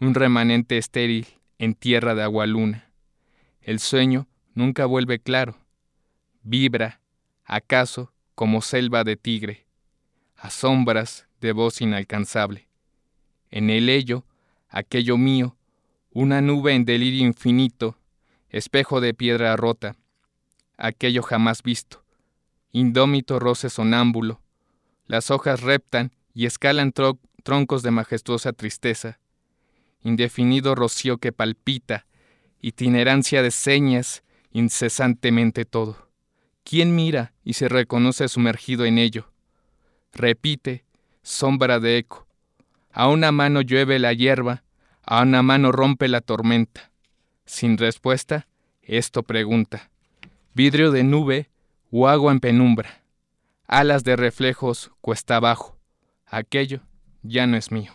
un remanente estéril en tierra de agua luna. El sueño nunca vuelve claro, vibra, acaso, como selva de tigre, a sombras de voz inalcanzable. En el ello, aquello mío, una nube en delirio infinito, espejo de piedra rota, aquello jamás visto, indómito roce sonámbulo, las hojas reptan y escalan troncos de majestuosa tristeza, indefinido rocío que palpita, itinerancia de señas, incesantemente todo. ¿Quién mira y se reconoce sumergido en ello? Repite, sombra de eco. A una mano llueve la hierba, a una mano rompe la tormenta. Sin respuesta, esto pregunta. Vidrio de nube o agua en penumbra. Alas de reflejos cuesta abajo. Aquello ya no es mío.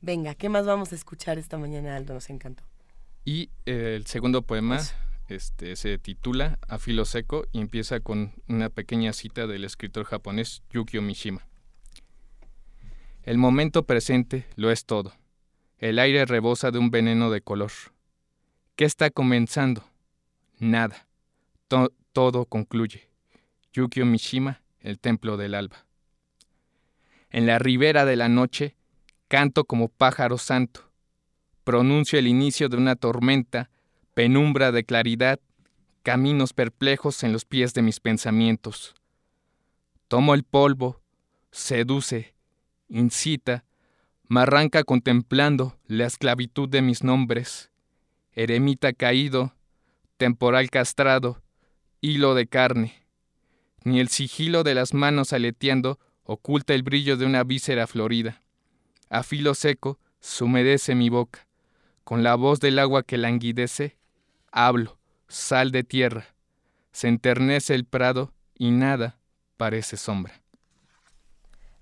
Venga, ¿qué más vamos a escuchar esta mañana, Aldo? Nos encantó. Y eh, el segundo poema este, se titula A filo seco y empieza con una pequeña cita del escritor japonés Yukio Mishima. El momento presente lo es todo. El aire rebosa de un veneno de color. ¿Qué está comenzando? Nada. todo concluye. Yukio Mishima, el templo del alba. En la ribera de la noche, canto como pájaro santo. Pronuncio el inicio de una tormenta, penumbra de claridad, caminos perplejos en los pies de mis pensamientos. Tomo el polvo, seduce, incita, me arranca contemplando la esclavitud de mis nombres, eremita caído, temporal castrado, hilo de carne, ni el sigilo de las manos aleteando oculta el brillo de una víscera florida. A filo seco se humedece mi boca, con la voz del agua que languidece, hablo, sal de tierra, se enternece el prado y nada parece sombra.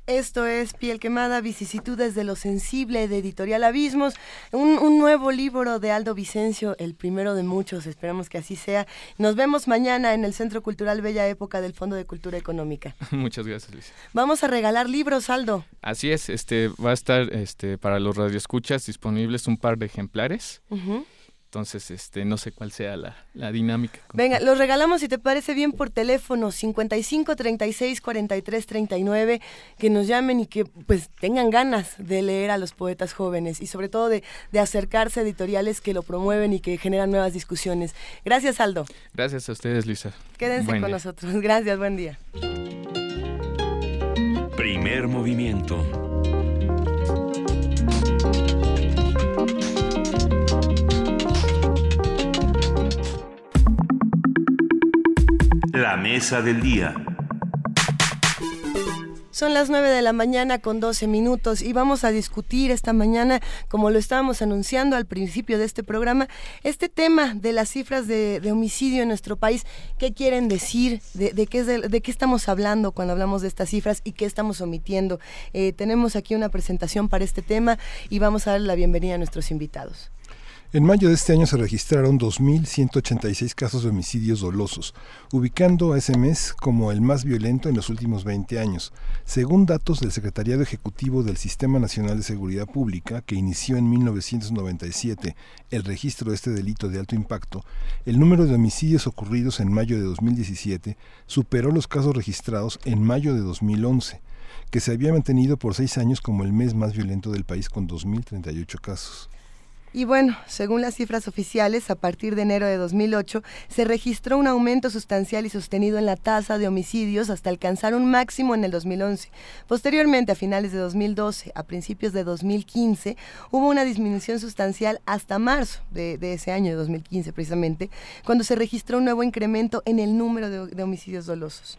Esto es Piel Quemada, Vicisitudes de lo Sensible, de Editorial Abismos, un, nuevo libro de Aldo Vicencio, el primero de muchos, esperamos que así sea. Nos vemos mañana en el Centro Cultural Bella Época del Fondo de Cultura Económica. Muchas gracias, Luis. Vamos a regalar libros, Aldo. Así es, este va a estar este, para los radioescuchas disponibles un par de ejemplares. Entonces, este, no sé cuál sea la, dinámica. Venga, los regalamos si te parece bien por teléfono 55 36 43 39, que nos llamen y que pues tengan ganas de leer a los poetas jóvenes y sobre todo de, acercarse a editoriales que lo promueven y que generan nuevas discusiones. Gracias, Aldo. Gracias a ustedes, Luisa. Quédense con nosotros. Gracias, buen día. Primer movimiento. La mesa del día. Son las 9 de la mañana con 12 minutos y vamos a discutir esta mañana, como lo estábamos anunciando al principio de este programa, este tema de las cifras de, homicidio en nuestro país. ¿Qué quieren decir? ¿De, qué, estamos hablando cuando hablamos de estas cifras y qué estamos omitiendo? Eh, tenemos aquí una presentación para este tema y vamos a darle la bienvenida a nuestros invitados. En mayo de este año se registraron 2.186 casos de homicidios dolosos, ubicando a ese mes como el más violento en los últimos 20 años. Según datos del Secretariado Ejecutivo del Sistema Nacional de Seguridad Pública, que inició en 1997 el registro de este delito de alto impacto, el número de homicidios ocurridos en mayo de 2017 superó los casos registrados en mayo de 2011 que se había mantenido por seis años como el mes más violento del país con 2.038 casos. Y bueno, según las cifras oficiales, a partir de enero de 2008 se registró un aumento sustancial y sostenido en la tasa de homicidios hasta alcanzar un máximo en el 2011. Posteriormente, a finales de 2012, a principios de 2015, hubo una disminución sustancial hasta marzo de, ese año, de 2015 precisamente, cuando se registró un nuevo incremento en el número de, homicidios dolosos.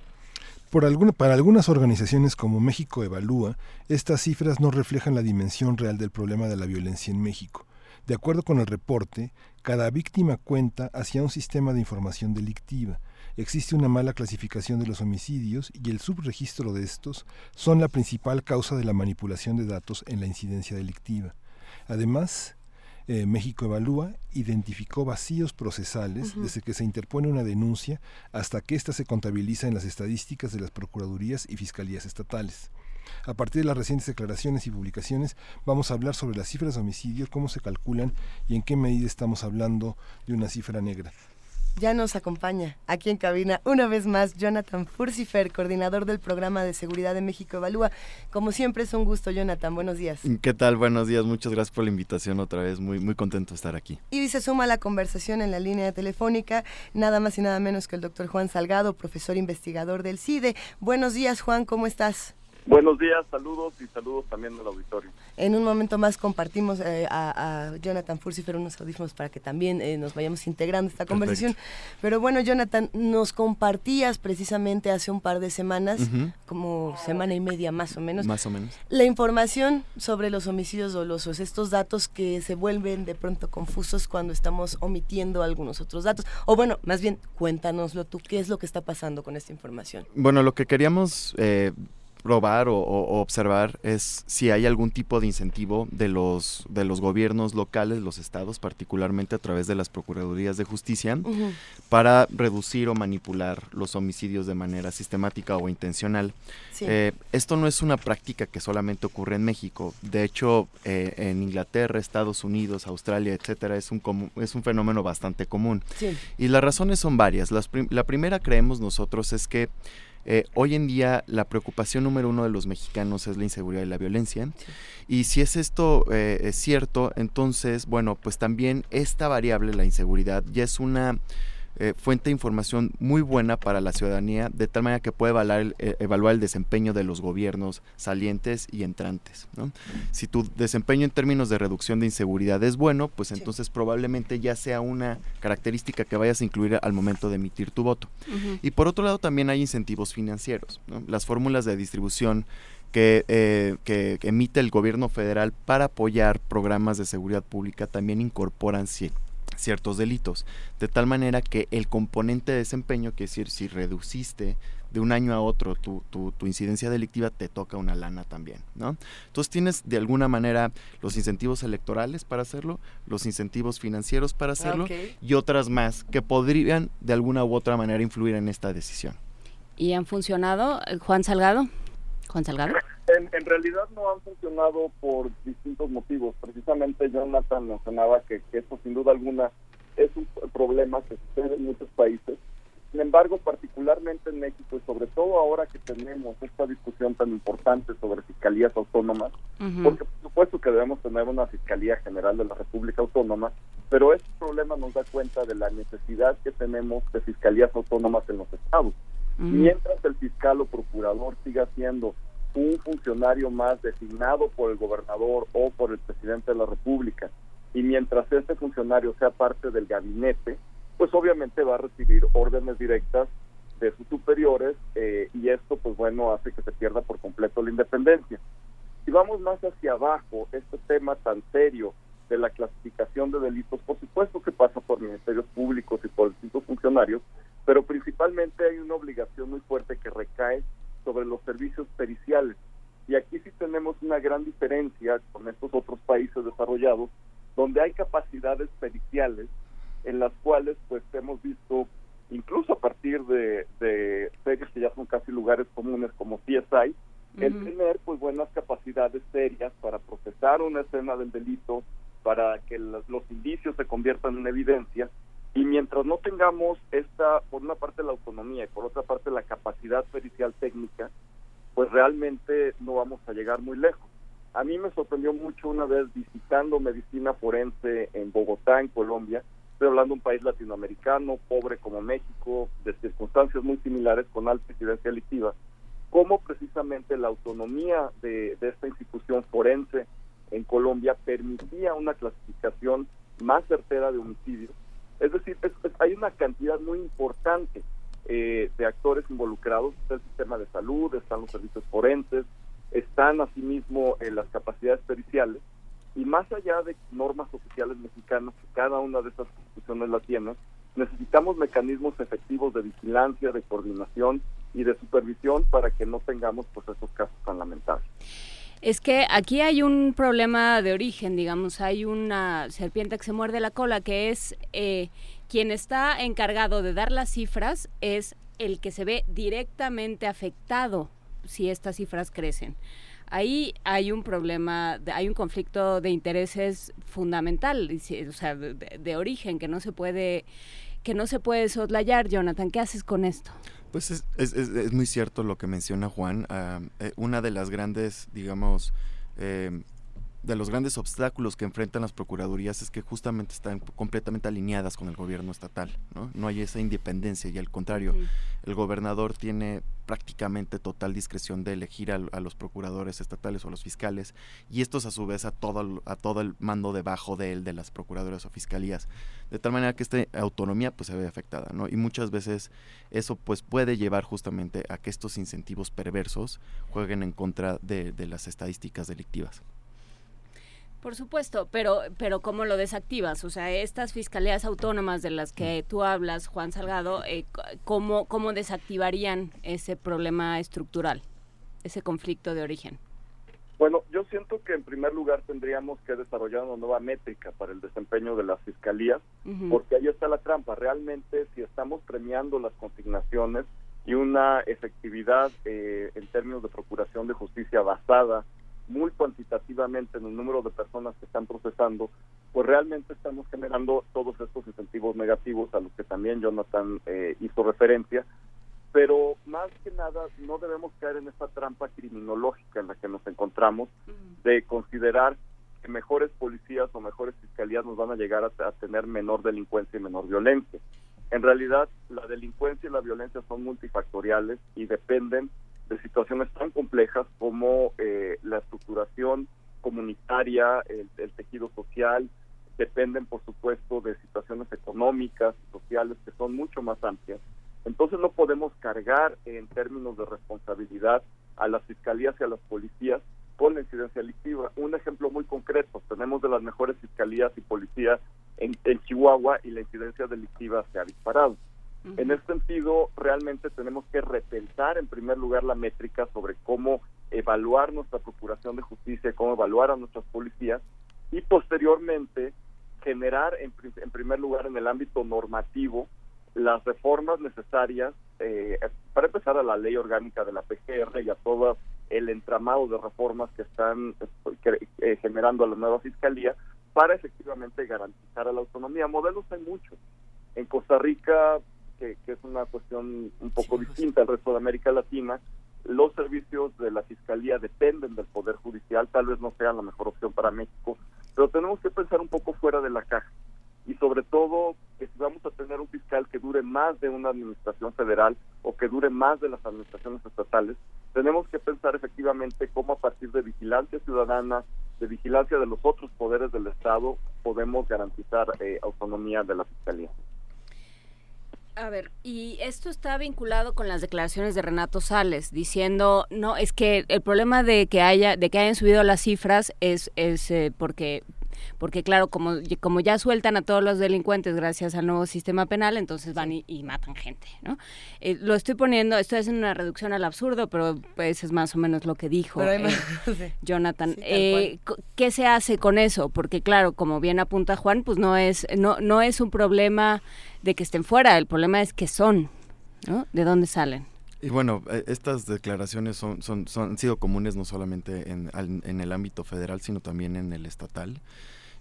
Por alguna, para algunas organizaciones como México Evalúa, estas cifras no reflejan la dimensión real del problema de la violencia en México. De acuerdo con el reporte, cada víctima cuenta hacia un sistema de información delictiva. Existe una mala clasificación de los homicidios y el subregistro de estos son la principal causa de la manipulación de datos en la incidencia delictiva. Además, eh, México Evalúa identificó vacíos procesales desde que se interpone una denuncia hasta que ésta se contabiliza en las estadísticas de las Procuradurías y Fiscalías estatales. A partir de las recientes declaraciones y publicaciones vamos a hablar sobre las cifras de homicidio, cómo se calculan y en qué medida estamos hablando de una cifra negra. Ya nos acompaña aquí en cabina una vez más Jonathan Furcifer, coordinador del programa de seguridad de México Evalúa. Como siempre es un gusto, Jonathan. Buenos días. ¿Qué tal? Buenos días. Muchas gracias por la invitación otra vez. Muy, muy contento de estar aquí. Y se suma a la conversación en la línea telefónica nada más y nada menos que el doctor Juan Salgado, profesor investigador del CIDE. Buenos días, Juan. ¿Cómo estás? Buenos días, saludos y saludos también al auditorio. En un momento más compartimos eh, a, Jonathan Furcifer unos audífonos para que también eh, nos vayamos integrando esta conversación. Pero bueno, Jonathan, nos compartías precisamente hace un par de semanas, como semana y media más o menos, más o menos, la información sobre los homicidios dolosos, estos datos que se vuelven de pronto confusos cuando estamos omitiendo algunos otros datos. O bueno, más bien, cuéntanoslo tú, ¿qué es lo que está pasando con esta información? Bueno, lo que queríamos... Eh, probar o, observar es si hay algún tipo de incentivo de los de los gobiernos locales, los estados, particularmente a través de las procuradurías de justicia, para reducir o manipular los homicidios de manera sistemática o intencional. Eh, esto no es una práctica que solamente ocurre en México. De hecho, eh, en Inglaterra, Estados Unidos, Australia, etcétera, es un es un fenómeno bastante común. Y las razones son varias. la primera creemos nosotros es que eh, hoy en día la preocupación número uno de los mexicanos es la inseguridad y la violencia. Y si es esto eh, es cierto, entonces, bueno, pues también esta variable, la inseguridad, ya es una eh, fuente de información muy buena para la ciudadanía, de tal manera que puede evaluar, eh, evaluar el desempeño de los gobiernos salientes y entrantes. Si tu desempeño en términos de reducción de inseguridad es bueno, pues entonces probablemente ya sea una característica que vayas a incluir al momento de emitir tu voto. Y por otro lado también hay incentivos financieros. Las fórmulas de distribución que, eh, que, emite el gobierno federal para apoyar programas de seguridad pública también incorporan ciertos delitos, de tal manera que el componente de desempeño, que es decir, si reduciste de un año a otro tu, tu, incidencia delictiva, te toca una lana también, ¿no? Entonces tienes de alguna manera los incentivos electorales para hacerlo, los incentivos financieros para hacerlo y otras más que podrían de alguna u otra manera influir en esta decisión. ¿Y han funcionado, Juan Salgado? Juan Salgado. En, realidad no han funcionado por distintos motivos. Precisamente Jonathan mencionaba que, que esto sin duda alguna es un problema que sucede en muchos países. Sin embargo, particularmente en México y sobre todo ahora que tenemos esta discusión tan importante sobre fiscalías autónomas, porque por supuesto que debemos tener una Fiscalía General de la República Autónoma, pero este problema nos da cuenta de la necesidad que tenemos de fiscalías autónomas en los estados. Mientras el fiscal o procurador siga siendo un funcionario más designado por el gobernador o por el presidente de la República, y mientras este funcionario sea parte del gabinete, pues obviamente va a recibir órdenes directas de sus superiores eh, y esto pues bueno hace que se pierda por completo la independencia. Si vamos más hacia abajo, este tema tan serio de la clasificación de delitos, por supuesto que pasa por ministerios públicos y por distintos funcionarios, pero principalmente hay una obligación muy fuerte que recae sobre los servicios periciales. Y aquí sí tenemos una gran diferencia con estos otros países desarrollados, donde hay capacidades periciales en las cuales pues hemos visto, incluso a partir de, de series que ya son casi lugares comunes como CSI, el tener pues buenas capacidades serias para procesar una escena del delito, para que los indicios se conviertan en evidencia y mientras no tengamos esta, por una parte la autonomía y por otra parte la capacidad pericial técnica, pues realmente no vamos a llegar muy lejos. A mí me sorprendió mucho una vez visitando medicina forense en Bogotá, en Colombia, estoy hablando de un país latinoamericano, pobre como México, de circunstancias muy similares con alta incidencia delictiva, cómo precisamente la autonomía de, de esta institución forense en Colombia permitía una clasificación más certera de homicidios es decir, hay una cantidad muy importante eh, de actores involucrados, está el sistema de salud, están los servicios forenses, están asimismo en las capacidades periciales, y más allá de normas oficiales mexicanas, que cada una de estas instituciones la tiene, necesitamos mecanismos efectivos de vigilancia, de coordinación y de supervisión para que no tengamos pues esos casos tan lamentables. Es que aquí hay un problema de origen, digamos, hay una serpiente que se muerde la cola, que es eh, quien está encargado de dar las cifras es el que se ve directamente afectado si estas cifras crecen. Ahí hay un problema, hay un conflicto de intereses fundamental, o sea, de, origen que no se puede que no se puede soslayar. Jonathan, ¿qué haces con esto? Pues es, muy cierto lo que menciona Juan. Eh, una de las grandes, digamos, eh, de los grandes obstáculos que enfrentan las procuradurías es que justamente están completamente alineadas con el gobierno estatal, ¿no? No hay esa independencia y al contrario, el gobernador tiene prácticamente total discreción de elegir a, los procuradores estatales o a los fiscales y estos a su vez a todo, a todo el mando debajo de él de las procuradoras o fiscalías, de tal manera que esta autonomía pues se ve afectada, ¿no? Y muchas veces eso pues puede llevar justamente a que estos incentivos perversos jueguen en contra de las estadísticas delictivas. Por supuesto, pero, pero ¿cómo lo desactivas? O sea, estas fiscalías autónomas de las que tú hablas, Juan Salgado, eh, ¿cómo, ¿cómo desactivarían ese problema estructural? ese conflicto de origen? Bueno, yo siento que en primer lugar tendríamos que desarrollar una nueva métrica para el desempeño de las fiscalías, porque ahí está la trampa. Realmente, si estamos premiando las consignaciones y una efectividad eh, en términos de procuración de justicia basada muy cuantitativamente en el número de personas que están procesando, pues realmente estamos generando todos estos incentivos negativos a los que también Jonathan eh, hizo referencia, pero más que nada no debemos caer en esta trampa criminológica en la que nos encontramos de considerar que mejores policías o mejores fiscalías nos van a llegar a, tener menor delincuencia y menor violencia. En realidad, la delincuencia y la violencia son multifactoriales y dependen de situaciones tan complejas como eh, la estructuración comunitaria, el, tejido social, dependen por supuesto de situaciones económicas, sociales que son mucho más amplias entonces no podemos cargar en términos de responsabilidad a las fiscalías y a las policías con la incidencia delictiva. Un ejemplo muy concreto, tenemos de las mejores fiscalías y policías en, Chihuahua y la incidencia delictiva se ha disparado. En ese sentido, realmente tenemos que repensar en primer lugar la métrica sobre cómo evaluar nuestra procuración de justicia, cómo evaluar a nuestras policías y posteriormente generar en, en primer lugar en el ámbito normativo las reformas necesarias eh, para empezar a la ley orgánica de la PGR y a todo el entramado de reformas que están eh, generando a la nueva fiscalía para efectivamente garantizar a la autonomía. Modelos hay muchos. En Costa Rica, que, es una cuestión un poco distinta al resto de América Latina, los servicios de la fiscalía dependen del Poder Judicial, tal vez no sea la mejor opción para México, pero tenemos que pensar un poco fuera de la caja y sobre todo que si vamos a tener un fiscal que dure más de una administración federal o que dure más de las administraciones estatales, tenemos que pensar efectivamente cómo a partir de vigilancia ciudadana, de vigilancia de los otros poderes del Estado, podemos garantizar eh, autonomía de la fiscalía. A ver, y esto está vinculado con las declaraciones de Renato Sales, diciendo, no, es que el problema de que haya, de que hayan subido las cifras es, es eh, porque porque claro, como, como ya sueltan a todos los delincuentes gracias al nuevo sistema penal, entonces van y, matan gente, ¿no? Eh, lo estoy poniendo, esto es una reducción al absurdo, pero pues es más o menos lo que dijo eh, Jonathan. Eh, ¿Qué se hace con eso? Porque claro, como bien apunta Juan, pues no es, no, no es un problema de que estén fuera, el problema es que son, ¿no? ¿De dónde salen? Y bueno, estas declaraciones son, son, son, han sido comunes no solamente en, en, el ámbito federal, sino también en el estatal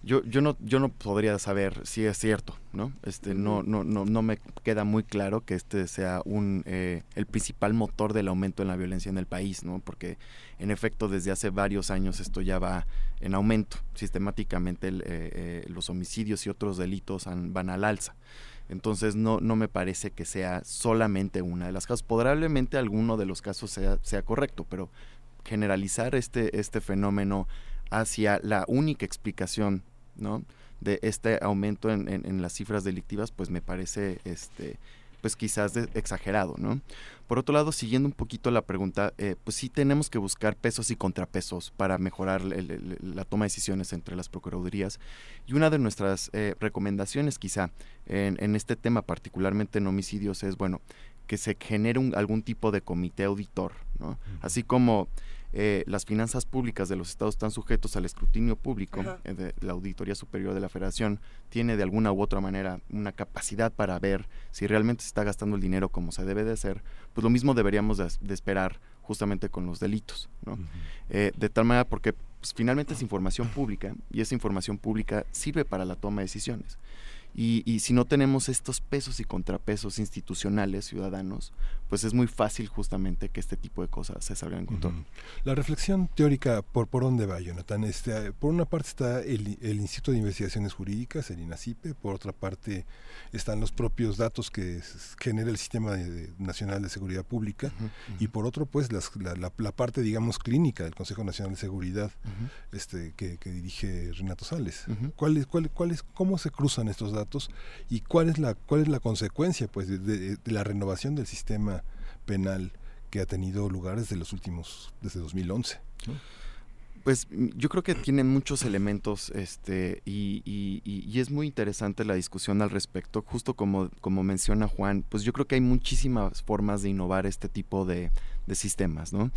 yo, yo no, yo no podría saber si es cierto, ¿no? Este, no, no, no, no me queda muy claro que este sea un eh, el principal motor del aumento en la violencia en el país, ¿no? Porque en efecto desde hace varios años esto ya va en aumento. Sistemáticamente eh, eh, los homicidios y otros delitos van al alza. Entonces no, no me parece que sea solamente una de las causas. Probablemente alguno de los casos sea, sea correcto, pero generalizar este, este fenómeno hacia la única explicación ¿no? de este aumento en, en, las cifras delictivas, pues me parece este pues quizás exagerado, ¿no? Por otro lado, siguiendo un poquito la pregunta, eh, pues sí tenemos que buscar pesos y contrapesos para mejorar la toma de decisiones entre las procuradurías. Y una de nuestras eh, recomendaciones quizá en, en, este tema, particularmente en homicidios, es, bueno, que se genere un, algún tipo de comité auditor, ¿no? Así como eh, las finanzas públicas de los estados están sujetos al escrutinio público eh, de la Auditoría Superior de la Federación, tiene de alguna u otra manera una capacidad para ver si realmente se está gastando el dinero como se debe de hacer, pues lo mismo deberíamos de, esperar justamente con los delitos, ¿no? Eh, de tal manera porque pues, finalmente es información pública y esa información pública sirve para la toma de decisiones. Y, si no tenemos estos pesos y contrapesos institucionales ciudadanos, pues es muy fácil justamente que este tipo de cosas se salgan en control. La reflexión teórica, ¿por, por dónde va, Jonathan? Este, por una parte está el, Instituto de Investigaciones Jurídicas, el INACIPE, por otra parte están los propios datos que genera el Sistema Nacional de Seguridad Pública y por otro, pues la, la, parte, digamos, clínica del Consejo Nacional de Seguridad este, que, dirige Renato Sales. ¿Cuál es, cuál, cuál es, ¿Cómo se cruzan estos datos? Y cuál es la cuál es la consecuencia pues de, la renovación del sistema penal que ha tenido lugar desde los últimos desde 2011 Pues mm, yo creo que tienen muchos elementos este, y, es muy interesante la discusión al respecto. Justo como, como menciona Juan, pues yo creo que hay muchísimas formas de innovar este tipo de, sistemas. ¿no?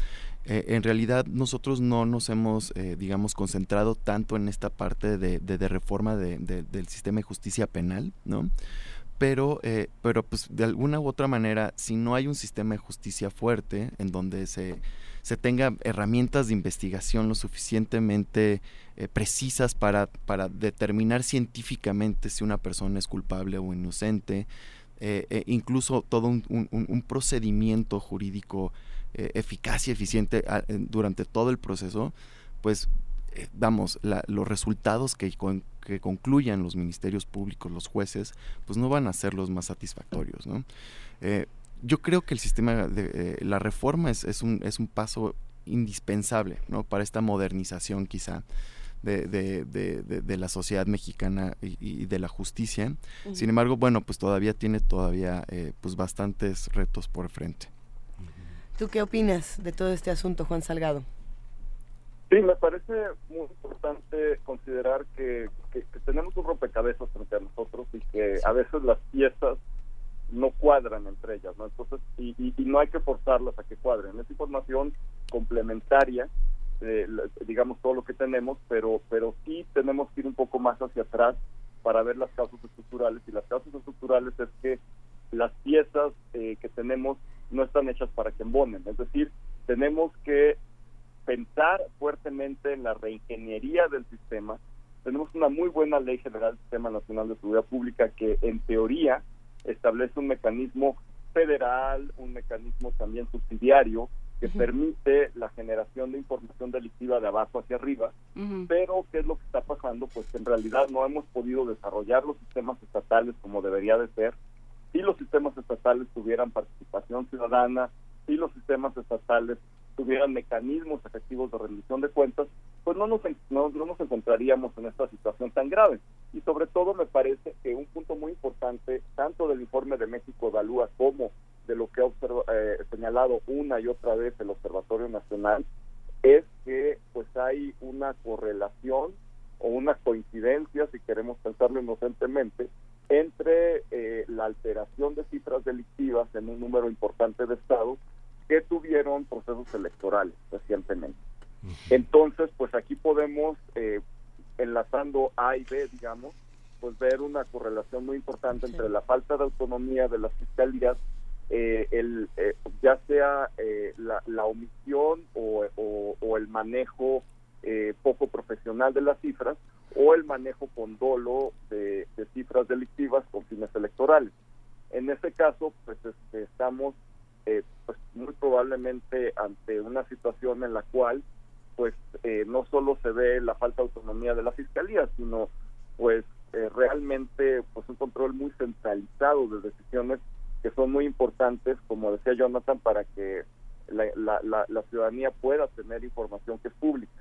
Eh, en realidad nosotros no nos hemos, eh, digamos, concentrado tanto en esta parte de, de reforma del sistema de justicia penal, ¿no? pero, eh, pero pues de alguna u otra manera, si no hay un sistema de justicia fuerte en donde se, se tenga herramientas de investigación lo suficientemente eh, precisas para, para, determinar científicamente si una persona es culpable o inocente, eh, e incluso todo un, un, procedimiento jurídico eficaz y eficiente durante todo el proceso, pues damos los resultados que, que concluyan los ministerios públicos, los jueces, pues no van a ser los más satisfactorios. ¿no? Eh, yo creo que el sistema de eh, la reforma es, es, un, es un paso indispensable ¿no? para esta modernización quizá de, de, de, la sociedad mexicana y, de la justicia. Sin embargo, bueno, pues todavía tiene todavía eh, pues bastantes retos por frente. ¿Tú qué opinas de todo este asunto, Juan Salgado? Sí, me parece muy importante considerar que, tenemos un rompecabezas frente a nosotros y que a veces las piezas no cuadran entre ellas, ¿no? Entonces, y, no hay que forzarlas a que cuadren. Es información complementaria, digamos, todo lo que tenemos, pero, pero sí tenemos que ir un poco más hacia atrás para ver las causas estructurales. Y las causas estructurales es que las piezas eh, que tenemos no están hechas para que embonen. Es decir, tenemos que pensar fuertemente en la reingeniería del sistema. Tenemos una muy buena ley general del Sistema Nacional de Seguridad Pública que en teoría establece un mecanismo federal, un mecanismo también subsidiario que permite la generación de información delictiva de abajo hacia arriba, pero ¿qué es lo que está pasando? Pues que en realidad no hemos podido desarrollar los sistemas estatales como debería de ser. Si los sistemas estatales tuvieran participación ciudadana, si los sistemas estatales tuvieran mecanismos efectivos de rendición de cuentas, pues no nos, no, nos encontraríamos en esta situación tan grave. Y sobre todo me parece que un punto muy importante, tanto del informe de México Evalúa como de lo que ha eh, señalado una y otra vez el Observatorio Nacional, es que pues hay una correlación o una coincidencia, si queremos pensarlo inocentemente, entre eh, la alteración de cifras delictivas en un número importante de estados que tuvieron procesos electorales recientemente. Entonces, pues aquí podemos, eh, enlazando A y B, digamos, pues ver una correlación muy importante entre la falta de autonomía de las fiscalías, eh, el, eh, ya sea la, omisión o, el manejo poco profesional de las cifras, o el manejo con dolo de, cifras delictivas con fines electorales. En ese caso, pues este, estamos eh, pues muy probablemente ante una situación en la cual eh, no solo se ve la falta de autonomía de la fiscalía sino pues eh, realmente pues un control muy centralizado de decisiones que son muy importantes como decía Jonathan para que la ciudadanía pueda tener información que es pública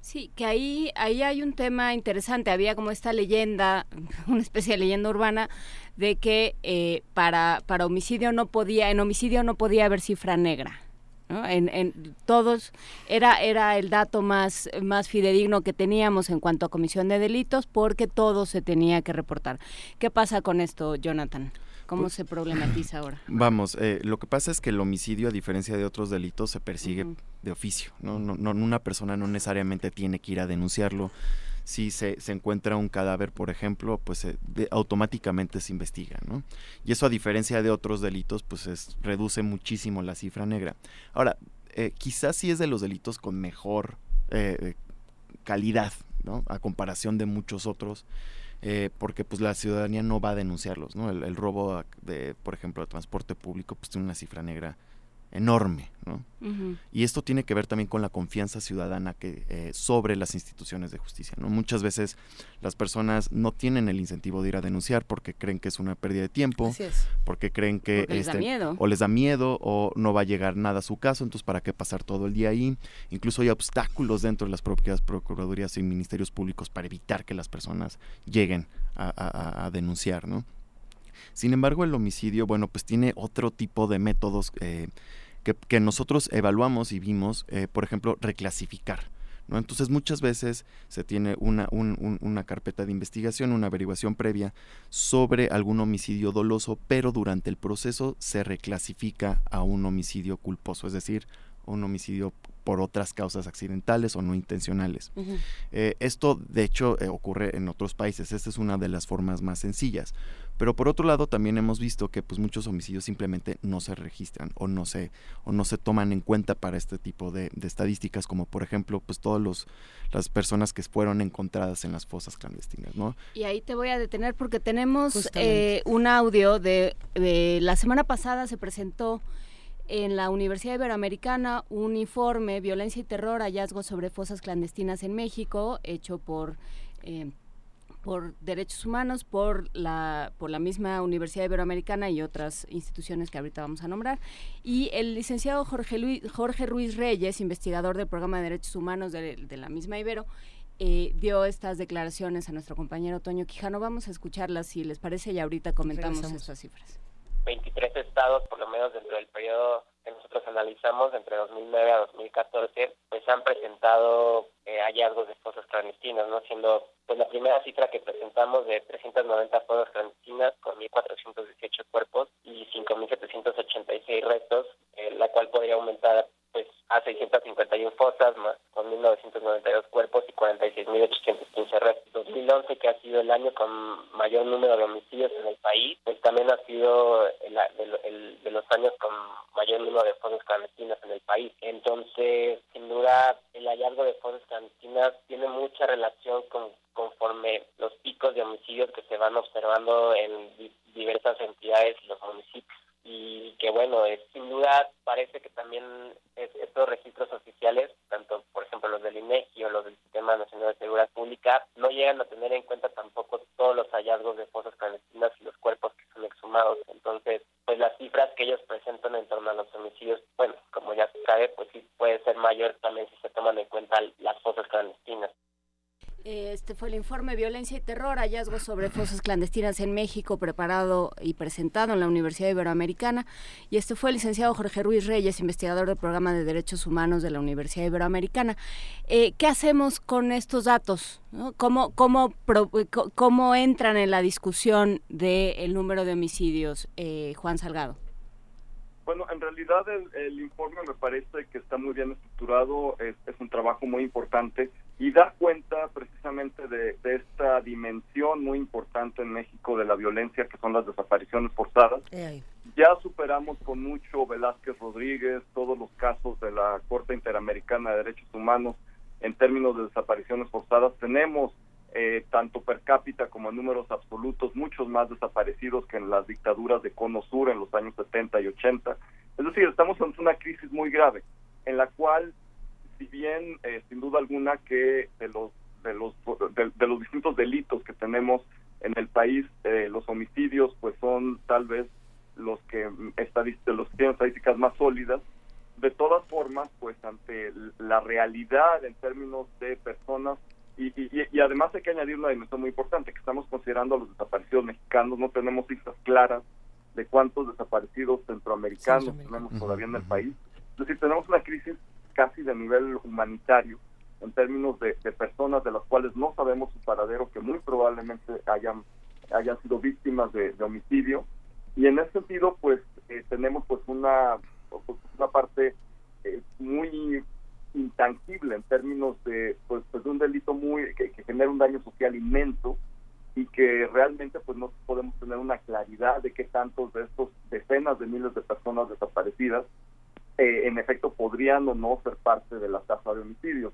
Sí, que ahí, ahí hay un tema interesante. Había como esta leyenda, una especie de leyenda urbana, de que eh, para, para homicidio no podía, en homicidio no podía haber cifra negra. En, en, todos era era el dato más más fidedigno que teníamos en cuanto a comisión de delitos porque todo se tenía que reportar. ¿Qué pasa con esto, Jonathan? ¿Cómo pues se problematiza ahora? Vamos, eh, lo que pasa es que el homicidio, a diferencia de otros delitos, se persigue de oficio. ¿no? No, ¿no? Una persona no necesariamente tiene que ir a denunciarlo. Si se, se encuentra un cadáver, por ejemplo, pues automáticamente se investiga. ¿no? Y eso, a diferencia de otros delitos, pues es, reduce muchísimo la cifra negra. Ahora, eh, quizás sí es de los delitos con mejor eh, calidad, ¿no? A comparación de muchos otros. Eh, porque pues la ciudadanía no va a denunciarlos, ¿no? El, el, robo de, por ejemplo, de transporte público pues tiene una cifra negra enorme, ¿no? Y esto tiene que ver también con la confianza ciudadana que eh, sobre las instituciones de justicia, ¿no? Muchas veces las personas no tienen el incentivo de ir a denunciar porque creen que es una pérdida de tiempo, porque creen que les da este, miedo. o les da miedo o no va a llegar nada a su caso, entonces para qué pasar todo el día ahí. Incluso hay obstáculos dentro de las propias procuradurías y ministerios públicos para evitar que las personas lleguen a, a denunciar, ¿no? Sin embargo, el homicidio, bueno, pues tiene otro tipo de métodos eh, que, nosotros evaluamos y vimos, eh, por ejemplo, reclasificar. ¿no? Entonces muchas veces se tiene una, una carpeta de investigación, una averiguación previa sobre algún homicidio doloso, pero durante el proceso se reclasifica a un homicidio culposo, es decir, un homicidio por otras causas accidentales o no intencionales. Eh, esto, de hecho, eh, ocurre en otros países. Esta es una de las formas más sencillas. Pero por otro lado, también hemos visto que pues, muchos homicidios simplemente no se registran o no se, o no se toman en cuenta para este tipo de, estadísticas, como por ejemplo, pues todas las personas que fueron encontradas en las fosas clandestinas, ¿no? Y ahí te voy a detener porque tenemos eh, un audio de, de la semana pasada se presentó en la Universidad Iberoamericana un informe Violencia y Terror, hallazgos sobre fosas clandestinas en México, hecho por... Eh, por derechos humanos, por la, por la misma Universidad Iberoamericana y otras instituciones que ahorita vamos a nombrar. Y el licenciado Jorge, Luis, Jorge Ruiz Reyes, investigador del programa de derechos humanos de, la misma Ibero, eh, dio estas declaraciones a nuestro compañero Toño Quijano. Vamos a escucharlas si les parece y ahorita comentamos estas cifras. 23 estados, por lo menos dentro del periodo que nosotros analizamos, entre 2009 a 2014, pues han presentado eh, hallazgos de fosas clandestinas, ¿no? Siendo pues la primera cifra que presentamos de 390 fosas clandestinas con 1.418 cuerpos y 5.786 restos, eh, la cual podría aumentar pues a 651 fosas más con 1.992 cuerpos y 46.815 restos. 2011, que ha sido el año con mayor número de homicidios en el país, pues también ha sido el, el, de los años con mayor número de fosas clandestinas en el país. Entonces, sin duda, el hallazgo de fosas clandestinas tiene mucha relación con conforme los picos de homicidios que se van observando en diversas entidades y los municipios y que bueno, es, sin duda parece que también estos registros oficiales, tanto por ejemplo los del INEGI o los del Sistema Nacional de Seguridad Pública, no llegan a tener en cuenta tampoco todos los hallazgos de fosas clandestinas y los cuerpos que son exhumados. Entonces, pues las cifras que ellos presentan en torno a los homicidios, bueno, como ya se sabe, pues sí puede ser mayor también si se toman en cuenta las fosas clandestinas. Este fue el informe Violencia y Terror, hallazgos sobre fosas clandestinas en México, preparado y presentado en la Universidad Iberoamericana. Y este fue el licenciado Jorge Ruiz Reyes, investigador del programa de Derechos Humanos de la Universidad Iberoamericana. Eh, ¿Qué hacemos con estos datos? ¿Cómo, cómo, ¿Cómo entran en la discusión del número de homicidios, eh, Juan Salgado? Bueno, en realidad el, informe me parece que está muy bien estructurado, es, un trabajo muy importante y da cuenta precisamente de, esta dimensión muy importante en México de la violencia que son las desapariciones forzadas. Ya superamos con mucho Velázquez Rodríguez todos los casos de la Corte Interamericana de Derechos Humanos en términos de desapariciones forzadas. Tenemos eh, tanto per cápita como en números absolutos, muchos más desaparecidos que en las dictaduras de Cono Sur en los años 70 y 80. Es decir, estamos ante una crisis muy grave, en la cual, si bien eh, sin duda alguna que de los de los de, los distintos delitos que tenemos en el país, eh, los homicidios, pues son tal vez los que los que tienen estadísticas más sólidas. De todas formas, pues ante la realidad en términos de personas y, además hay que añadir una dimensión muy importante, que estamos considerando a los desaparecidos mexicanos, no tenemos cifras claras de cuántos desaparecidos centroamericanos tenemos todavía en el país. Es decir, tenemos una crisis casi de nivel humanitario en términos de, personas de las cuales no sabemos su paradero, que muy probablemente hayan, hayan sido víctimas de, homicidio. Y en ese sentido, pues eh, tenemos pues una, pues, una parte eh, muy intangible en términos de pues, pues de un delito muy que, genera un daño social inmenso y que realmente pues no podemos tener una claridad de qué tantos de estos decenas de miles de personas desaparecidas eh, en efecto podrían o no ser parte de la tasa de homicidios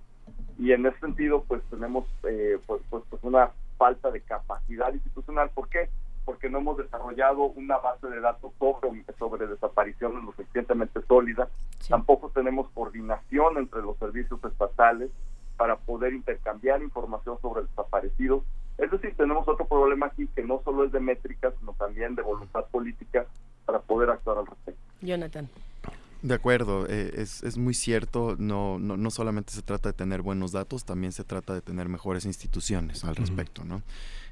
y en ese sentido pues tenemos eh, pues, pues, pues una falta de capacidad institucional ¿por qué? porque no hemos desarrollado una base de datos sobre, sobre desapariciones lo suficientemente sólida. Tampoco tenemos coordinación entre los servicios estatales para poder intercambiar información sobre desaparecidos. Es decir, tenemos otro problema aquí que no solo es de métricas, sino también de voluntad política para poder actuar al respecto. Jonathan. De acuerdo, eh, es, es, muy cierto, no, no, no, solamente se trata de tener buenos datos, también se trata de tener mejores instituciones al respecto, ¿no?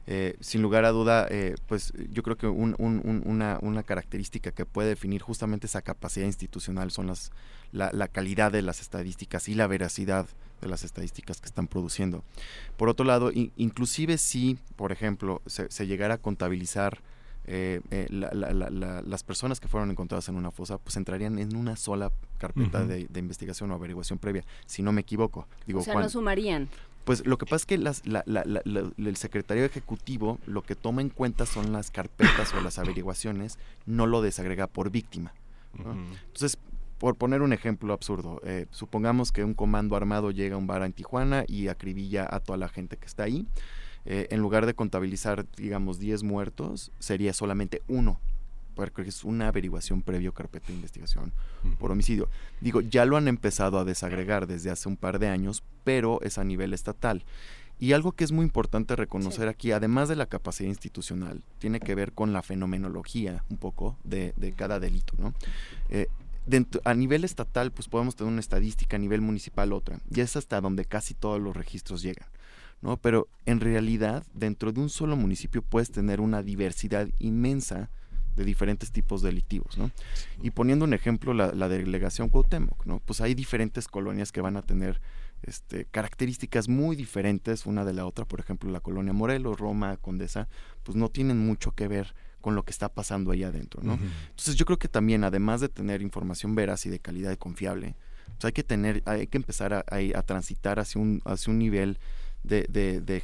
Eh, sin lugar a duda, eh, pues yo creo que un, un, una, una, característica que puede definir justamente esa capacidad institucional son las, la, la, calidad de las estadísticas y la veracidad de las estadísticas que están produciendo. Por otro lado, inclusive si, por ejemplo, se, se llegara a contabilizar eh, eh, las personas que fueron encontradas en una fosa pues entrarían en una sola carpeta de, investigación o averiguación previa, si no me equivoco. Digo, o sea, no sumarían. Pues lo que pasa es que las, el secretario ejecutivo lo que toma en cuenta son las carpetas o las averiguaciones, no lo desagrega por víctima. Entonces, por poner un ejemplo absurdo, eh, supongamos que un comando armado llega a un bar en Tijuana y acribilla a toda la gente que está ahí. Eh, en lugar de contabilizar, digamos, 10 muertos, sería solamente uno, porque es una averiguación previo carpeta de investigación por homicidio. Digo, ya lo han empezado a desagregar desde hace un par de años, pero es a nivel estatal. Y algo que es muy importante reconocer aquí, además de la capacidad institucional, tiene que ver con la fenomenología un poco de, cada delito. ¿no? Eh, a nivel estatal, pues podemos tener una estadística, a nivel municipal otra, y es hasta donde casi todos los registros llegan. ¿No? Pero en realidad, dentro de un solo municipio puedes tener una diversidad inmensa de diferentes tipos delictivos, ¿no? Y poniendo un ejemplo, la, delegación Cuauhtémoc, ¿no? Pues hay diferentes colonias que van a tener este, características muy diferentes una de la otra, por ejemplo, la colonia Morelos, Roma, Condesa, pues no tienen mucho que ver con lo que está pasando ahí adentro, ¿no? Entonces yo creo que también, además de tener información veraz y de calidad y confiable, pues hay que tener, hay que empezar a, a transitar hacia un, hacia un nivel de, de,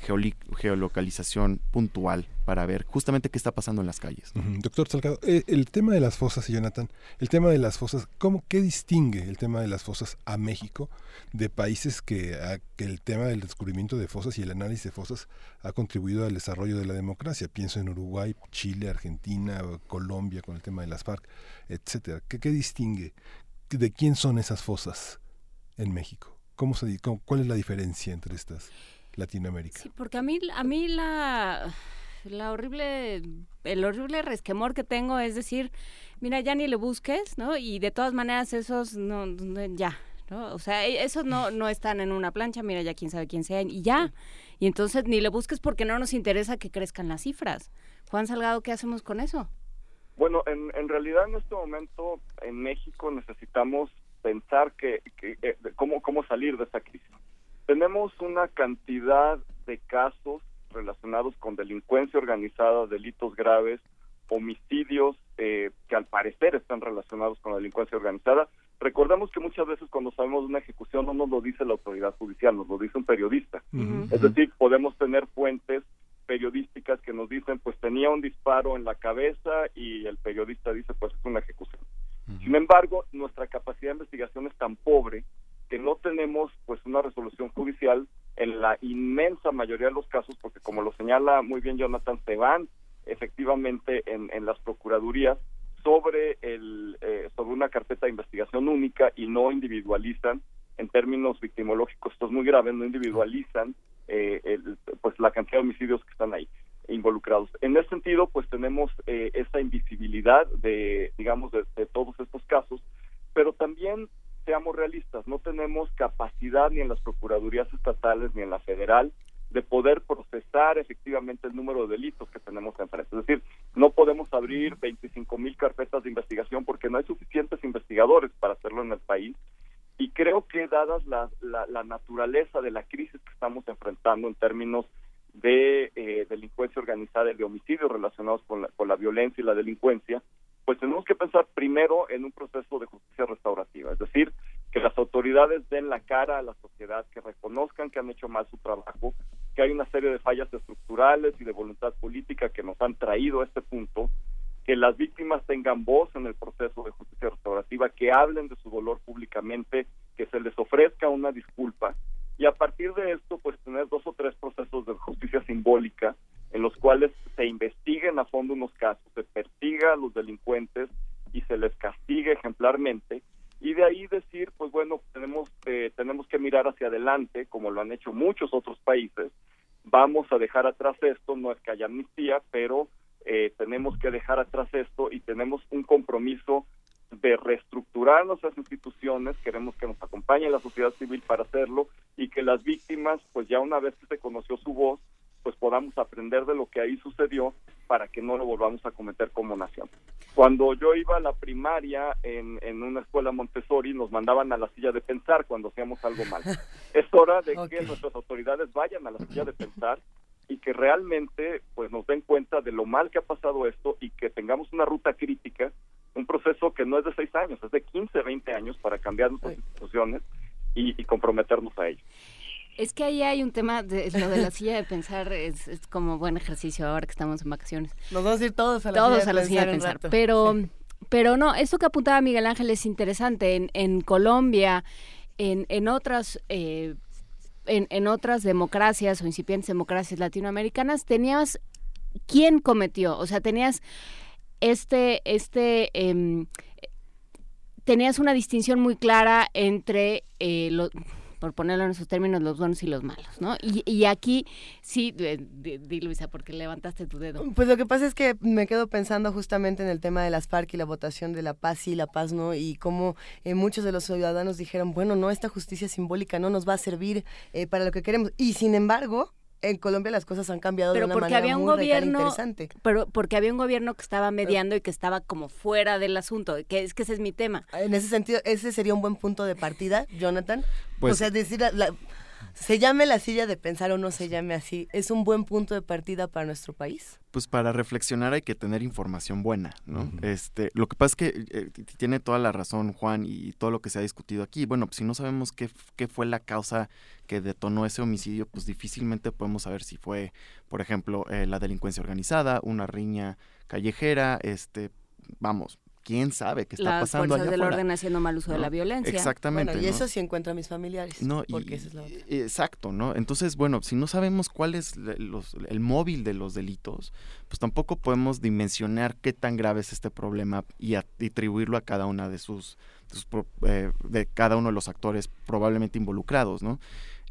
geolocalización puntual para ver justamente qué está pasando en las calles. Doctor Salgado, eh, el tema de las fosas, y Jonathan, el tema de las fosas, ¿cómo, ¿qué distingue el tema de las fosas a México de países que, que el tema del descubrimiento de fosas y el análisis de fosas ha contribuido al desarrollo de la democracia? Pienso en Uruguay, Chile, Argentina, Colombia con el tema de las FARC, etcétera. ¿Qué, qué distingue? ¿De quién son esas fosas en México? ¿Cómo se, ¿Cuál es la diferencia entre estas? Latinoamérica. Sí, porque a mí, a mí la, la horrible, el horrible resquemor que tengo es decir, mira, ya ni le busques, ¿no? Y de todas maneras esos, no, ya, ¿no? O sea, e, esos no, no están en una plancha, mira, ya quién sabe quién sea, y ya. Y entonces ni le busques porque no nos interesa que crezcan las cifras. Juan Salgado, ¿qué hacemos con eso? Bueno, en, en realidad en este momento en México necesitamos pensar que, que eh, cómo, cómo salir de esa crisis. Tenemos una cantidad de casos relacionados con delincuencia organizada, delitos graves, homicidios eh, que al parecer están relacionados con la delincuencia organizada. Recordemos que muchas veces cuando sabemos de una ejecución no nos lo dice la autoridad judicial, nos lo dice un periodista. Es decir, podemos tener fuentes periodísticas que nos dicen pues tenía un disparo en la cabeza y el periodista dice pues es una ejecución. Sin embargo, nuestra capacidad de investigación es tan pobre que no tenemos pues una resolución judicial en la inmensa mayoría de los casos, porque como lo señala muy bien Jonathan, se van efectivamente en, en las procuradurías sobre el eh, sobre una carpeta de investigación única y no individualizan en términos victimológicos esto es muy grave no individualizan eh, el, pues la cantidad de homicidios que están ahí involucrados. En ese sentido pues tenemos eh, esa invisibilidad de digamos de todos estos casos pero también seamos realistas, no tenemos capacidad ni en las procuradurías estatales ni en la federal de poder procesar efectivamente el número de delitos que tenemos enfrente. Es decir, no podemos abrir 25 mil carpetas de investigación porque no hay suficientes investigadores para hacerlo en el país. Y creo que dadas la, la, naturaleza de la crisis que estamos enfrentando en términos de eh, delincuencia organizada y de homicidios relacionados con la, con la violencia y la delincuencia, pues tenemos que pensar primero en un proceso de justicia restaurativa, es decir, que las autoridades den la cara a la sociedad, que reconozcan que han hecho mal su trabajo, que hay una serie de fallas estructurales y de voluntad política que nos han traído a este punto, que las víctimas tengan voz en el proceso de justicia restaurativa, que hablen de su dolor públicamente, que se les ofrezca una disculpa. Y a partir de esto pues tener dos o tres procesos de justicia simbólica en los cuales se investiguen a fondo unos casos, se persiga a los delincuentes y se les castigue ejemplarmente y de ahí decir pues bueno tenemos eh, tenemos que mirar hacia adelante como lo han hecho muchos otros países vamos a dejar atrás esto no es que haya amnistía pero eh, tenemos que dejar atrás esto y tenemos un compromiso de reestructurar nuestras instituciones, queremos que nos acompañe la sociedad civil para hacerlo y que las víctimas, pues ya una vez que se conoció su voz, pues podamos aprender de lo que ahí sucedió para que no lo volvamos a cometer como nación. Cuando yo iba a la primaria en, en una escuela Montessori, nos mandaban a la silla de pensar cuando hacíamos algo mal. Es hora de que nuestras autoridades vayan a la silla de pensar y que realmente pues nos den cuenta de lo mal que ha pasado esto y que tengamos una ruta crítica, un proceso que no es de seis años, es de 15, 20 años para cambiar nuestras instituciones y, y comprometernos a ello. Es que ahí hay un tema, de lo de la silla de pensar es, es, como buen ejercicio ahora que estamos en vacaciones. Nos vamos a ir todos a la todos silla a la silla de pensar. Pero, sí. pero no, esto que apuntaba Miguel Ángel es interesante. En, en Colombia, en, en otras... Eh, en, en, otras democracias o incipientes democracias latinoamericanas tenías quién cometió, o sea, tenías este, este, eh, tenías una distinción muy clara entre eh, lo, por ponerlo en esos términos, los buenos y los malos, ¿no? Y, y aquí sí, di, Luisa, porque levantaste tu dedo. Pues lo que pasa es que me quedo pensando justamente en el tema de las FARC y la votación de la paz y la paz, ¿no? Y cómo eh, muchos de los ciudadanos dijeron, bueno, no, esta justicia simbólica no nos va a servir eh, para lo que queremos. Y sin embargo, en Colombia las cosas han cambiado pero de una porque manera había un muy gobierno, interesante. Pero porque había un gobierno que estaba mediando y que estaba como fuera del asunto, que es que ese es mi tema. En ese sentido, ese sería un buen punto de partida, Jonathan. Pues, o sea, decir, la, la, se llame la silla de pensar o no se llame así, ¿es un buen punto de partida para nuestro país? Pues para reflexionar hay que tener información buena, ¿no? Uh -huh. Este, lo que pasa es que eh, tiene toda la razón Juan y todo lo que se ha discutido aquí. Bueno, pues si no sabemos qué, qué fue la causa que detonó ese homicidio, pues difícilmente podemos saber si fue, por ejemplo, eh, la delincuencia organizada, una riña callejera, este, vamos, quién sabe qué está Las pasando allá del afuera. orden haciendo mal uso ¿no? de la violencia. Exactamente. Bueno, y ¿no? eso sí encuentra a mis familiares. No, porque y, esa es la otra. Exacto, ¿no? Entonces, bueno, si no sabemos cuál es los, el móvil de los delitos, pues tampoco podemos dimensionar qué tan grave es este problema y atribuirlo a cada una de sus, de, sus, eh, de cada uno de los actores probablemente involucrados, ¿no?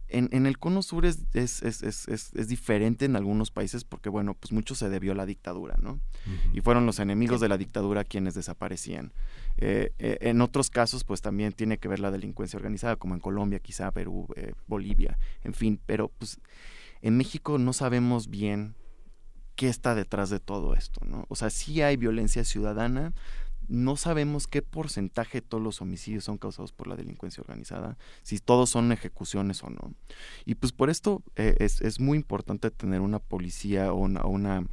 En, en, el cono sur es, es, es, es, es diferente en algunos países porque, bueno, pues mucho se debió a la dictadura, ¿no? Uh -huh. Y fueron los enemigos de la dictadura quienes desaparecían. Eh, eh, en otros casos, pues también tiene que ver la delincuencia organizada, como en Colombia, quizá Perú, eh, Bolivia, en fin, pero pues en México no sabemos bien qué está detrás de todo esto, ¿no? O sea, sí hay violencia ciudadana, no sabemos qué porcentaje de todos los homicidios son causados por la delincuencia organizada, si todos son ejecuciones o no. Y pues por esto eh, es, muy importante tener una policía o una,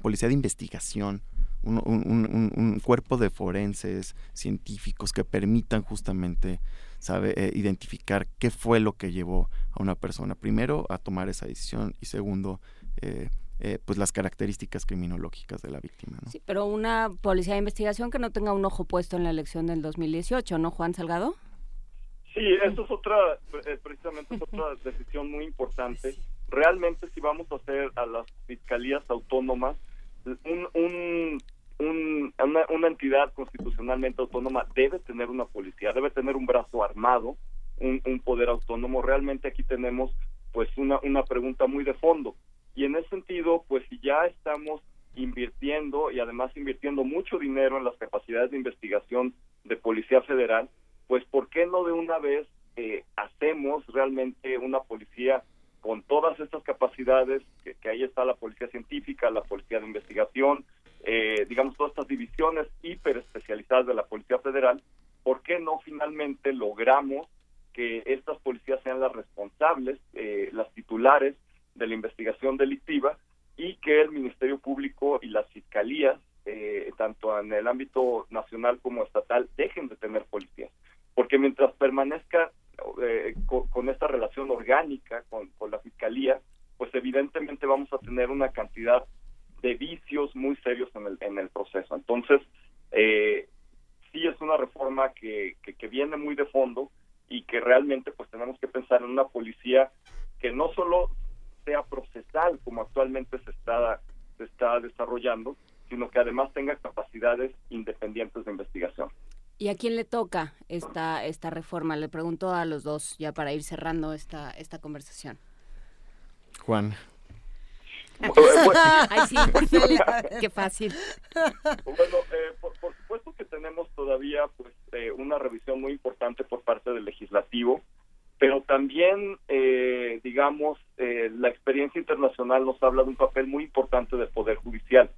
policía de investigación, un, cuerpo de forenses científicos que permitan justamente sabe eh, identificar qué fue lo que llevó a una persona primero a tomar esa decisión y segundo eh, eh, pues las características criminológicas de la víctima. ¿no? Sí, pero una policía de investigación que no tenga un ojo puesto en la elección del 2018, ¿no, Juan Salgado? Sí, eso es otra, eh, precisamente es otra decisión muy importante. Realmente si vamos a hacer a las fiscalías autónomas un, un, un, una, una entidad constitucionalmente autónoma debe tener una policía, debe tener un brazo armado, un, un poder autónomo. Realmente aquí tenemos pues una, una pregunta muy de fondo. Y en ese sentido, pues si ya estamos invirtiendo y además invirtiendo mucho dinero en las capacidades de investigación de Policía Federal, pues ¿por qué no de una vez eh, hacemos realmente una policía con todas estas capacidades, que, ahí está la policía científica, la policía de investigación, eh, digamos todas estas divisiones hiper especializadas de la Policía Federal, ¿por qué no finalmente logramos que estas policías sean las responsables, eh, las titulares de la investigación delictiva y que el Ministerio Público y las fiscalías, eh, tanto en el ámbito nacional como estatal, dejen de tener policías. Porque mientras permanezca eh, con, esta relación orgánica con, con, la fiscalía, pues evidentemente vamos a tener una cantidad de vicios muy serios en el, en el proceso. Entonces, eh, sí es una reforma que, que, que viene muy de fondo y que realmente pues tenemos que pensar en una policía que no solo sea procesal como actualmente se está se está desarrollando, sino que además tenga capacidades independientes de investigación. ¿Y a quién le toca esta esta reforma? Le pregunto a los dos ya para ir cerrando esta esta conversación. Juan. Ay, sí, qué fácil. Bueno, eh, por, supuesto que tenemos todavía pues eh, una revisión muy importante por parte del legislativo, pero también, eh, digamos, la experiencia internacional nos habla de un papel muy importante del Poder Judicial.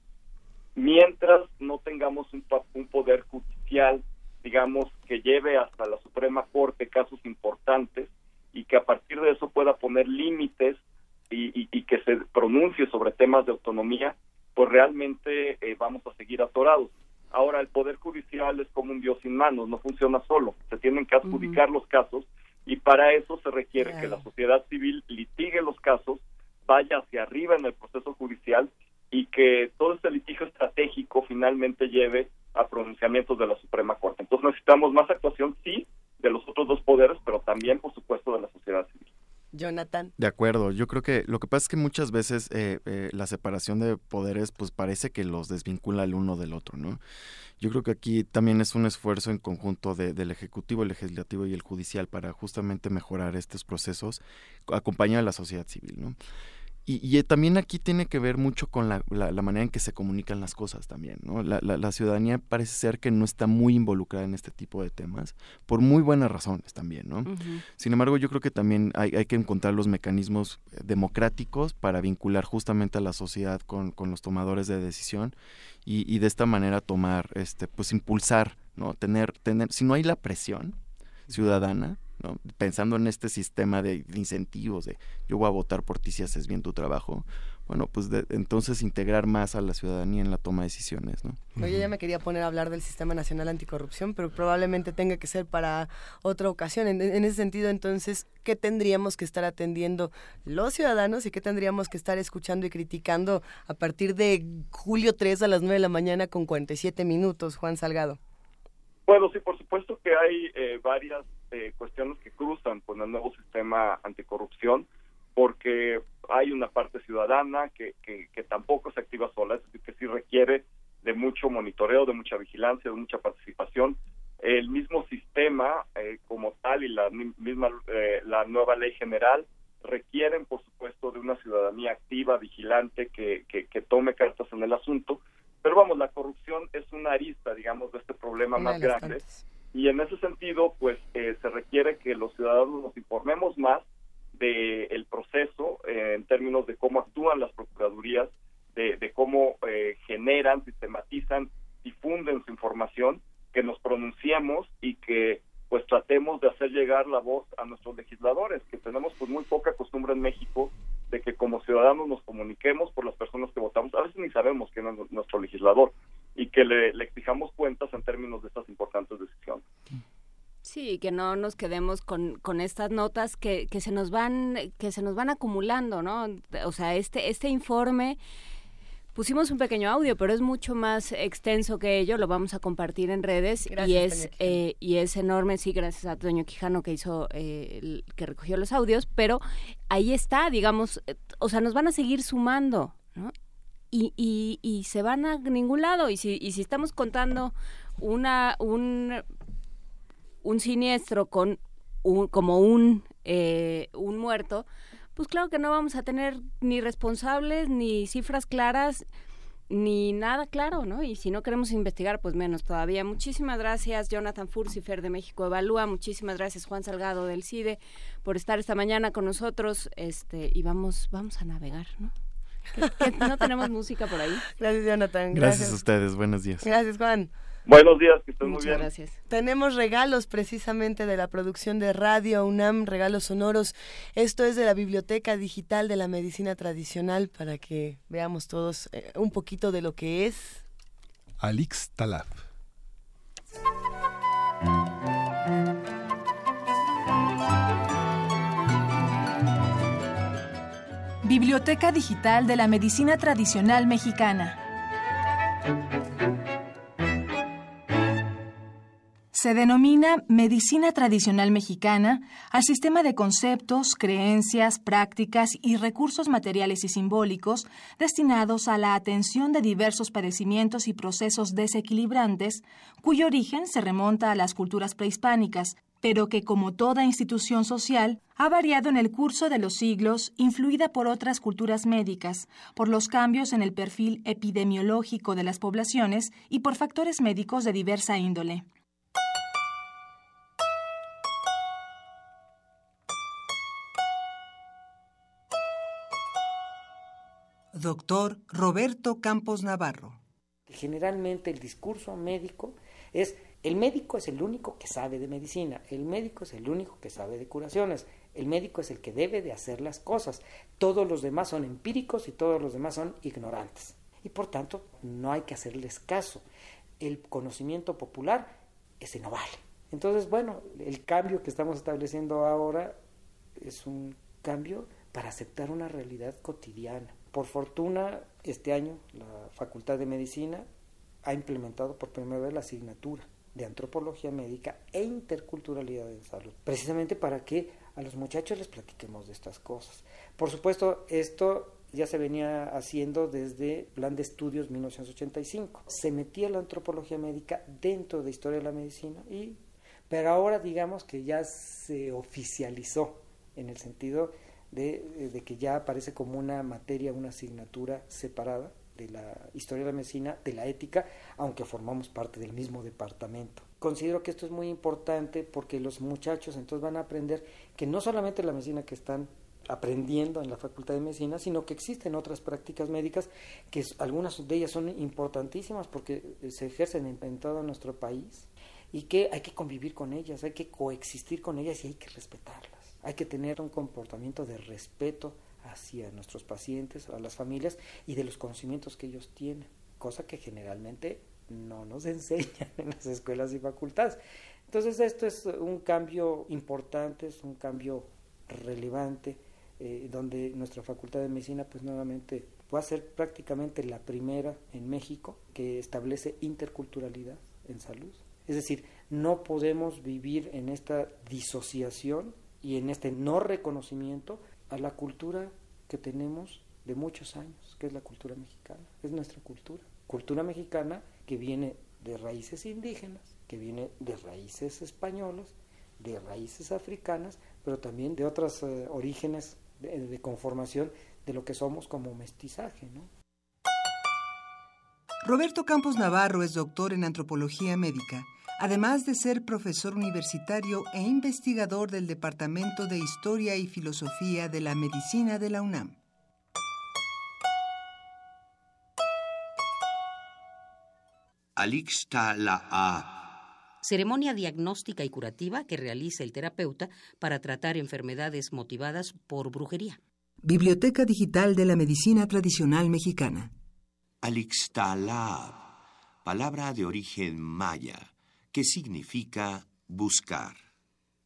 Mientras no tengamos un, un poder judicial, digamos, que lleve hasta la Suprema Corte casos importantes y que a partir de eso pueda poner límites y, que se pronuncie sobre temas de autonomía, pues realmente eh, vamos a seguir atorados. Ahora, el Poder Judicial es como un Dios sin manos, no funciona solo, se tienen que adjudicar los casos y para eso se requiere que la sociedad civil litigue los casos, vaya hacia arriba en el proceso judicial y que todo este litigio estratégico finalmente lleve a pronunciamientos de la Suprema Corte. Entonces necesitamos más actuación, sí, de los otros dos poderes, pero también, por supuesto, de la sociedad civil. Jonathan. De acuerdo, yo creo que lo que pasa es que muchas veces eh, eh, la separación de poderes pues parece que los desvincula el uno del otro, ¿no? Yo creo que aquí también es un esfuerzo en conjunto del Ejecutivo, el Legislativo y el Judicial para justamente mejorar estos procesos, acompañar a la sociedad civil, ¿no? Y, eh, también aquí tiene que ver mucho con la, manera en que se comunican las cosas también, ¿no? La, ciudadanía parece ser que no está muy involucrada en este tipo de temas, por muy buenas razones también, ¿no? Sin embargo, yo creo que también hay, que encontrar los mecanismos eh, democráticos para vincular justamente a la sociedad con, los tomadores de decisión y, y, de esta manera tomar, este, pues impulsar, ¿no? Tener, tener, si no hay la presión ciudadana, pensando en este sistema de, incentivos, de yo voy a votar por ti si haces bien tu trabajo, bueno, pues entonces integrar más a la ciudadanía en la toma de decisiones. ¿no? Oye, ya me quería poner a hablar del Sistema Nacional Anticorrupción, pero probablemente tenga que ser para otra ocasión. En, ese sentido, entonces, ¿qué tendríamos que estar atendiendo los ciudadanos y qué tendríamos que estar escuchando y criticando a partir de julio 3 a las 9 de la mañana con 47 minutos, Juan Salgado? Bueno, sí, por supuesto que hay eh, varias eh, cuestiones que cruzan con el nuevo sistema anticorrupción, porque hay una parte ciudadana que, que, tampoco se activa sola, es decir, que sí requiere de mucho monitoreo, de mucha vigilancia, de mucha participación. El mismo sistema eh, como tal y la misma la nueva ley general requieren, por supuesto, de una ciudadanía activa, vigilante, que, que tome cartas en el asunto pero vamos, la corrupción es una arista, digamos, de este problema más grande. Y en ese sentido, pues eh, se requiere que los ciudadanos nos informemos más del el proceso eh, en términos de cómo actúan las procuradurías, de, cómo eh, generan, sistematizan, difunden su información, que nos pronunciemos y que pues tratemos de hacer llegar la voz a nuestros legisladores, que tenemos pues muy poca costumbre en México de que como ciudadanos nos comuniquemos por las personas que votamos, a veces ni sabemos quién es nuestro legislador y que le, le exijamos cuentas en términos de estas importantes decisiones. Sí, que no nos quedemos con, con estas notas que, que se nos van que se nos van acumulando, ¿no? O sea, este este informe Pusimos un pequeño audio, pero es mucho más extenso que ello. Lo vamos a compartir en redes y es eh, y es enorme. Sí, gracias a Toño Quijano que hizo eh, que recogió los audios, pero ahí está, digamos, eh, o sea, nos van a seguir sumando, ¿no? Y, y, y se van a ningún lado. Y si, y si estamos contando una un un siniestro con un, como un un muerto, pues claro que no vamos a tener ni responsables, ni cifras claras, ni nada claro, ¿no? Y si no queremos investigar, pues menos todavía. Muchísimas gracias, Jonathan Furcifer de México Evalúa, muchísimas gracias, Juan Salgado del CIDE, por estar esta mañana con nosotros, este, y vamos, vamos a navegar, ¿no? No tenemos música por ahí. Gracias, Jonathan. Gracias. a ustedes, buenos días. Gracias, Juan. Buenos días, que estén muy bien. gracias. Tenemos regalos precisamente de la producción de Radio UNAM, regalos sonoros. Esto es de la Biblioteca Digital de la Medicina Tradicional para que veamos todos eh, un poquito de lo que es. Alix Talab. Biblioteca Digital de la Medicina Tradicional Mexicana. Se denomina medicina tradicional mexicana al sistema de conceptos, creencias, prácticas y recursos materiales y simbólicos destinados a la atención de diversos padecimientos y procesos desequilibrantes cuyo origen se remonta a las culturas prehispánicas, pero que como toda institución social ha variado en el curso de los siglos, influida por otras culturas médicas, por los cambios en el perfil epidemiológico de las poblaciones y por factores médicos de diversa índole. Doctor Roberto Campos Navarro. Generalmente el discurso médico es el médico es el único que sabe de medicina, el médico es el único que sabe de curaciones, el médico es el que debe de hacer las cosas. Todos los demás son empíricos y todos los demás son ignorantes. Y por tanto, no hay que hacerles caso. El conocimiento popular ese no vale. Entonces, bueno, el cambio que estamos estableciendo ahora es un cambio para aceptar una realidad cotidiana. Por fortuna, este año la Facultad de Medicina ha implementado por primera vez la asignatura de antropología médica e interculturalidad en salud, precisamente para que a los muchachos les platiquemos de estas cosas. Por supuesto, esto ya se venía haciendo desde Plan de Estudios 1985. Se metía la antropología médica dentro de Historia de la Medicina y pero ahora digamos que ya se oficializó en el sentido de, de que ya aparece como una materia, una asignatura separada de la historia de la medicina, de la ética, aunque formamos parte del mismo departamento. Considero que esto es muy importante porque los muchachos entonces van a aprender que no solamente la medicina que están aprendiendo en la Facultad de Medicina, sino que existen otras prácticas médicas que algunas de ellas son importantísimas porque se ejercen en, en todo nuestro país y que hay que convivir con ellas, hay que coexistir con ellas y hay que respetarlas. Hay que tener un comportamiento de respeto hacia nuestros pacientes, a las familias y de los conocimientos que ellos tienen, cosa que generalmente no nos enseñan en las escuelas y facultades. Entonces esto es un cambio importante, es un cambio relevante, eh, donde nuestra Facultad de Medicina pues nuevamente va a ser prácticamente la primera en México que establece interculturalidad en salud. Es decir, no podemos vivir en esta disociación y en este no reconocimiento a la cultura que tenemos de muchos años, que es la cultura mexicana, es nuestra cultura. Cultura mexicana que viene de raíces indígenas, que viene de raíces españolas, de raíces africanas, pero también de otros eh, orígenes de, de, conformación de lo que somos como mestizaje. ¿no? Roberto Campos Navarro es doctor en antropología médica además de ser profesor universitario e investigador del Departamento de Historia y Filosofía de la Medicina de la UNAM. A. Ceremonia diagnóstica y curativa que realiza el terapeuta para tratar enfermedades motivadas por brujería. Biblioteca Digital de la Medicina Tradicional Mexicana. Alixtala, palabra de origen maya que significa buscar.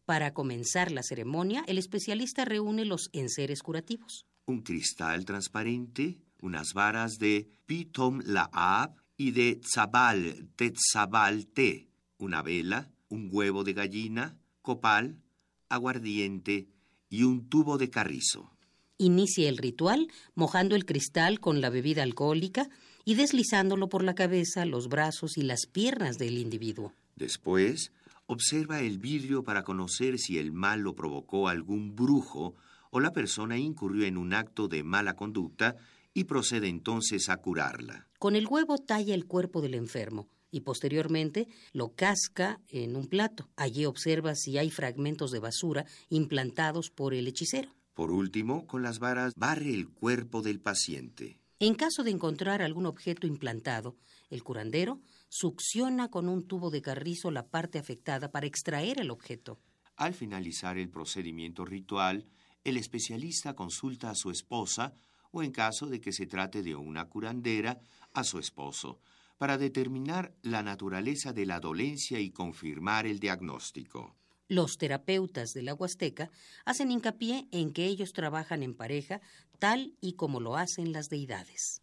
Para comenzar la ceremonia, el especialista reúne los enseres curativos. Un cristal transparente, unas varas de Pitom Laab y de Tzabal Tetzabal Te, una vela, un huevo de gallina, copal, aguardiente y un tubo de carrizo. Inicia el ritual mojando el cristal con la bebida alcohólica y deslizándolo por la cabeza, los brazos y las piernas del individuo. Después, observa el vidrio para conocer si el mal lo provocó algún brujo o la persona incurrió en un acto de mala conducta y procede entonces a curarla. Con el huevo talla el cuerpo del enfermo y posteriormente lo casca en un plato. Allí observa si hay fragmentos de basura implantados por el hechicero. Por último, con las varas barre el cuerpo del paciente. En caso de encontrar algún objeto implantado, el curandero succiona con un tubo de carrizo la parte afectada para extraer el objeto. Al finalizar el procedimiento ritual, el especialista consulta a su esposa o en caso de que se trate de una curandera, a su esposo, para determinar la naturaleza de la dolencia y confirmar el diagnóstico. Los terapeutas de la Huasteca hacen hincapié en que ellos trabajan en pareja tal y como lo hacen las deidades.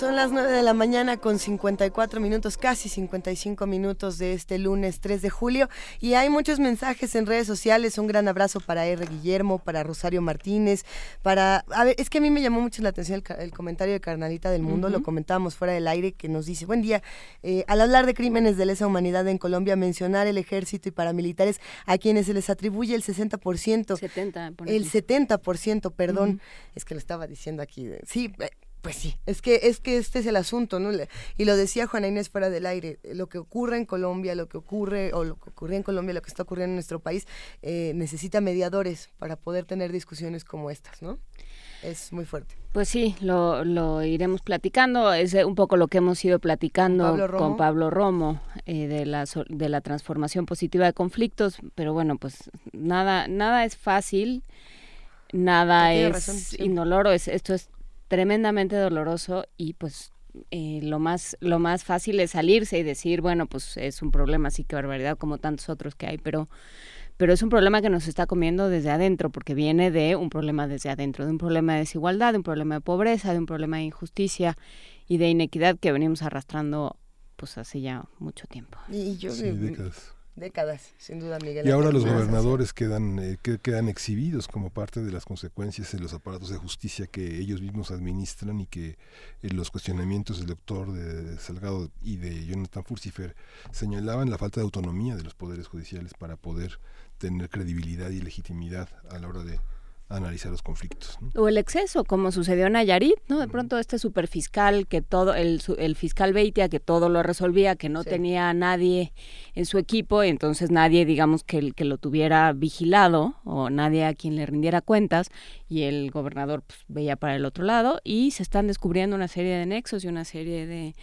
Son las 9 de la mañana con 54 minutos, casi 55 minutos de este lunes 3 de julio y hay muchos mensajes en redes sociales. Un gran abrazo para R. Guillermo, para Rosario Martínez, para... A ver, es que a mí me llamó mucho la atención el, comentario de Carnalita del Mundo, lo comentábamos fuera del aire, que nos dice, buen día, eh, al hablar de crímenes de lesa humanidad en Colombia, mencionar el ejército y paramilitares a quienes se les atribuye el 60%. 70, el 70%, perdón, es que lo estaba diciendo aquí. Sí, eh, pues sí, es que, es que este es el asunto, ¿no? Y lo decía Juana Inés fuera del aire, lo que ocurre en Colombia, lo que ocurre, o lo que ocurría en Colombia, lo que está ocurriendo en nuestro país, eh, necesita mediadores para poder tener discusiones como estas, ¿no? Es muy fuerte. Pues sí, lo, lo iremos platicando, es un poco lo que hemos ido platicando con Pablo Romo eh, de, la, de la transformación positiva de conflictos, pero bueno, pues nada, nada es fácil, nada es indoloro, es, esto es tremendamente doloroso y pues eh, lo más lo más fácil es salirse y decir bueno pues es un problema así que barbaridad como tantos otros que hay pero pero es un problema que nos está comiendo desde adentro porque viene de un problema desde adentro de un problema de desigualdad de un problema de pobreza de un problema de injusticia y de inequidad que venimos arrastrando pues hace ya mucho tiempo. Y yo décadas, sin duda, Miguel. Y ahora los gobernadores quedan, eh, quedan exhibidos como parte de las consecuencias de los aparatos de justicia que ellos mismos administran y que eh, los cuestionamientos del doctor de Salgado y de Jonathan Furcifer señalaban la falta de autonomía de los poderes judiciales para poder tener credibilidad y legitimidad a la hora de analizar los conflictos. O el exceso, como sucedió en Nayarit, ¿no? De pronto este superfiscal, que todo, el, el fiscal Beitia, que todo lo resolvía, que no tenía a nadie en su equipo, entonces nadie, digamos, que, que lo tuviera vigilado, o nadie a quien le rindiera cuentas, y el gobernador pues, veía para el otro lado, y se están descubriendo una serie de nexos y una serie de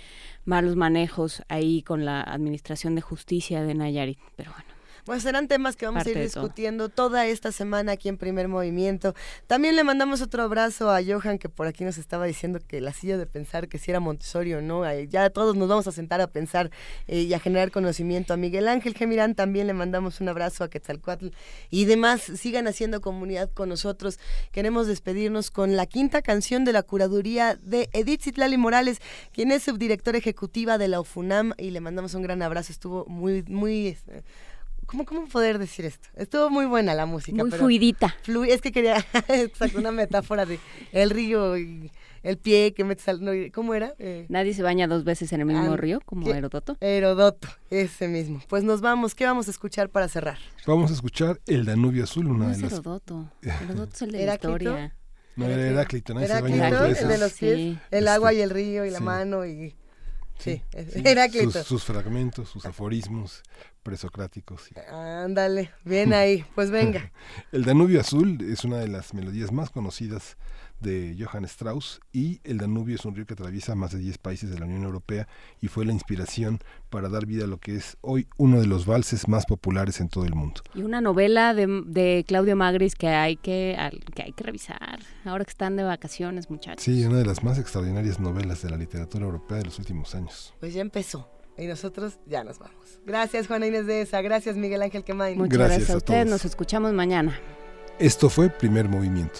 malos manejos ahí con la administración de justicia de Nayarit. Pero bueno. Pues serán temas que vamos a ir discutiendo toda esta semana aquí en Primer Movimiento. También le mandamos otro abrazo a Johan, que por aquí nos estaba diciendo que la silla de pensar que si era Montessori o no, ya todos nos vamos a sentar a pensar eh, y a generar conocimiento. A Miguel Ángel Gemirán también le mandamos un abrazo a Quetzalcoatl y demás. Sigan haciendo comunidad con nosotros. Queremos despedirnos con la quinta canción de la curaduría de Edith Zitlali Morales, quien es subdirectora ejecutiva de la UFUNAM y le mandamos un gran abrazo. Estuvo muy, muy... Este, ¿Cómo, ¿Cómo poder decir esto? Estuvo muy buena la música. Muy fluidita. es que quería sacar una metáfora de el río y el pie que metes al... No, ¿Cómo era? Eh, Nadie se baña dos veces en el mismo río, como Herodoto. Herodoto, ese mismo. Pues nos vamos. ¿Qué vamos a escuchar para cerrar? Vamos a escuchar El Danubio Azul, una no de es las... Herodoto. Herodoto es el de la historia. No, era Heráclito, ¿no? Heráclito, el de los pies, el agua y el río y la mano y... Sí, Heráclito. Sus, sus, fragmentos, sus aforismos presocráticos. Ándale, bien ahí, pues venga. el Danubio Azul es una de las melodías más conocidas de Johann Strauss y el Danubio es un río que atraviesa más de 10 países de la Unión Europea y fue la inspiración para dar vida a lo que es hoy uno de los valses más populares en todo el mundo. Y una novela de, Claudio Magris que hay que, que hay que revisar ahora que están de vacaciones, muchachos. Sí, una de las más extraordinarias novelas de la literatura europea de los últimos años. Pues ya empezó. Y nosotros ya nos vamos. Gracias Juana Inés de esa, gracias Miguel Ángel Quemain. Muchas gracias, a, ustedes, nos escuchamos mañana. Esto fue Primer Movimiento.